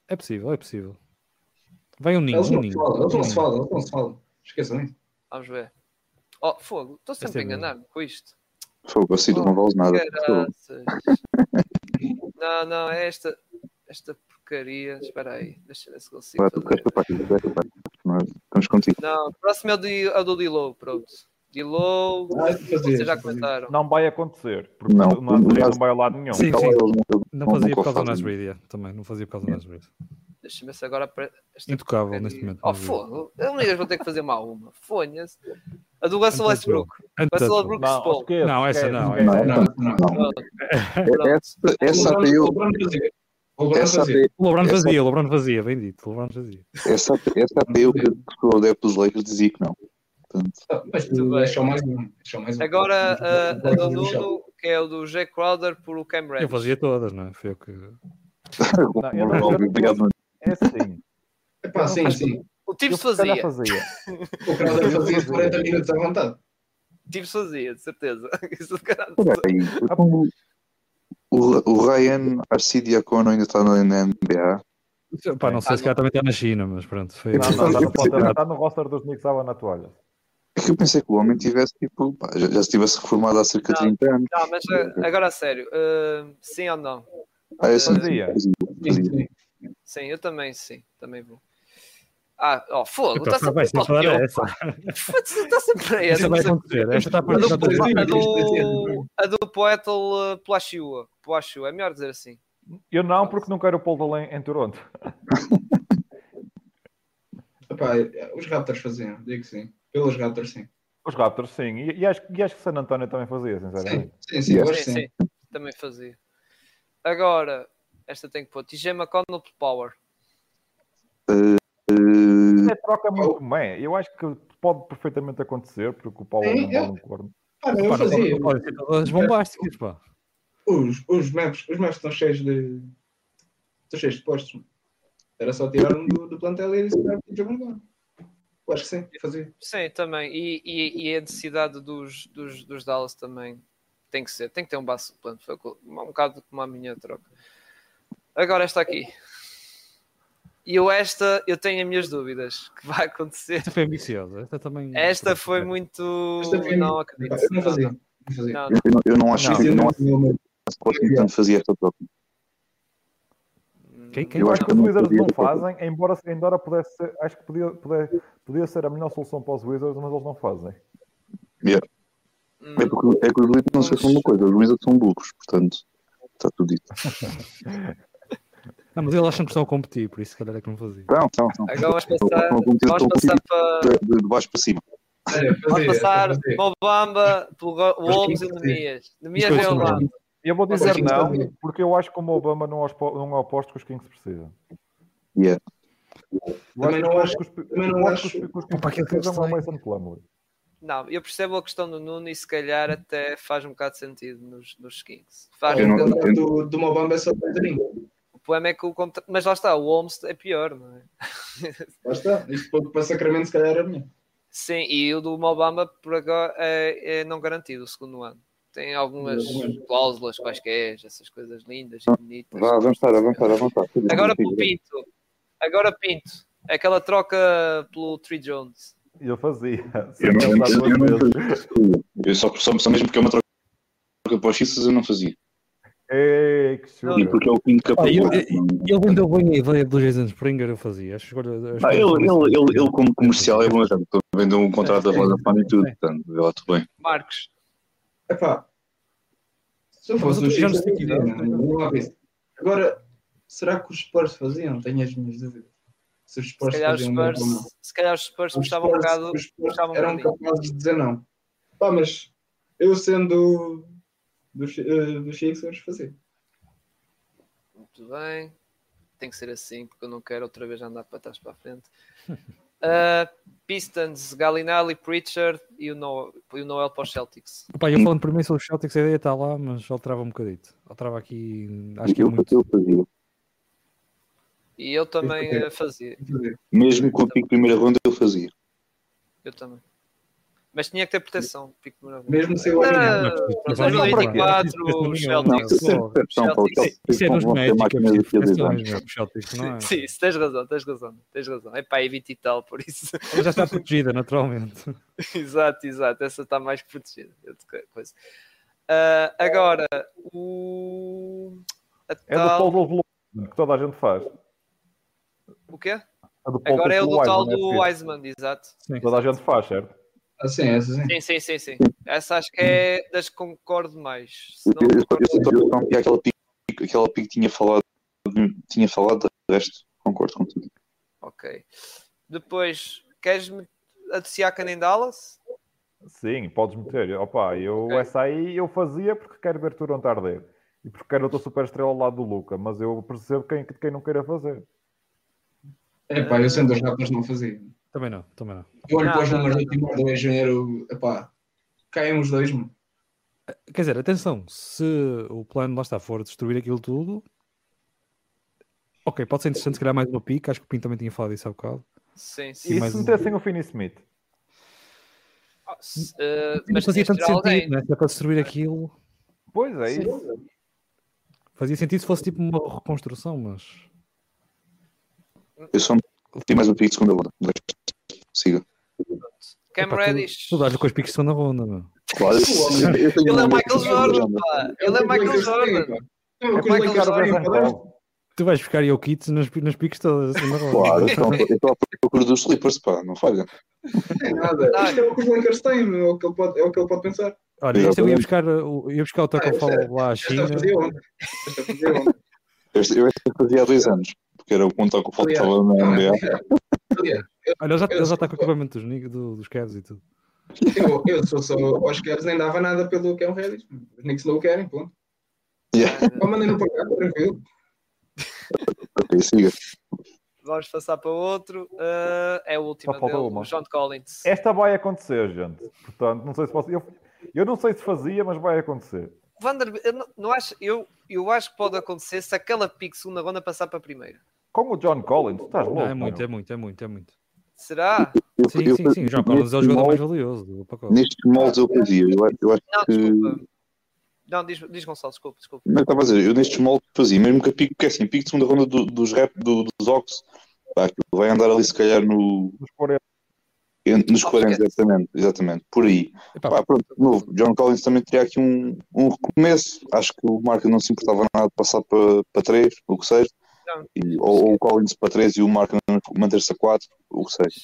É possível, é possível. Vai um ninho, Eles não se ninho. falam, eles não se falam, eles não se falam. Esqueçam isso. Vamos ver. Oh, fogo. Estou sempre a é mesmo. enganar-me com isto. Fogo, assim não vale nada. Caraças. (laughs) Não, não, é esta, esta porcaria. Espera aí, deixa eu ver se consigo Vai, tu fazer. Estamos contigo. Não, o próximo é o, de, é o do Dilow, pronto. Dilow, Ah, vocês já comentaram. Não vai acontecer, porque Não, o Nasri mas- não vai a lado nenhum. Sim, Então, sim. não- Não Não, fazia por causa do yeah, também. Não fazia por causa do Nasrid. Deixa-me ver se agora. Esta Intocável porcaria. neste momento. Oh, fogo. Eu nem vou ter que fazer mal uma. Fonha-se. A do Russell. Westbrook. Russell. Westbrook Não, Não, essa não, esquece. Não, não, não. É- Essa, essa O LeBron- o LeBron fazia. O LeBron essa fazia. O Essa- o LeBron fazia, bem dito. O LeBron fazia. essa, essa até eu que sou adepto dos Lakers dizia que não. Portanto, Ah, Mas Muito tu bem. é só mais um. é mais um. Agora a, a do Nuno, que é o do Jay Crowder por o Cam Reddish. Eu fazia todas, não é? Foi eu que. Não, eu não- obrigado, mano. É sim. Epá, sim, sim. O se calhar fazia. fazia. O Crowder fazia 40 minutos à vontade. Tibbs fazia, de certeza. (laughs) Isso de caralho. Então, o, o Ryan Arcidiacono ainda está na NBA. Pá, não sei Ah, se calhar também está na China, mas pronto. Foi... Não, não, está no, roster- está no roster dos Knicks à na toalha. É que eu pensei que o homem tivesse, tipo, pá, já, já se tivesse reformado há cerca de Não. 30 anos. Não, mas uh, agora a sério, uh, sim ou não? Ah, é sim, Fazia. fazia, Sim, fazia. sim. Sim, eu também sim, também vou. Ah, ó, fogo, Então, está tá sempre eu, essa. Está sempre a essa. Vai acontecer. Esta está A para está- a do, a do Poetel uh, Plachua. Plachua, é melhor dizer assim. Eu não, porque não quero o Paul Dole em, em Toronto. (laughs) Epá, os Raptors faziam, digo que sim. Pelos Raptors, sim. Os Raptors, sim. E, e acho, e acho que San António também fazia, sinceramente. Sim, sim, Sim, sim. sim, também fazia. Agora, esta tem que pôr. TJ McConnell por Power. É troca muito mé. Eu acho que pode perfeitamente acontecer, porque o Sim, não vale um corno. Ah, não, eu Pá, fazia. todas bombásticas, pá. Os, os maps, os maps estão cheios de. Estão cheios de postos. Era só tirar um do, do plantel e que jogo agora. Eu acho que sim, fazia. Sim, também. E, e, e a necessidade dos, dos, dos Dallas também tem que ser. Tem que ter um base plano. Um bocado como a minha troca. Agora esta aqui. E eu esta, eu tenho as minhas dúvidas que vai acontecer. Esta foi ambiciosa. Esta também. Esta foi muito... Esta foi- Não acredito. Eu não fazia. Não fazia. Não, Eu não, eu não acho Não. eu não Não, acho que o Washington fazia esta troca. não. Quem- quem Eu Não, acho que não os Wizards não fazem, embora, embora pudesse ser, acho que podia, podia, podia ser a melhor solução para os Wizards, mas eles não fazem. hum, É, porque, é que os Wizards não se esqueçam de uma coisa, os Wizards são burros, portanto, está tudo dito. (laughs) Não, mas eles acham que estão a competir, por isso se calhar é que não fazia. Não, não, não. Agora vamos passar, a passar para... de, de baixo para cima. Olha, Vamos passar. Mobamba pelo Wolves e Nemias. Nemias é foi o lado. Eu vou dizer não, porque eu acho que o Obama não, não é o posto que os Kings precisam. Yeah. Também não acho- que os- não Kings precisam é o. Mason Plumlee. Não, eu percebo a questão do Nuno e se calhar até faz um bocado de sentido nos, nos Kings. Faz Eu não- um contrato do, do Mobamba é só 30. O problema é que o contra... Mas lá está, o Holmes é pior, não é? (laughs) Lá está. Isto para- para Sacramento se calhar era melhor. Sim, e o do Mobamba por agora é, é não garantido o segundo ano. tem algumas cláusulas quaisquer, essas coisas lindas e bonitas. Vá avançar, avançar, avançar. Agora pelo Pinto. Agora Pinto. Aquela troca pelo Tree Jones. Eu fazia. Eu não, eu não vezes. fazia. Eu só, só, só mesmo porque é uma troca para os Xistas eu não fazia. Ei, que chuva. E porque é o Pinto Pá, capaz. ele, ele vendeu bem a ideia do Jason Springer, eu fazia. Acho que escolha- as Ah, ele, escolhas- ele, ele, ele como comercial é bom, já estou vendendo um contrato da Vodafone e tudo, portanto, vê lá, tudo bem. Marcos. Epá, se eu fosse o isso. Agora, será que os Spurs faziam? Tenho as minhas dúvidas. Se os Se Spurs calhar os Spurs, não. se calhar os Spurs um bocado. os Spurs gostavam um eram capazes de dizer não. Pá, mas eu sendo dos, uh, dos Sixers, fazia. Muito bem. Tem que ser assim, porque eu não quero outra vez andar para trás para a frente. Uh, (laughs) Pistons, Gallinari, Pritchard e o, Noel, e o Noel para os Celtics. Pá, eu falando primeiro sobre os Celtics, a ideia está lá, mas alterava um bocadito. Alterava aqui, acho que é eu, muito. eu fazia. E eu também Eu eh, fazia. Fazia. Mesmo com o pico primeira ronda, eu fazia. Eu também. Mas tinha que ter proteção. Pico. Mesmo sem o Aguinaldo. mas Não, no para quê? 24, Isso é os legal. Não, Celtics. Isso é dos médicos, é? Sim, isso tens razão, tens razão, tens razão. É pá, é 20 e tal, por isso. Ela já está protegida, naturalmente. (laughs) exato, exato. Essa está mais protegida. Ah, agora, o. A É do tal... Paul Wiseman, que toda a gente faz. O quê? É do Agora é o do tal Wiseman, do é Wiseman, exato. que Toda a gente faz, certo? Ah, sim, essa sim. Sim, sim, sim, sim. Essa acho que é das que concordo mais. Se Eu a aquela pico, aquela pico tinha falado, tinha falado, de resto, concordo com tudo. Ok. Depois, queres-me a Siakam em Dallas? Sim, podes meter. Opa, eu Ok. essa aí eu fazia porque quero ver Toronto arder. E porque quero outra super estrela ao lado do Luca, mas eu percebo quem, quem não queira fazer. É pá, eu sendo os Raptors não fazia. Também não, também não. Eu olho para os números do Timor do engenheiro, epá, caem os dois, mano. Quer dizer, atenção, se o plano lá está for destruir aquilo tudo, ok, pode ser interessante se calhar mais uma pica, acho que o Pinto também tinha falado isso há bocado. Sim, E sim. mais se um. metessem o Finney Smith? Ah, se- Não mas fazia tanto alguém. sentido, né? Para destruir aquilo, Pois é isso. fazia sentido se fosse tipo uma reconstrução, mas Eu só meti mais um pico de segunda ronda. Siga. Cam Epá, tu- Reddish. tu dás com os piques de segunda ronda, meu. Claro, Ele é Michael Jordan, pá. Ele é Michael Jordan. É É o o pá. Besançon. Tu vais ficar eu kits nas, nas piques todas da segunda ronda. Claro, então, (laughs) eu estou à procura dos Slippers, pá, não falha. Não é nada. Ah. Isto é o que os Lakers têm, é o que ele pode, é o que ele pode pensar. Olha, isto eu ia buscar, o- ia buscar o Taco Ah, Fall lá à Esta China. fazia ontem. Esta fazia ontem. Este, eu este fazia há dois anos, porque era o ponto que faltava na NBA. Aliás, Olha, ele já, Eu já sou- está com o equipamento dos, do- dos Cavs e tudo. Eu, eu se fosse aos Cavs nem dava nada pelo Cam Reddish. Os Knicks não o querem, ponto. Yeah. Ou mandem-no para cá, tranquilo. Siga. Vamos passar para outro. Eh, é o último Só dele, uma. o John Collins. Esta vai acontecer, gente. Portanto, não sei se posso. Eu, eu não sei se fazia, mas vai acontecer. Vanderbilt, eu, não, não acho, eu, eu acho que pode acontecer se aquela pique segunda ronda passar para a primeira. Com o John Collins, tu estás louco. Não, é muito, meu. é muito, é muito, é muito. Será? Eu- Sim, eu- sim, sim. O João Collins é o nestes jogador mais moldes- valioso do pacote. Nestes moldes eu fazia. Eu, acho- eu acho Não, que. desculpa. Não, diz, diz Gonçalo, desculpa, desculpa. Não, estava a dizer, eu nestes moldes fazia, mesmo que a pico, que é assim, pico de segunda ronda do- dos rap, do- dos Ox, pá, vai andar ali se calhar no, Nos 40. nos 40, exatamente, exatamente, por aí. Epá, Pá, pronto, de novo, John Collins também teria aqui um, um recomeço, acho que o Marca não se importava nada de passar para, para 3, o que seja. E, ou, ou o Collins para 3 e o Marca manter-se a 4, o que seja.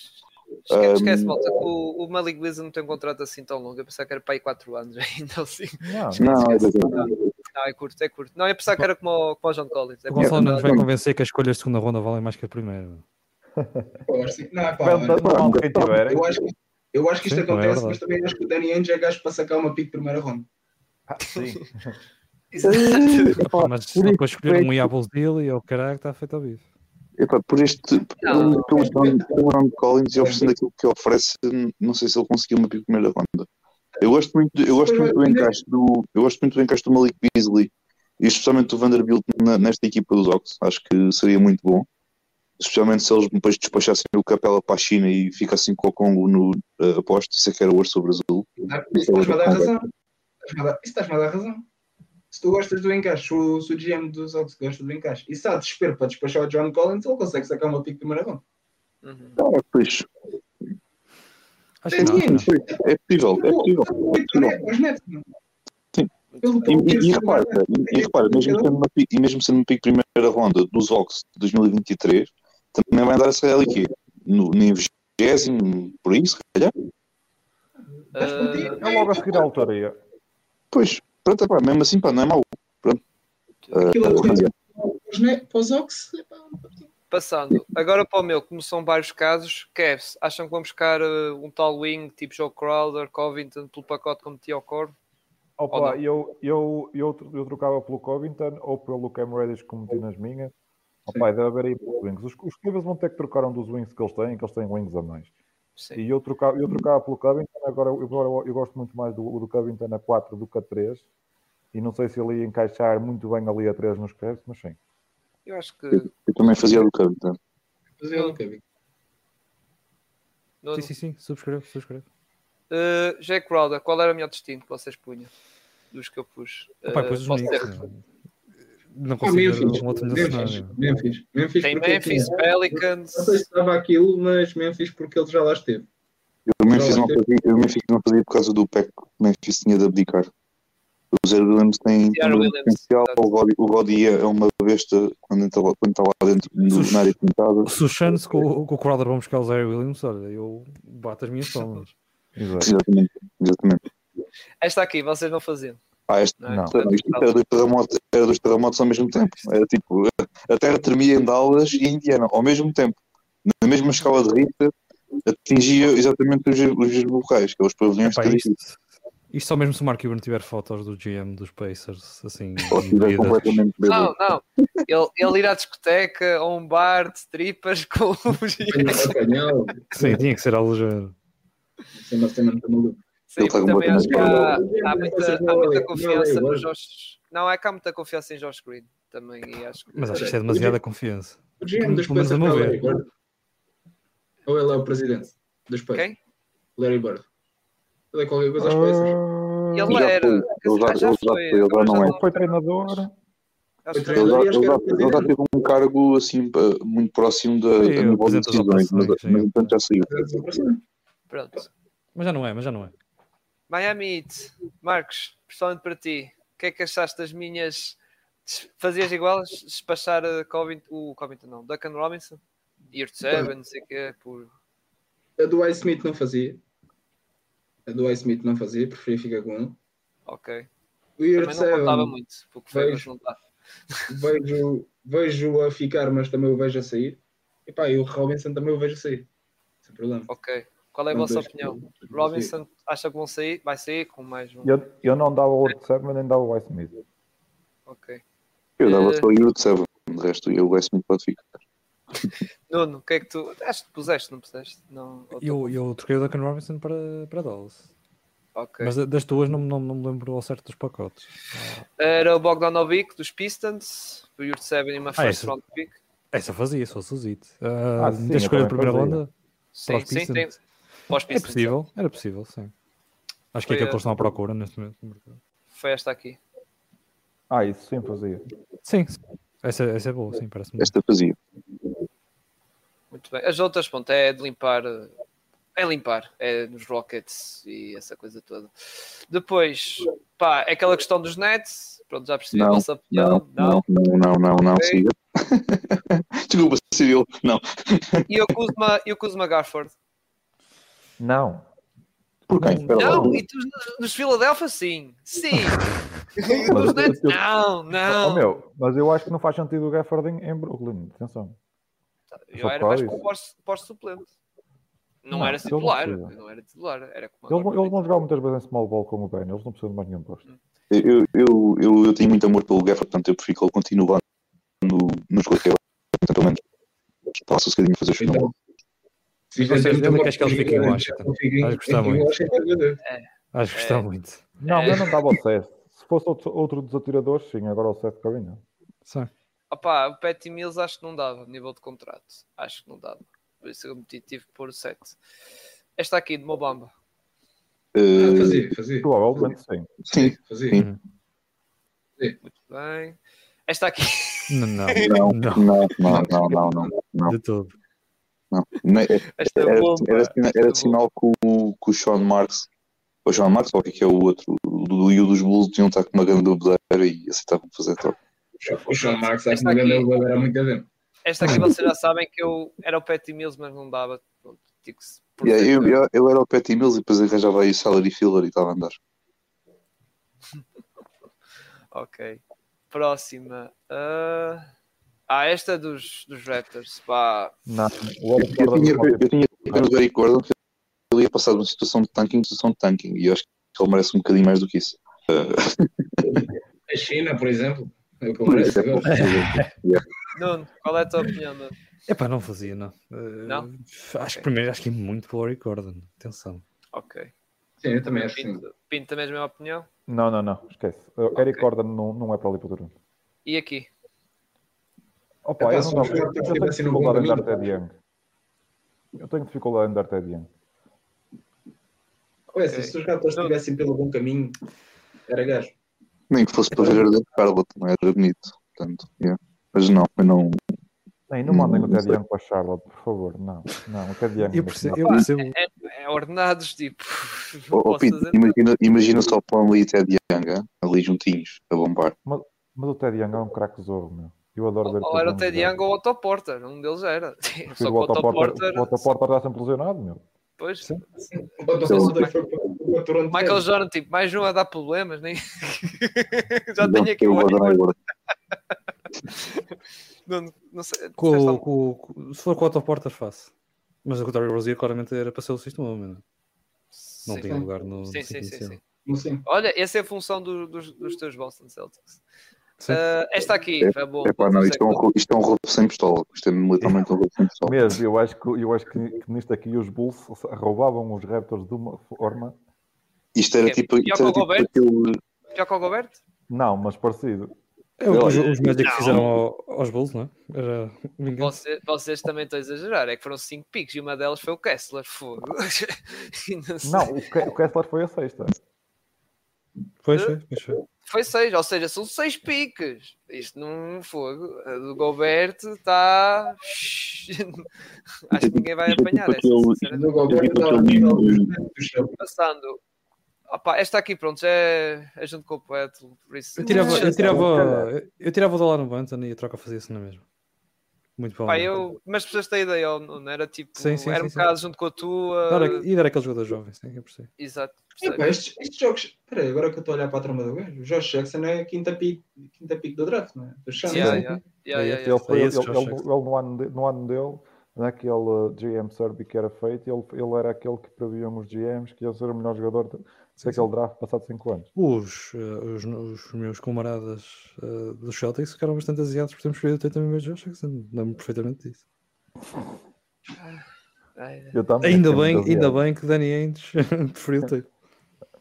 Esquece, Um, esquece malta, que o, o Malik Wilson não tem um contrato assim tão longo. Eu pensava que era para aí 4 anos (laughs) ainda assim. Não, Não, é Esquece. exatamente. Não, é curto, é curto. Não, eu pensava que era como o, como o John Collins. É o Gonçalo não nos vai não. convencer que as escolhas de segunda ronda valem mais que a primeira. (laughs) Eu acho que- Não, é pá, eu acho, eu acho isto Sim, não é acontece, verdade. mas também acho que o Danny Ainge é gajo para sacar uma pique de primeira ronda. Ah, sim. (laughs) (laughs) Epá, mas se não depois escolher um dele e o caralho está feito ao vivo. Epá, por este, pelo, Collins e oferecendo aquilo que oferece, não sei se ele conseguiu uma primeira ronda. Eu gosto muito, eu gosto muito do encaixe do, eu gosto muito do encaixe do Malik Beasley e especialmente do Vanderbilt na- nesta equipa dos Ox. Acho que seria muito bom. Especialmente se eles depois despachassem o Capela para a China e ficassem com o Congo no uh, aposto, isso é que era ouro sobre azul. Isso dar razão. estás-me a dar- isso estás-me a dar razão. Se tu gostas do encaixe, se o, se o GM dos Ox gosta do encaixe e se há desespero para despachar o John Collins, ele consegue sacar uma pick de primeira ronda. Uhum. Ah, pois, Acho Tem que não. é possível, é possível. Os Nets. Sim. E, e- e repara, e, e repara, mesmo sendo uma pick, e mesmo sendo uma pick primeira ronda dos Ox de 2023, também vai andar essa ali aqui, no, no 20 por aí, se calhar. Ah? É logo a seguir à autoria. Pois, pronto, pá, mesmo assim, pá, não é mau. Aquilo é net- para os Ox, epá, Passando, agora para o meu, como são vários casos, Cavs, acham que vão buscar uh, um tal wing tipo Joe Crowder, Covington, pelo pacote como tinha o Corvo? Opa, eu, eu, eu, eu trocava pelo Covington ou pelo Cam Reddish como meti nas minhas. Opa, deve haver aí wings. Os, os Cleveland vão ter que trocar um dos wings que eles têm, que eles têm wings a mais. Sim. E eu trocava, eu trocava pelo Covington, agora, eu- agora eu, eu gosto muito mais do, do Covington a 4 do que a 3. E não sei se ele ia encaixar muito bem ali a 3 nos Cavs, mas sim. Eu acho que. Eu também fazia do campo. Tá? fazer o Kevin. Nuno, Sim, sim, sim. Subscrevo, subscrevo. Uh, Jack Crowder, qual era o melhor destino que vocês punham? Dos que eu pus. Opa, Uh, os posso Knicks. ter- né? Não Ah, consigo ver Memphis, um outro Memphis. Memphis, Memphis. Tem Memphis, ele- Pelicans. Não sei se estava aquilo, mas Memphis porque ele já lá esteve. Eu Memphis não fazia, eu Memphis não fazia por causa do PEC que o Memphis tinha de abdicar. O Zé Williams tem, tem Zé um potencial, o Godi- o Godi é uma besta quando está lá, quando está lá dentro Sus- na área pintada. Se os Suns com, o- com o Crowder vão buscar o Zaire Williams, olha, eu bato as minhas (laughs) palmas. Exatamente, exatamente. Esta aqui, vocês não faziam. Ah, este, Não é? Não. Isto era dois, terremotos, era dois terremotos ao mesmo tempo. Era tipo, a terra tremia em Dallas e em Indiana ao mesmo tempo. Na mesma escala de Richter, atingia exatamente os, os locais, que é os pavilhões Epá, isto, isto só mesmo se o Mark Cuban tiver fotos do GM dos Pacers, assim, completamente. Não, não. Ele, ele ir à discoteca ou um bar de tripas com os. Apanhado. Sim, tinha que ser algo do género. Isso é uma cena muito maluca. Sim, também acho que há, há muita, há muita confiança no Josh. Não, é que há muita confiança em Josh Green também. E acho que... Mas acho que isto é demasiada confiança. O GM dos Pelo menos Pacers é. Ou ele é o presidente dos Pacers? Quem? Larry Bird. Ele é qualquer coisa aos Pacers. Ele Já foi, era. ele já- já foi, foi, ele já não é. Foi treinador. Foi. Ele já, teve um cargo assim muito próximo da, nível de decisões, mas entanto já saiu. Pronto. Mas já não é, mas já não é. Miami Heat. Marcos, pessoalmente para ti, o que é que achaste das minhas. Fazias igual? Despachar Covington, o Covington não, Duncan Robinson? Year 7, não sei o quê, por. A do Ice Smith não fazia. A do Ice Smith não fazia, preferia ficar com ele. Ok. O Year Também não contava 7 muito, porque foi, Vejo. está. vejo, vejo a ficar, mas também o vejo a sair. E pá, e o Robinson também o vejo a sair. Sem problema. Ok. Qual é a vossa opinião? que- Robinson acha que vão sair? Vai sair com mais um. Eu, eu não dava o Word 7, mas nem dava o Ice Smith. Ok. Eu dava Eh, só o Yurt 7, de resto eu o Westman pode ficar. (laughs) Nuno, o que é que tu. Acho que puseste, não puseste? Não. Eu, eu troquei o Duncan Robinson para, para Dallas. Ok. Mas da- das tuas não, não, não me lembro ao certo dos pacotes. Era o Bogdanovic dos Pistons, o Yurt 7 e uma first esse. round pick. Essa fazia, o Zito. Uh, Ah, sim, da escolha de primeira ronda, Sim, sim, tem. É possível, era possível, sim. Acho que é aquilo a- que eles estão à procura neste momento. no mercado. Foi esta aqui. Ah, isso sim fazia. Sim, sim. Essa, essa é boa, sim, parece-me. Esta fazia. Muito bem. As outras, pronto, é de limpar. É limpar. É nos Rockets e essa coisa toda. Depois, pá, é aquela questão dos Nets. Pronto, já percebi a Não, vossa opinião. Não, não, não, não, não, Ok. siga. (laughs) Desculpa, Cyril. Não. E o Kuzma, e o Kuzma Garford? Não. Por quem? Não, e dos, dos Philadelphia, sim. Sim. (laughs) Mas eu- Nets, eu- não, Oh, não. meu, mas eu acho que não faz sentido o Gafford em, em Brooklyn. Atenção. Eu só era mais isso. para o pós- pós-suplente. Não, Não, era não titular. precisam. Não era titular. Era como Eles, agora. eles vão jogar muitas vezes em small ball com o Ben. Eles não precisam de mais nenhum posto. Eu, eu, eu, eu tenho muito amor pelo Gafford, portanto eu prefiro que ele continue lá no, nos Lakers. Portanto, pelo menos posso um bocadinho fazer os Então, se vocês lembram acho que ele fica em Washington. Acho que está muito. É. Acho que está é. muito. Não, é. mas não dava o Seth. Se fosse outro, outro dos atiradores, sim, agora o Seth não Sim. Opa, o Patty Mills acho que não dava, nível de contrato. Acho que não dava. Por isso eu meti, tive por 7. Esta aqui, de Mobamba. Uh, fazia, fazia. Provavelmente sim. Sim, fazia. Sim. Sim. Muito bem. Esta aqui. Não, não, não, não, não, não, não, não. De todo não. Era, era, sinal que o, que o Sean Marks, o Sean Marks, ou o que é é o outro, o do e o dos Bulls, tinham estar com uma grande bebedeira e aceitavam fazer troca. O Sean Marks, acho Esta que aqui- o Gandalf era muito adentro. Esta aqui vocês já sabem que eu era o Patty Mills, mas não dava. Pronto, Yeah, eu, eu, eu era o Patty Mills e depois arranjava aí o salary filler e estava a andar. (laughs) Ok. Próxima. Ah, ah, esta é dos, dos Raptors. Pá. Não, o Eu Gordon tinha, eu tinha apenas o Eric Gordon que ele ia passar de uma situação de tanking em situação de tanking e eu acho que ele merece um bocadinho mais do que isso. (laughs) A China, por exemplo, é o que eu mereço agora. Nuno, qual é a tua opinião? Nuno? Epá, não fazia, não. Eh, Não? Acho que primeiro acho que é muito pelo Eric Gordon. Atenção. Ok. Sim, eu também acho que sim. Pinto, Pinto também é a mesma opinião? Não, não, não, esquece. O Eric Gordon não, não é para ali para o Toronto. E aqui? Opa, eu, não, eu, eu tenho dificuldade em dar caminho. Ted Young. Eu tenho dificuldade em dar Ted Young. Ué, se os Raptors estivessem pelo bom caminho, era gajo. nem que fosse para ver a Charlotte, não era bonito. Portanto, yeah. Mas não, eu não. Nem, não mandem o Ted. Young para Charlotte, por favor. Não, não, o Ted Young. Eu percebo, eu percebo. É, é ordenados, tipo. (laughs) Oh, oh, Pito, imagina, imagina só Plumlee e Ted Young ali juntinhos, a bombar. Mas o Ted Young é um craque zorro, meu. Eu adoro ver Ou era o Ted. Young ou o Otto Porter, um deles era. (laughs) Só que o Otto Porter. O Otto Porter está sempre lesionado, meu. Pois, para o Toronto. Michael Jordan, tipo, mais um a dar problemas, nem. (laughs) Já tenho aqui o agora. (laughs) não, não sei. Com, com- com- se for com o Otto Porter, faço. Mas o Terry Rozier claramente era para ser o sexto homem. Não, não Sim. tinha lugar no. Sim, no sim, sim, sim. Olha, essa é a função do- dos, dos teus Boston Celtics. Ah, esta aqui, é bom. É pá, não, isto é, um, roubo- isto é um roubo sem pistola. Isto é literalmente um roubo sem pistola. Mesmo, eu acho que, eu acho que, que nisto aqui os Bulls roubavam os Raptors de uma forma. Isto era É, tipo, pior isto que era o tipo Gobert? aquele. Já com o Gobert? Não, mas parecido. É o que os, Olha, os Magic não. fizeram ao- aos Bulls, não é? Era vingança. Você- vocês também estão a exagerar. É que foram 5 picks e uma delas foi o Kessler. Fogo. (laughs) Não. Não, o, Ke- o Kessler foi a sexta. Pois foi, pois foi. Foi 6, ou seja, são 6 piques. Isto não fogo. A do Gobert está. Acho que ninguém vai apanhar. O Gobert tipo está. Passando. Opa, esta aqui, pronto, já é, é junto completo. Por isso, Eu tirava, eu tirava, eu tirava o dólar no Banton e a troca fazia isso na mesma. Muito bom. Pá, eu, mas precisaste ter ideia, não era tipo, Sim, sim, era sim, um bocado junto com a tua. Dar, e dar aquele jogador jovem, sim, eu percebo. Exato. Epá, percebes? estes, estes jogos. Espera aí, agora que eu estou a olhar para a trama do gajo, o Josh Jackson é a quinta pick, quinta pick do draft, não é? Do Suns. Yeah, yeah, yeah, É yeah, Ele, foi, É ele, ele, ele no, ano de- no ano dele, naquele uh, GM Survey que era feito, ele, ele era aquele que previam os GMs que ia ser o melhor jogador de- daquele draft passado 5 anos. Os, eh, os, os meus camaradas eh, dos Celtics ficaram bastante aziados por termos escolhido também o Josh Jackson. Lembro-me perfeitamente disso. Ai, Eu também, Ainda bem, ainda bem que Danny Ainge (laughs) preferiu ter.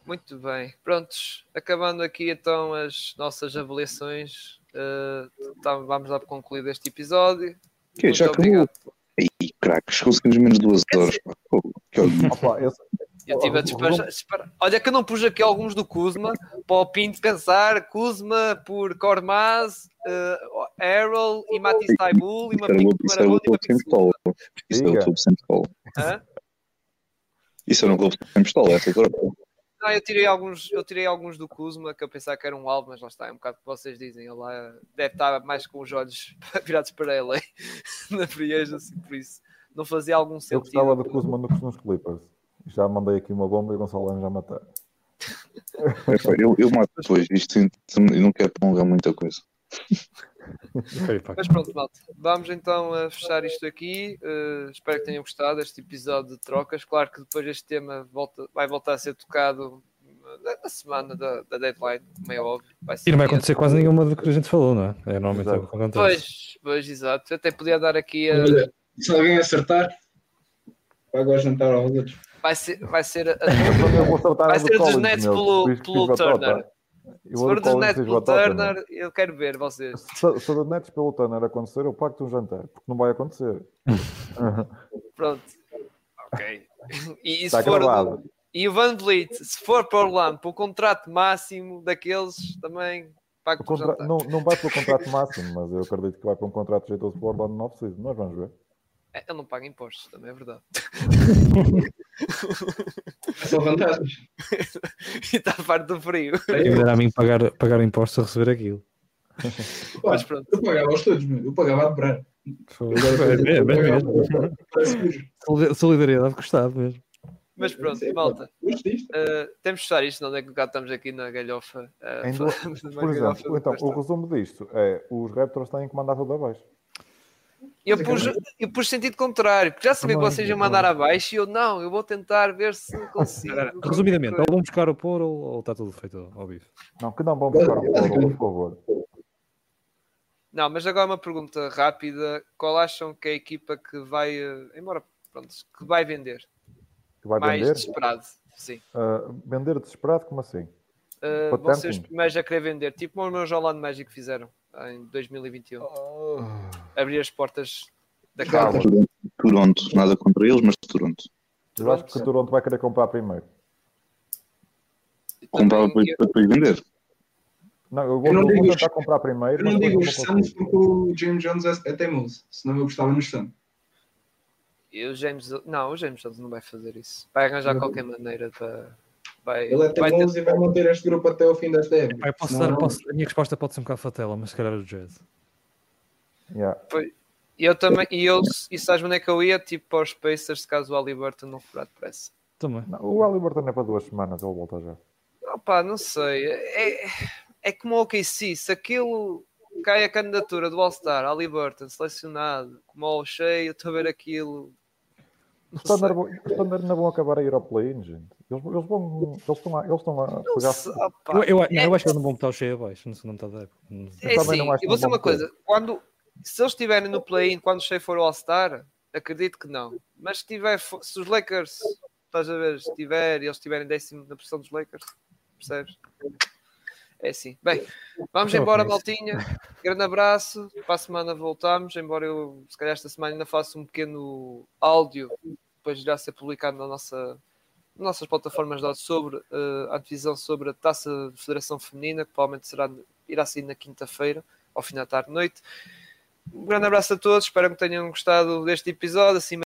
Muito bem. Prontos, acabando aqui então as nossas avaliações. eh, tá- vamos lá para concluir este episódio. Que Muito já acabou. obrigado. Aí, craques, conseguimos menos de duas horas. pá. Que. Opa, Eu tive a despachar. Olha que eu não pus aqui alguns do Kuzma para o Pinto pensar. Kuzma por Kormaz, uh, Errol e Matisse Taibul e uma Isso pick o- Isso clube sem pistola. Isso era o clube sem pistola. Isso era um clube sem pistola, essa. Não, eu tirei alguns, eu tirei alguns do Kuzma que eu pensava que era um alvo, mas lá está, é um bocado o que vocês dizem. Ele lá deve estar mais com os olhos (laughs) virados para LA (laughs) na frieza, assim, por isso não fazia algum eu sentido. gostava do Kuzma nos nos Clippers. Já mandei aqui uma bomba e o Gonçalo Lemos já matar. (laughs) Eu, eu mato depois. Isto eu não quero prolongar muita coisa. Mas pronto, malta. Vamos então a fechar isto aqui. Uh, espero que tenham gostado deste episódio de trocas. Claro que depois este tema volta- vai voltar a ser tocado na, na semana da, da deadline, como é óbvio. Vai ser E não vai acontecer quase nenhuma do que a gente falou, não é? É normalmente é o que acontece. Pois, pois, exato. Eu até podia dar aqui a. Se alguém acertar, vai agora jantar aos outros. Vai ser, vai ser a, Vai ser dos Nets pelo- pelo. Turner. Eu Se for do dos Nets pelo Turner, eu quero ver vocês. Se, se do Nets pelo Turner acontecer, eu pacto um jantar, porque não vai acontecer. (laughs) Pronto. Ok. E, e se for do, E o Van Vliet, se for para Orlando, para o contrato máximo daqueles, também pago O contra- jantar. Não, não vai para o contrato máximo, mas eu acredito que vai para um contrato jeitoso para o Orlando não precisa. Nós vamos ver. É, Ele não paga impostos, também é verdade. (laughs) São vantagens. e está farto do frio. Me dera a mim pagar, pagar impostos a receber aquilo. Pá, Mas pronto. eu pagava-os todos, meu. eu pagava a dobrar. É, é Solidariedade gostava mesmo. Mas pronto, Sim, malta. Uh, temos de fechar isto, não é que cá estamos aqui na galhofa. uh, Em (laughs) Por exemplo, então, o resumo disto é os Raptors têm que mandar tudo abaixo. Eu, pus, eu pus sentido contrário, porque já sabia que vocês iam também. mandar abaixo e eu não, eu vou tentar ver se consigo. Resumidamente, ou vão buscar o pôr ou, ou está tudo feito ao bife? Não, que não vão buscar o Poro, por favor. Não, mas agora uma pergunta rápida: qual acham que é a equipa que vai, uh, embora pronto, que vai vender? Que vai mais vender? desesperado, sim. Ah, vender desesperado, como assim? Uh, vão ser os primeiros a querer vender, tipo como os meus Orlando Magic fizeram em 2021. Abrir as portas da casa. Toronto, Toronto, nada contra eles, mas Toronto. Eu acho que o Toronto vai querer comprar primeiro. Comprava para depois vender. Não, eu vou, Eu não eu vou tentar os- comprar primeiro. Eu não digo os Suns porque o James Jones é, é teimoso. Senão eu gostava no Suns. E o James, não, o James Jones não vai fazer isso. Vai arranjar Não. qualquer maneira para. Vai, Ele é vai ter- teimoso e vai manter este grupo até ao fim época. Pai, posso dar- não. posso- a minha resposta pode ser um bocado fatela, mas se calhar o Jazz. Yeah. E eu também, e eu, e sabes onde é que eu ia? Tipo para os Pacers, se caso o Halliburton não furar depressa. Também. Não, o Halliburton é para duas semanas, ele volta já. Opa, não sei. É, é como o OKC, se aquilo cai a candidatura do All-Star, Halliburton, selecionado, como ao cheio, eu estou a ver aquilo. Os Thunder vão- os Thunder não vão acabar a ir ao play-in, gente. Eles, eles vão, eles estão a, eles estão a pegar. Eu, eu, não, eu acho que eles não vão botar o cheio abaixo no segundo metade da época. É também assim, não acho eu vou que dizer uma coisa: quando, se eles estiverem no play-in, quando o Shea for o All-Star, acredito que não. Mas se, tiver, se os Lakers, estás a ver, estiver e eles estiverem décimo na posição dos Lakers, percebes? É assim. Bem, vamos Então, embora, ok. Maltinha. Grande abraço. Para a semana voltamos. Embora eu, se calhar, esta semana ainda faça um pequeno áudio, depois irá ser publicado na nossa. nas Nossas plataformas de áudio sobre eh, a divisão sobre a taça de Federação Feminina, que provavelmente será, irá sair na quinta-feira, ao fim da tarde noite. Um grande abraço a todos, espero que tenham gostado deste episódio. Assim